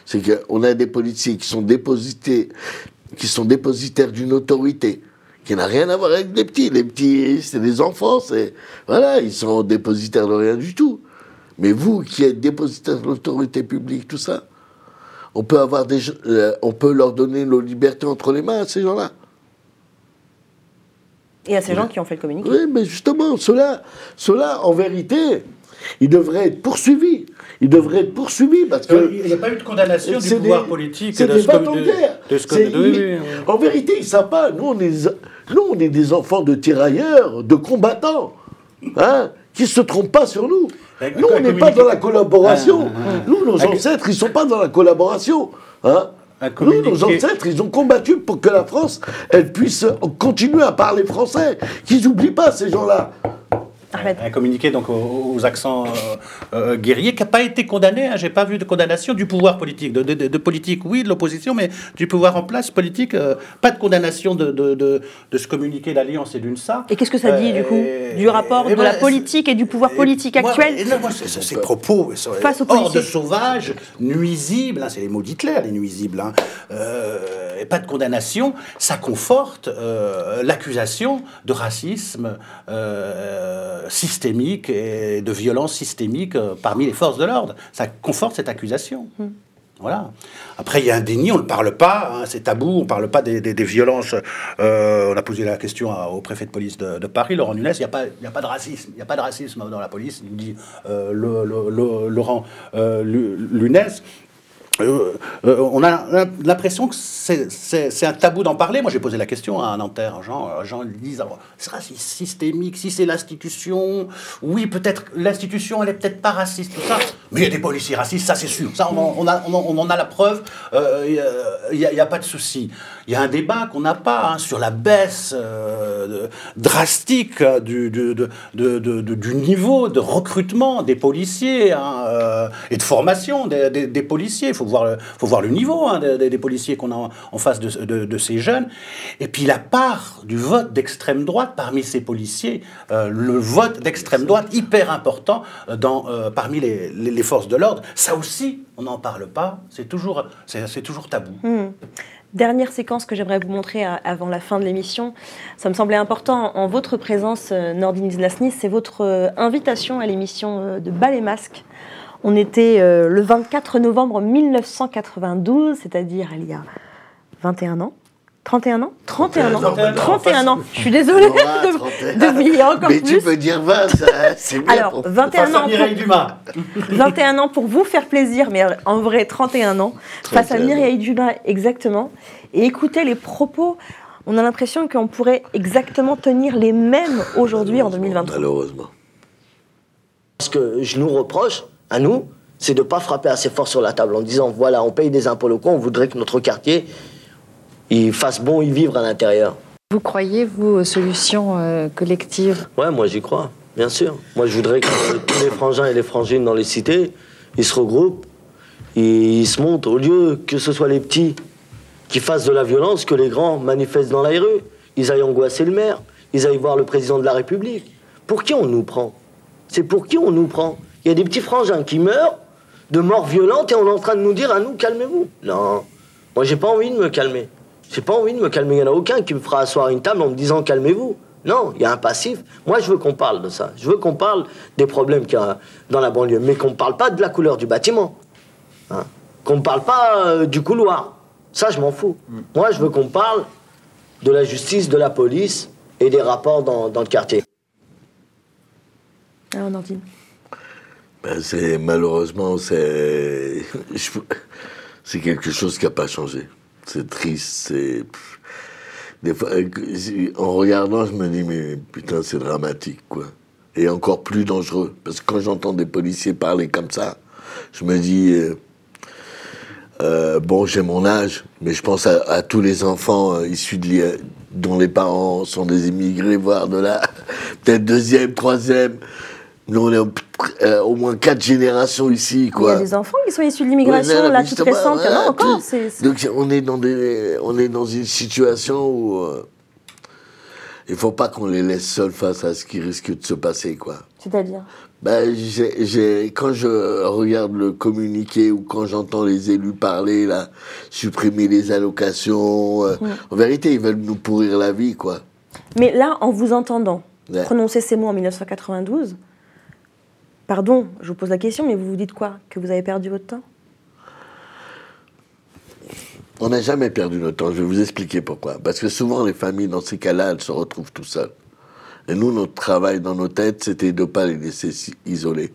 C'est qu'on a des policiers qui sont déposités, qui sont dépositaires d'une autorité qui n'a rien à voir avec les petits. Les petits, c'est des enfants, c'est voilà, ils sont dépositaires de rien du tout. Mais vous, qui êtes dépositaire de l'autorité publique, tout ça, on peut avoir des, euh, on peut leur donner nos libertés entre les mains à ces gens-là. Et à ces gens qui ont fait le communiqué. Oui, mais justement, ceux-là, ceux-là, en vérité, ils devraient être poursuivis. Ils devraient être poursuivis parce que. Il n'y a pas eu de condamnation du pouvoir politique. C'est de des bâtons de de- guerre. de de- oui. En vérité, ils ne savent pas. Nous, on est, nous, on est des enfants de tirailleurs, de combattants, hein, qui ne se trompent pas sur nous. Nous, on n'est pas dans la collaboration. Nous, nos ancêtres, ils ne sont pas dans la collaboration. Hein. Nous, nos ancêtres, ils ont combattu pour que la France, elle puisse continuer à parler français. Qu'ils n'oublient pas, ces gens-là. Un communiqué donc aux, aux accents euh, euh, guerriers qui n'a pas été condamné. Hein, J'ai pas vu de condamnation du pouvoir politique, de, de- de- de politique oui, de l'opposition, mais du pouvoir en place politique, euh, pas de condamnation de, de, ce communiqué d'alliance et d'une ça. Et qu'est-ce que ça dit, du coup Du rapport de la politique et du pouvoir politique actuel ces propos sont Face aux hors de sauvage, nuisibles, hein, c'est les mots d'Hitler, les nuisibles, hein, et pas de condamnation, ça conforte l'accusation de racisme euh, systémique et de violence systémique euh, parmi les forces de l'ordre. Ça conforte cette accusation. Voilà. Après, il y a un déni, on ne parle pas, hein, c'est tabou, on ne parle pas des, des- des violences. Euh, on a posé la question à- au préfet de police de, de Paris, Laurent Nunes, il n'y a, pas- y a pas de racisme, il n'y a pas de racisme dans la police, il dit euh, le- le- le- Laurent euh. Euh, euh, on a l'impression que c'est- un tabou d'en parler. Moi, j'ai posé la question à un Nanterre. Jean, un Jean ils disent ah, c'est systémique. Si c'est l'institution, oui, peut-être l'institution, elle est peut-être pas raciste, tout ça. Mais il y a des policiers racistes, ça c'est sûr. Ça, on en, on a- on on en a la preuve. Euh, Il n'y a, pas de souci. Il y a un débat qu'on n'a pas hein, sur la baisse euh, drastique euh, du, du- de- de- du niveau de recrutement des policiers hein, euh, et de formation des, des- des policiers. Il faut voir le, faut voir le niveau hein, des, policiers qu'on a en, face de, ces jeunes. Et puis la part du vote d'extrême droite parmi ces policiers, euh, le vote d'extrême droite hyper important euh, dans, euh, parmi les, forces de l'ordre, ça aussi, on n'en parle pas. C'est toujours, c'est toujours tabou. Hmm. Dernière séquence que j'aimerais vous montrer avant la fin de l'émission. Ça me semblait important en votre présence, Nordine Zlasny, c'est votre invitation à l'émission de Bal et Masque. On était euh, le 24 novembre 1992, c'est-à-dire il y a 21 ans. 31 ans 31 ans 31 ans Je suis désolée Voilà, de, 31. de briller encore Mais plus. tu peux dire 20, ça, c'est bien. Alors, pour- 21 ans, Mireille pour, Dumas. 21 ans pour vous faire plaisir, mais en vrai 31 ans, face à 31 ans. Mireille Dumas exactement. Et écoutez les propos, on a l'impression qu'on pourrait exactement tenir les mêmes aujourd'hui en 2023. Malheureusement. Ce que je nous reproche, à nous, c'est de ne pas frapper assez fort sur la table en disant voilà, on paye des impôts locaux, on voudrait que notre quartier il fasse bon y vivre à l'intérieur. Vous croyez, vous, aux solutions euh, collectives? Ouais, moi j'y crois, bien sûr. Moi je voudrais que tous les frangins et les frangines dans les cités, ils se regroupent, ils, ils se montent, au lieu que ce soit les petits qui fassent de la violence, que les grands manifestent dans la rue, ils aillent angoisser le maire, ils aillent voir le président de la République. Pour qui on nous prend? C'est pour qui on nous prend? Il y a des petits frangins qui meurent de morts violentes et on est en train de nous dire à nous calmez-vous. Non, moi j'ai pas envie de me calmer. J'ai pas envie de me calmer. Il n'y en a aucun qui me fera asseoir à une table en me disant calmez-vous. Non, il y a un passif. Moi, je veux qu'on parle de ça. Je veux qu'on parle des problèmes qu'il y a dans la banlieue, mais qu'on ne parle pas de la couleur du bâtiment. Hein. Qu'on ne parle pas euh, du couloir. Ça, je m'en fous. Moi, je veux qu'on parle de la justice, de la police et des rapports dans, dans le quartier. Alors, Nordine. Ben, c'est malheureusement c'est quelque chose qui n'a pas changé. C'est triste. Des fois en regardant, je me dis mais putain c'est dramatique quoi. Et encore plus dangereux parce que quand j'entends des policiers parler comme ça, je me dis euh, euh, bon j'ai mon âge, mais je pense à, tous les enfants euh, issus de dont les parents sont des immigrés, voire de la peut-être deuxième, troisième. Nous, on est euh, au moins quatre générations ici, Il y quoi. a des enfants qui sont issus de l'immigration, Ouais, là, toute récente, il y en a voilà, encore. Donc on est dans des, on est dans une situation où euh, il faut pas qu'on les laisse seuls face à ce qui risque de se passer, quoi. C'est-à-dire? Ben, quand je regarde le communiqué ou quand j'entends les élus parler, là, supprimer les allocations, euh, Ouais. en vérité, ils veulent nous pourrir la vie, quoi. Mais là, en vous entendant Ouais. prononcer ces mots en 1992, pardon, je vous pose la question, mais vous vous dites quoi? Que vous avez perdu votre temps? On n'a jamais perdu notre temps, je vais vous expliquer pourquoi. Parce que souvent, les familles, dans ces cas-là, elles se retrouvent tout seules. Et nous, notre travail dans nos têtes, c'était de ne pas les laisser isolés.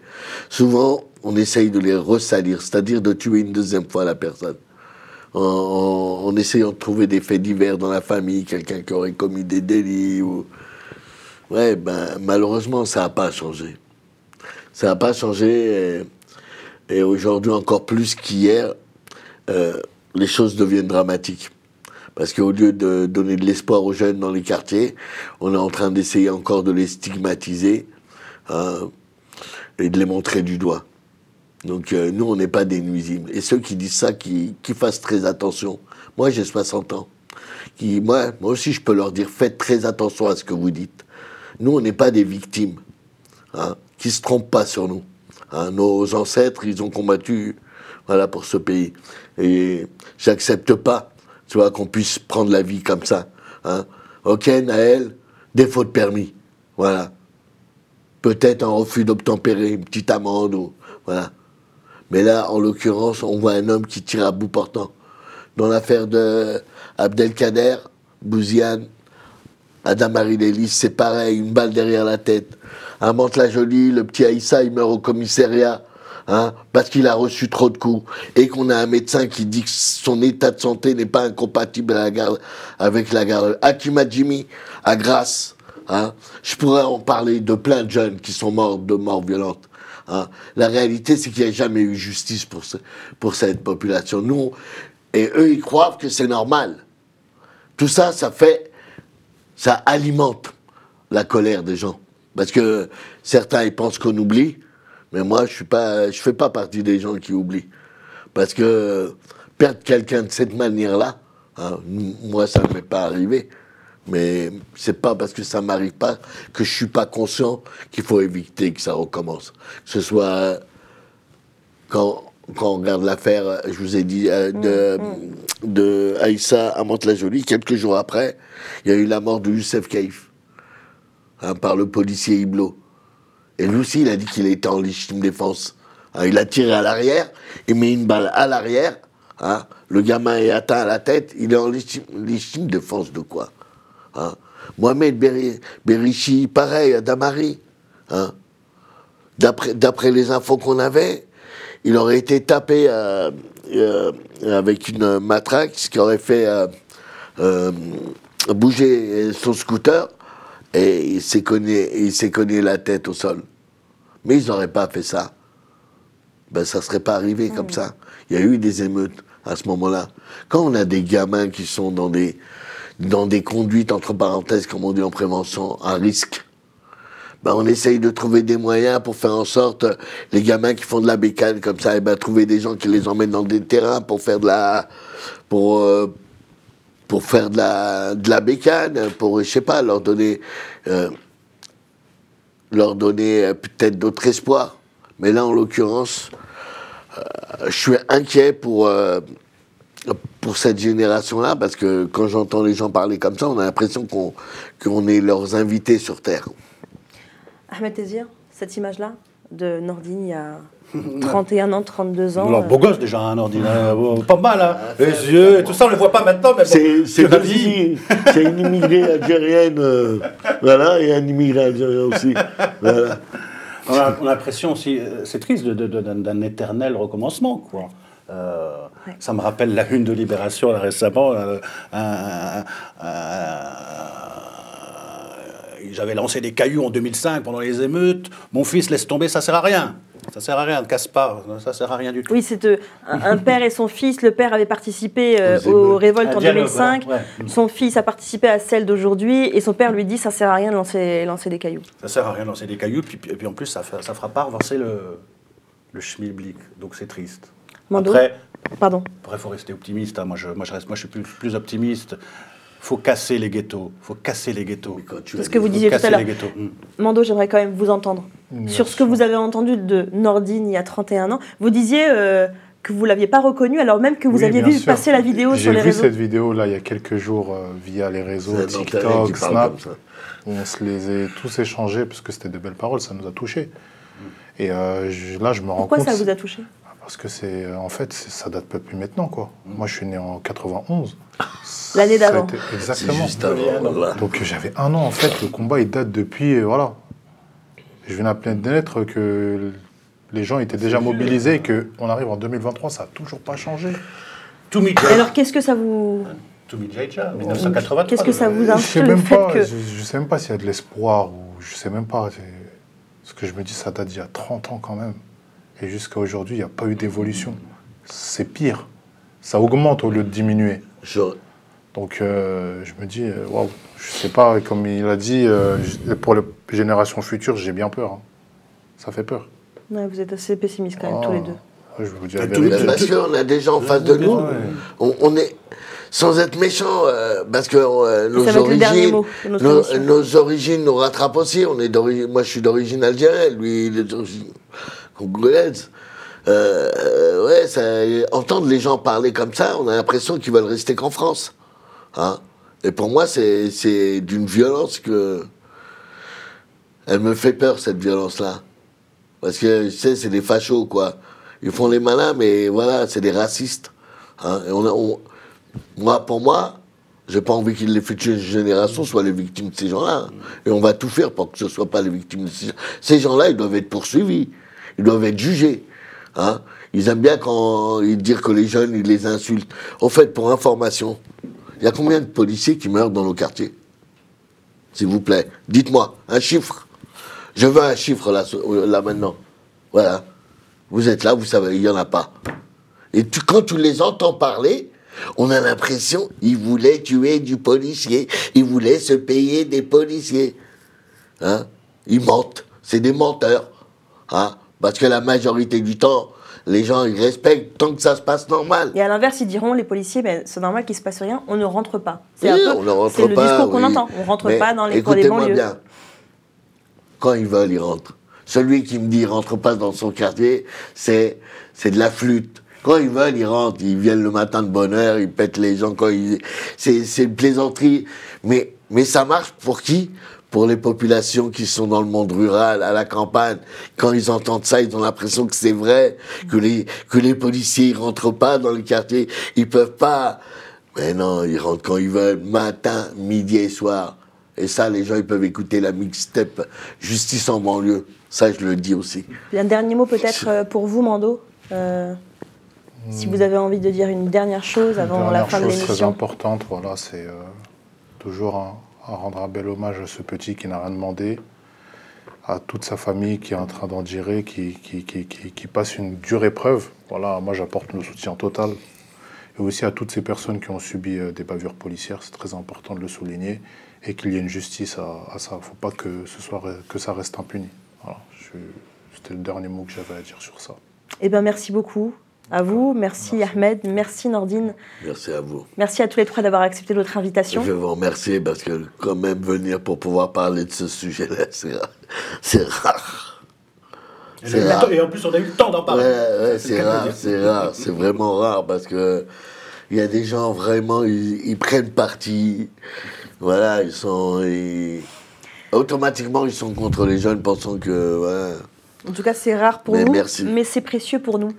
Souvent, on essaye de les ressalir, c'est-à-dire de tuer une deuxième fois la personne. En essayant de trouver des faits divers dans la famille, quelqu'un qui aurait commis des délits. Ou... Ouais, ben, malheureusement, ça n'a pas changé. Ça n'a pas changé. Et, aujourd'hui, encore plus qu'hier, euh, les choses deviennent dramatiques. Parce qu'au lieu de donner de l'espoir aux jeunes dans les quartiers, on est en train d'essayer encore de les stigmatiser hein, et de les montrer du doigt. Donc euh, nous, on n'est pas des nuisibles. Et ceux qui disent ça, qui, qui fassent très attention. Moi, j'ai 60 ans. Moi, moi aussi, je peux leur dire, faites très attention à ce que vous dites. Nous, on n'est pas des victimes hein, qui se trompent pas sur nous. Hein, nos ancêtres, ils ont combattu voilà, pour ce pays. Et j'accepte pas, tu vois, qu'on puisse prendre la vie comme ça. Hein. Ok, Naël, défaut de permis. Voilà. Peut-être un refus d'obtempérer, une petite amende, ou, voilà. Mais là, en l'occurrence, on voit un homme qui tire à bout portant. Dans l'affaire de Abdelkader, Bouziane, Adamari Lélis, c'est pareil, une balle derrière la tête. À Mantes-la-Jolie, le petit Aïssa, il meurt au commissariat, hein, parce qu'il a reçu trop de coups. Et qu'on a un médecin qui dit que son état de santé n'est pas incompatible à la garde, avec la garde. Hakim Adjimi, à Grasse, hein. Je pourrais en parler de plein de jeunes qui sont morts de morts violentes. hein. La réalité, c'est qu'il n'y a jamais eu justice pour, pour cette population. Nous, et eux, ils croient que c'est normal. Tout ça, ça fait ça alimente la colère des gens. Parce que certains, ils pensent qu'on oublie, mais moi, je suis pas, je fais pas partie des gens qui oublient. Parce que perdre quelqu'un de cette manière-là, hein, moi, ça ne m'est pas arrivé. Mais c'est pas parce que ça m'arrive pas que je suis pas conscient qu'il faut éviter que ça recommence. Que ce soit quand, quand on regarde l'affaire, euh, je vous ai dit, euh, de, de Aïssa à Mantes-la-Jolie, quelques jours après, il y a eu la mort de Youssef Kaïf hein, par le policier Iblo. Et lui aussi, il a dit qu'il était en légitime défense. Hein, il a tiré à l'arrière, il met une balle à l'arrière, hein, le gamin est atteint à la tête, il est en légitime, défense de quoi Mohamed Beri- Berichi, pareil, à Damari. D'après les infos qu'on avait, il aurait été tapé euh, euh, avec une matraque, ce qui aurait fait euh, bouger son scooter, et il s'est cogné, il s'est cogné la tête au sol. Mais ils n'auraient pas fait ça. Ben, ça ne serait pas arrivé comme ça. Il y a eu des émeutes à ce moment-là. Quand on a des gamins qui sont dans des, dans des conduites, entre parenthèses, comme on dit en prévention, à risque, ben, on essaye de trouver des moyens pour faire en sorte, les gamins qui font de la bécane comme ça, et ben, trouver des gens qui les emmènent dans des terrains pour faire de la, pour, euh, pour faire de la, de la bécane, pour, je sais pas, leur donner, euh, leur donner euh, peut-être d'autres espoirs. Mais là, en l'occurrence, euh, je suis inquiet pour, pour cette génération-là, parce que quand j'entends les gens parler comme ça, on a l'impression qu'on qu'on est leurs invités sur Terre. Ahmed Tezir, cette image-là de Nordine il y a 31 ans, 32 ans. Alors, euh, beau gosse déjà, un ordinaire. Bon, pas mal, hein. Les yeux et tout ça, on ne le voit pas maintenant, mais bon. C'est c'est une immigrée algérienne, euh, voilà, et un immigré algérien aussi. Voilà. On a, on a l'impression aussi, euh, c'est triste, de- de- de- d'un d'un éternel recommencement, quoi. Euh, Ça me rappelle la une de Libération là, récemment. euh, un- un- un- J'avais lancé des cailloux en 2005 pendant les émeutes. Mon fils laisse tomber, ça sert à rien. Ça sert à rien, ne casse pas. Ça sert à rien du tout. Oui, c'est euh, un, père et son fils. Le père avait participé euh, Aux révoltes Un en dialogue, 2005. voilà, ouais. Son fils a participé à celle d'aujourd'hui. Et son père lui dit ça sert à rien de lancer, lancer des cailloux. Ça sert à rien de lancer des cailloux, puis, puis, puis en plus, ça ne fera pas avancer le, le schmilblick. Donc c'est triste. Mando Après, Pardon. Après, il faut rester optimiste. hein. Moi, je, moi, je, reste, moi, je suis plus, plus optimiste. Faut casser les ghettos. faut casser les ghettos. C'est ce que vous disiez tout à l'heure. Mm. Mando, j'aimerais quand même vous entendre. Sur ce que vous avez entendu de Nordine il y a 31 ans, vous disiez euh, que vous ne l'aviez pas reconnu alors même que vous Oui, aviez vu sûr. passer la vidéo sur les J'ai vu réseaux. cette vidéo là il y a quelques jours euh, via les réseaux TikTok, Snap. On se les a tous échangés parce que c'était de belles paroles, ça nous a touchés. Et euh, je- là, je me rends Pourquoi compte. ça vous a touché? Parce que c'est, en fait, ça date pas plus maintenant, quoi. Moi, je suis né en 91. L'année a d'avant. Exactement. C'est juste avant, voilà. Donc j'avais un an, en fait. Le combat, il date depuis, euh, voilà. Je viens d'appeler de lettres que les gens étaient déjà mobilisés et qu'on arrive en 2023, ça n'a toujours pas changé. Alors qu'est-ce que ça vous. Qu'est-ce que ça vous Je sais même fait pas, que. je, je sais même pas s'il y a de l'espoir ou je sais même pas. c'est- Ce que je me dis, ça date d'il y a 30 ans quand même. Et jusqu'à aujourd'hui, il n'y a pas eu d'évolution. C'est pire. Ça augmente au lieu de diminuer. Donc euh, je me dis, euh, waouh, je sais pas, comme il a dit, euh, pour les générations futures, j'ai bien peur. hein. Ça fait peur. Ouais, vous êtes assez pessimiste quand même, tous les deux. Ouais, je vous dis la Tout- vérité. Parce qu'on a des gens en face de nous. On, on est, sans être méchant, euh, parce que euh, nos origines, mot nos, origines nous rattrapent aussi. On est moi, je suis d'origine algérienne, lui, il est d'origine congolaise. Euh, euh, ouais, ça, entendre les gens parler comme ça, on a l'impression qu'ils veulent rester qu'en France. Hein Et pour moi, c'est d'une violence que. Elle me fait peur, cette violence-là. Parce que, tu sais, c'est des fachos, quoi. Ils font les malins, mais voilà, c'est des racistes. Hein. Moi, pour moi, j'ai pas envie que les futures générations soient les victimes de ces gens-là. Et on va tout faire pour que ce ne soient pas les victimes de ces gens. Ces gens-là, ils doivent être poursuivis. Ils doivent être jugés. Hein. Ils aiment bien quand ils disent que les jeunes, ils les insultent. Au fait, pour information, il y a combien de policiers qui meurent dans nos quartiers? S'il vous plaît, dites-moi un chiffre. Je veux un chiffre là, ce- là maintenant. Voilà. Vous êtes là, vous savez, il n'y en a pas. Et quand tu les entends parler, on a l'impression qu'ils voulaient tuer du policier, ils voulaient se payer des policiers. Hein? Ils mentent, c'est des menteurs. Hein? Parce que la majorité du temps, les gens, ils respectent tant que ça se passe normal. Et à l'inverse, ils diront, les policiers, ben, c'est normal qu'il se passe rien, on ne rentre pas. C'est Oui, on ne rentre c'est le pas, discours qu'on oui. entend. On rentre Mais pas dans les, écoutez-moi banlieues. bien. Quand ils veulent, ils rentrent. Celui qui me dit rentre pas dans son quartier, c'est c'est de la flûte. Quand ils veulent, ils rentrent. Ils viennent le matin de bonne heure, ils pètent les gens quand ils. C'est c'est une plaisanterie. Mais mais ça marche pour qui? Pour les populations qui sont dans le monde rural, à la campagne. Quand ils entendent ça, ils ont l'impression que c'est vrai, que les que les policiers ils rentrent pas dans le quartier, ils peuvent pas. Mais non, ils rentrent quand ils veulent, matin, midi et soir. Et ça, les gens, ils peuvent écouter la mixtape Justice en banlieue. Ça, je le dis aussi. Un dernier mot peut-être euh, pour vous, Mando. Euh, Si vous avez envie de dire une dernière chose avant la fin de chose très l'émission. importante, voilà, c'est euh, toujours un- à rendre un bel hommage à ce petit qui n'a rien demandé, à toute sa famille qui est en train d'en gérer, qui, qui, qui, qui- passe une dure épreuve. Voilà, moi j'apporte le soutien total. Et aussi à toutes ces personnes qui ont subi euh, des bavures policières, c'est très important de le souligner, et qu'il y ait une justice à, ça. Il ne faut pas que, ce soit, que ça reste impuni. Voilà, c'était le dernier mot que j'avais à dire sur ça. Eh ben, merci beaucoup à vous. Merci, Ahmed. Merci Nordine. Merci à vous. Merci à tous les trois d'avoir accepté notre invitation. Je vais vous remercier parce que quand même venir pour pouvoir parler de ce sujet-là, c'est rare. C'est rare. Rare. et en plus, on a eu le temps d'en parler. Ouais, ouais, C'est rare, c'est rare, c'est vraiment rare parce que il y a des gens vraiment, ils, ils prennent parti. Voilà, ils sont. ils- automatiquement, ils sont contre les jeunes pensant que. Voilà. En tout cas, c'est rare pour Mais vous, merci. mais c'est précieux pour nous.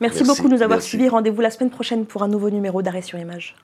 Merci, Merci, beaucoup de nous avoir merci. suivis. Rendez-vous la semaine prochaine pour un nouveau numéro d'Arrêt sur Image.